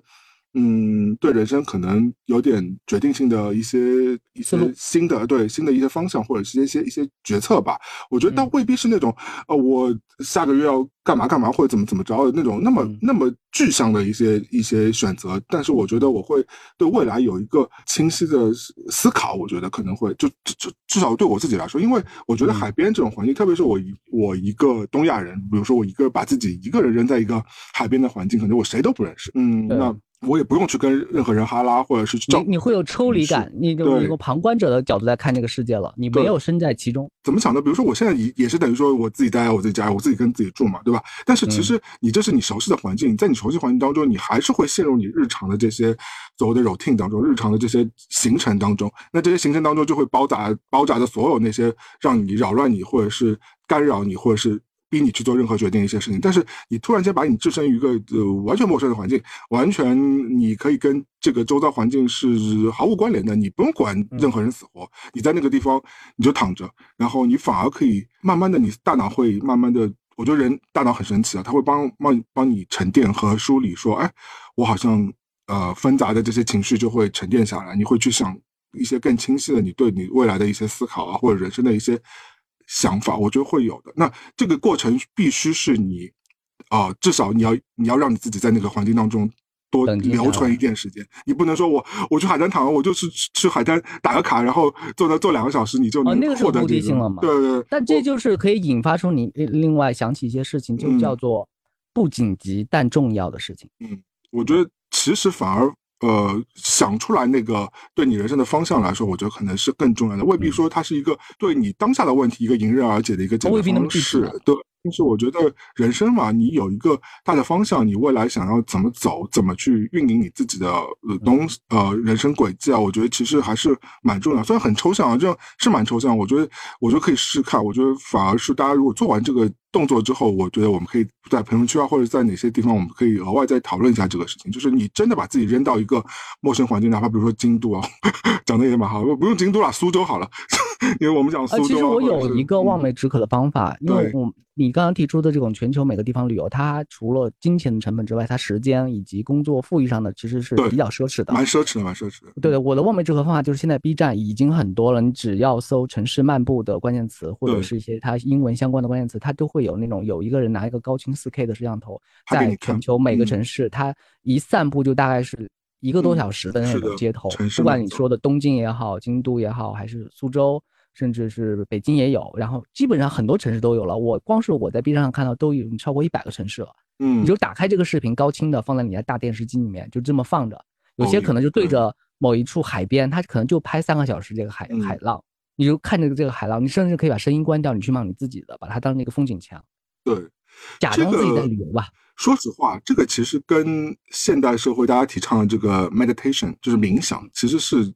A: 嗯，对人生可能有点决定性的一些一些新的对新的一些方向，或者是一些一些决策吧。我觉得倒未必是那种呃，我下个月要干嘛干嘛，或者怎么怎么着的那种那么那么具象的一些一些选择。但是我觉得我会对未来有一个清晰的思考。我觉得可能会就就至少对我自己来说，因为我觉得海边这种环境，特别是我一我一个东亚人，比如说我一个把自己一个人扔在一个海边的环境，可能我谁都不认识。嗯，那。我也不用去跟任何人哈拉，或者是
B: 你你会有抽离感，你就一个旁观者的角度在看这个世界了，你没有身在其中。
A: 怎么想的？比如说我现在也也是等于说我自己待在我自己家，我自己跟自己住嘛，对吧？但是其实你这是你熟悉的环境，在你熟悉环境当中，你还是会陷入你日常的这些所谓的 routine 当中，日常的这些行程当中。那这些行程当中就会包杂包杂着所有那些让你扰乱你，或者是干扰你，或者是。逼你去做任何决定一些事情。但是你突然间把你置身于一个呃完全陌生的环境，完全你可以跟这个周遭环境是毫无关联的，你不用管任何人死活，你在那个地方你就躺着，然后你反而可以慢慢的，你大脑会慢慢的，我觉得人大脑很神奇啊，他会帮帮帮你沉淀和梳理，说，哎，我好像呃纷杂的这些情绪就会沉淀下来，你会去想。一些更清晰的，你对你未来的一些思考啊，或者人生的一些想法，我觉得会有的。那这个过程必须是你，啊，至少你要你要让你自己在那个环境当中多留存一点时间。你不能说我我去海滩躺，我就是去海滩打个卡，然后坐那坐两个小时，你就能获得
B: 目的性了嘛？
A: 对对。
B: 但这就是可以引发出你另外想起一些事情，就叫做不紧急但重要的事情。
A: 嗯，我觉得其实反而。呃，想出来那个对你人生的方向来说，我觉得可能是更重要的，未必说它是一个对你当下的问题一个迎刃而解的一个解决方式。对，但是我觉得人生嘛，你有一个大的方向，你未来想要怎么走，怎么去运营你自己的呃东呃人生轨迹啊，我觉得其实还是蛮重要。虽然很抽象啊，这样是蛮抽象，我觉得我觉得可以试试看。我觉得反而是大家如果做完这个。动作之后，我觉得我们可以在评论区啊，或者在哪些地方，我们可以额外再讨论一下这个事情。就是你真的把自己扔到一个陌生环境，哪怕比如说京都啊，讲的也蛮好，不用京都了，苏州好了，因为我们讲苏州。
B: 其实我有一个望梅止渴的方法，因为我。你刚刚提出的这种全球每个地方旅游，它除了金钱的成本之外，它时间以及工作富裕上的其实是比较奢侈的，
A: 蛮奢侈的，蛮奢侈的。
B: 对的，我的望梅止渴方法就是现在 B 站已经很多了，你只要搜城市漫步的关键词，或者是一些它英文相关的关键词，它都会有那种有一个人拿一个高清 4K 的摄像头，在全球每个城市，他一散步就大概是一个多小时的那种街头，不管你说的东京也好，京都也好，还是苏州。甚至是北京也有，然后基本上很多城市都有了。我光是我在 B 站上看到都已经超过一百个城市了。嗯，你就打开这个视频，高清的放在你的大电视机里面，就这么放着。有些可能就对着某一处海边，它可能就拍三个小时这个海海浪，你就看着这个海浪，你甚至可以把声音关掉，你去忙你自己的，把它当那个风景墙。
A: 对，
B: 假装自己在旅游吧。
A: 说实话，这个其实跟现代社会大家提倡的这个 meditation 就是冥想，其实是。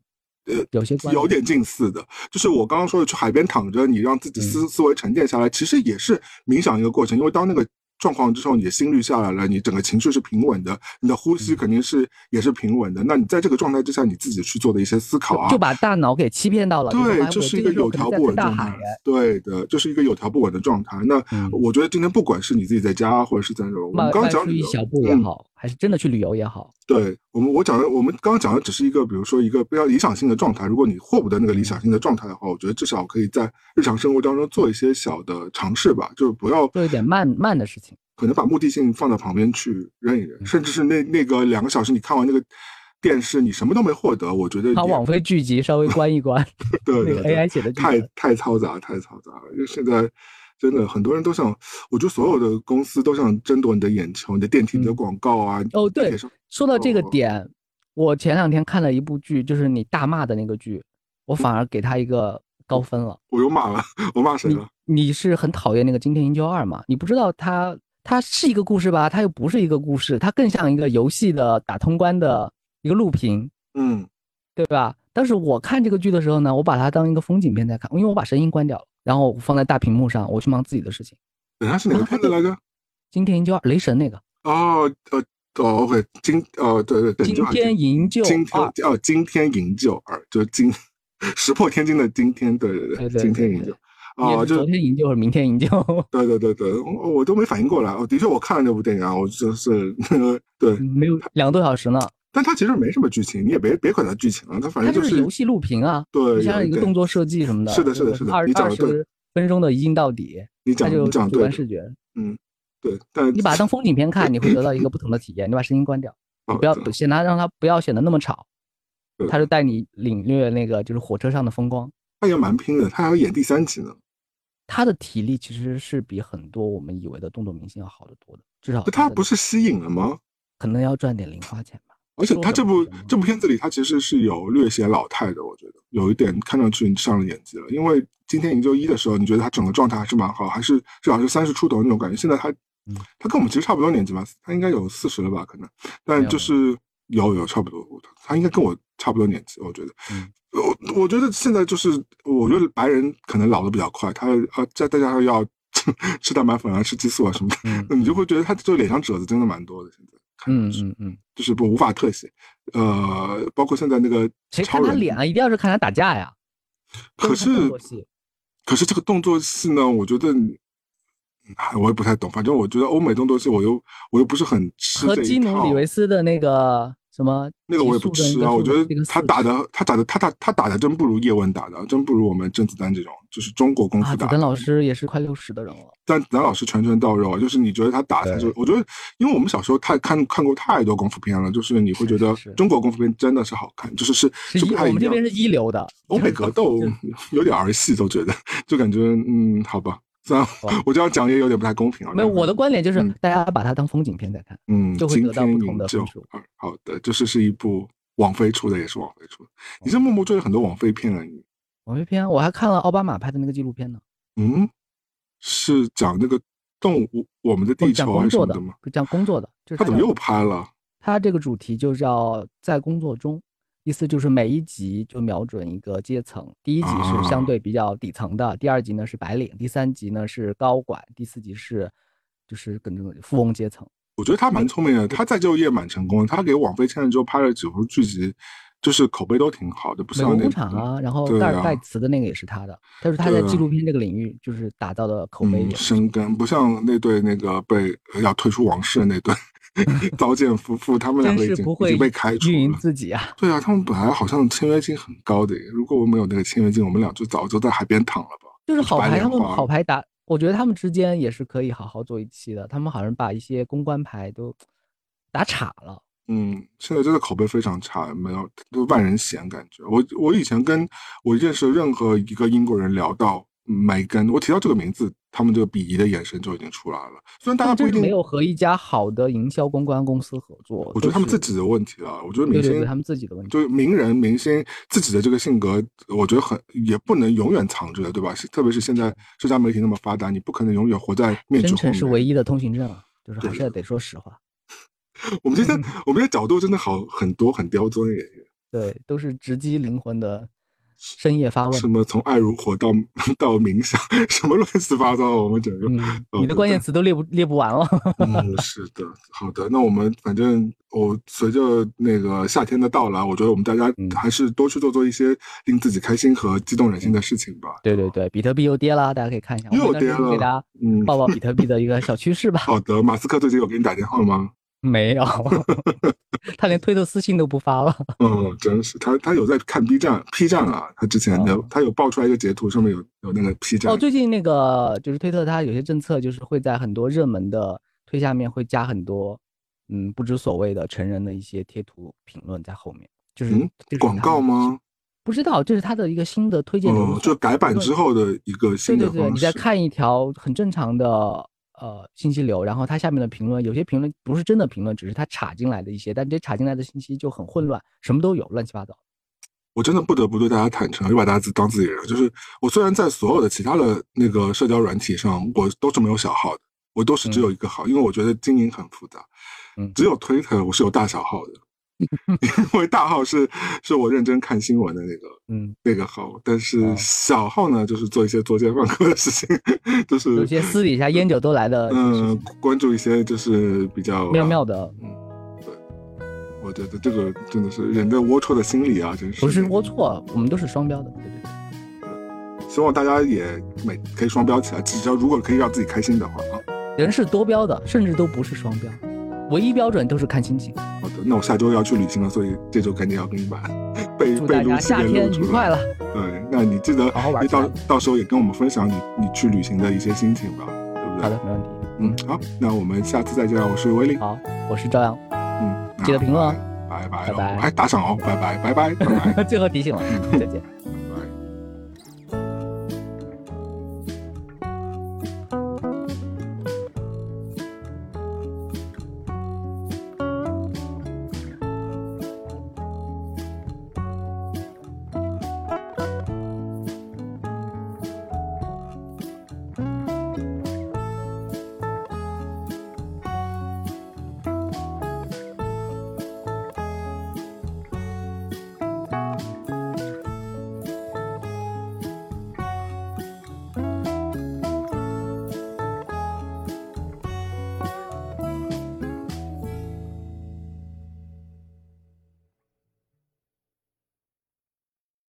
A: 呃，
B: 有些
A: 有点近似的，就是我刚刚说的，去海边躺着，你让自己思思维沉淀下来，其实也是冥想一个过程，因为当那个。状况之后，你的心率下来了，你整个情绪是平稳的，你的呼吸肯定是也是平稳的。那你在这个状态之下，你自己去做的一些思考啊，
B: 就把大脑给欺骗到了。
A: 对，这是一个有条不紊状态。对的，这是一个有条不紊的状态。那我觉得今天不管是你自己在家，或者是在那种我们刚讲
B: 你小步也好，还是真的去旅游也好，
A: 对我们我讲的，我们刚刚讲的只是一个，比如说一个比较理想性的状态。如果你获不得那个理想性的状态的话，我觉得至少可以在日常生活当中做一些小的尝试吧，就是不要
B: 做一点慢慢的事情。
A: 可能把目的性放到旁边去扔一扔，甚至是那那个两个小时你看完那个电视，你什么都没获得，我觉得
B: 把网飞剧集稍微关一关，
A: 对
B: 那个 AI 写的
A: 太太嘈杂，太嘈杂了。因为现在真的很多人都想，我觉得所有的公司都想争夺你的眼球，你的电梯你的广告啊。
B: 哦，对，说到这个点，我前两天看了一部剧，就是你大骂的那个剧，我反而给他一个高分了。
A: 我又骂了，我骂谁了？
B: 你是很讨厌那个《惊天营救二》吗？你不知道它。它是一个故事吧，它又不是一个故事，它更像一个游戏的打通关的一个录屏，
A: 嗯，
B: 对吧？但是我看这个剧的时候呢，我把它当一个风景片在看，因为我把声音关掉了，然后放在大屏幕上，我去忙自己的事情。
A: 等下是哪个片子来着？
B: 今天营救二，雷神那个。
A: 哦，呃，哦，OK，今，哦，对对对，
B: 今天营救二，
A: 哦，今天营救二，就是今石破天惊的今天，对对对，今天营救。
B: 哦，就昨天营救还是明天营救？
A: 对对对对，我我都没反应过来。哦，的确我看了这部电影啊，我就是那个 对，
B: 没有两个多小时呢。
A: 但它其实没什么剧情，你也别别管它剧情了，它反正
B: 就是游戏录屏啊。
A: 对，
B: 像一个动作设计什么的。
A: 是的，是的，是的。
B: 二二十分钟的一镜到底，
A: 你讲
B: 就
A: 讲
B: 主观视觉。
A: 嗯，对。但
B: 你把它当风景片看，你会得到一个 不同的体验。你把声音关掉，你不要显它让它不要显得那么吵，它就带你领略那个就是火车上的风光。
A: 他也蛮拼的，他还要演第三集呢。
B: 他的体力其实是比很多我们以为的动作明星要好得多的，至少
A: 他不是吸引了吗？
B: 可能要赚点零花钱吧。
A: 而且他这部这部片子里，他其实是有略显老态的，我觉得有一点看上去上了年纪了。因为今天营救一的时候，你觉得他整个状态还是蛮好，还是至少是三十出头那种感觉。现在他，他跟我们其实差不多年纪吧，他应该有四十了吧？可能，但就是有有差不多，他应该跟我差不多年纪，我觉得。我我觉得现在就是，我觉得白人可能老的比较快，他呃再再加上要吃 吃蛋白粉啊，吃激素啊什么的，你就会觉得他就脸上褶子真的蛮多的。现在，
B: 嗯嗯嗯，
A: 就是不无法特写。呃，包括现在那个
B: 谁看他脸啊，一定要是看他打架呀。
A: 可是，可是这个动作戏呢，我觉得。我也不太懂，反正我觉得欧美动作戏，我又我又不是很吃
B: 和基努里维斯的那个什么
A: 那个我也不吃啊。我觉得他打的他打的他打他打的真不如叶问打的，真不如我们甄子丹这种，就是中国功夫打。子
B: 丹老师也是快六十的人了，
A: 但子丹老师拳拳到肉啊，就是你觉得他打的就，我觉得因为我们小时候太看看过太多功夫片了，就是你会觉得中国功夫片真的是好看，就是是是不太一样。我
B: 们这边是一流的，
A: 欧美 格斗有点儿戏，都觉得就感觉嗯，好吧。算了，我这样讲也有点不太公平啊。
B: 没有，我的观点就是大家把它当风景片在看，
A: 嗯，
B: 就会得到不同的分数。
A: 好的，就是是一部网飞出的，也是网飞出的。你这默默追了很多网飞片啊？你
B: 网飞片，我还看了奥巴马拍的那个纪录片呢。
A: 嗯，是讲那个动物我们的地球还是什么的吗？
B: 讲工作的，
A: 他怎么又拍了？
B: 他这个主题就叫在工作中。意思就是每一集就瞄准一个阶层，第一集是相对比较底层的，第二集呢是白领，第三集呢是高管，第四集是就是跟这种富翁阶层。
A: 我觉得他蛮聪明的，他在就业蛮成功的。他给网飞签了之后拍了几部剧集，就是口碑都挺好的，不像那
B: 工厂啊，然后戴尔戴茨的那个也是他的，但是他在纪录片这个领域就是打造的口碑
A: 深根，不像那对那个被要退出王室的那对。刀剑夫妇他们两个已经已经被开除
B: 了。自己啊？
A: 对啊，他们本来好像签约金很高的，如果我没有那个签约金，我们俩就早就在海边躺了吧。
B: 就是好牌，他们好牌打，我觉得他们之间也是可以好好做一期的。他们好像把一些公关牌都打岔了。
A: 嗯，现在真的口碑非常差，没有都万人嫌感觉。我我以前跟我认识任何一个英国人聊到。梅根，我提到这个名字，他们这个鄙夷的眼神就已经出来了。虽然大家不一定
B: 没有和一家好的营销公关公司合作，
A: 我觉得他们自己的问题啊。我觉得明星
B: 他们自己的问题，
A: 就是名人明星自己的这个性格，我觉得很也不能永远藏着的，对吧？特别是现在社交媒体那么发达，你不可能永远活在面具
B: 真诚是唯一的通行证，就是还是得说实话。
A: 我们今天 我们的角度真的好很多，很刁钻耶。
B: 对，都是直击灵魂的。深夜发问，
A: 什么从爱如火到到冥想，什么乱七八糟，我们整个
B: 你的关键词都列不列不完了。
A: 嗯，是的，好的，那我们反正我随着那个夏天的到来，我觉得我们大家还是多去做做一些令自己开心和激动人心的事情吧。
B: 对对对，比特币又跌了，大家可以看一下。
A: 又跌了，
B: 给大家嗯报报比特币的一个小趋势吧。
A: 好的，马斯克最近有给你打电话吗？
B: 没有，他连推特私信都不发了。
A: 嗯，真是他，他有在看 B 站，P 站啊，他之前有他有爆出来一个截图，上面有有那个 P 站。
B: 哦，最近那个就是推特，他有些政策就是会在很多热门的推下面会加很多嗯不知所谓的成人的一些贴图评论在后面，就是
A: 广告吗？
B: 不知道，这是他的一个新的推荐流
A: 就改版之后的一个新的
B: 对对对，你在看一条很正常的。呃，信息流，然后它下面的评论，有些评论不是真的评论，只是它插进来的一些，但这插进来的信息就很混乱，什么都有，乱七八糟。
A: 我真的不得不对大家坦诚，又把大家自当自己人。就是我虽然在所有的其他的那个社交软体上，我都是没有小号的，我都是只有一个号，因为我觉得经营很复杂。嗯，只有 Twitter 我是有大小号的。因为大号是是我认真看新闻的那个，嗯，那个号，但是小号呢，就是做一些作奸犯科的事情，就是
B: 有些私底下烟酒都来的，
A: 嗯，关注一些就是比较
B: 妙妙的，
A: 嗯，对，我觉得这个真的是人的龌龊的心理啊，真是
B: 不是龌龊，我们都是双标的，对对
A: 对，希望大家也每可以双标起来，只要如果可以让自己开心的话啊，
B: 人是多标的，甚至都不是双标。唯一标准都是看心情。
A: 好的，那我下周要去旅行了，所以这周肯定要跟你买。备备录
B: 夏天愉快了。
A: 对，那你记得到到时候也跟我们分享你你去旅行的一些心情吧，对不对？
B: 好的，没问题。
A: 嗯，好，那我们下次再见。我是威力。
B: 好，我是朝阳。
A: 嗯，
B: 记得评论哦。
A: 拜拜
B: 拜拜，
A: 还打赏哦，拜拜拜拜拜拜。
B: 最后提醒了，再见。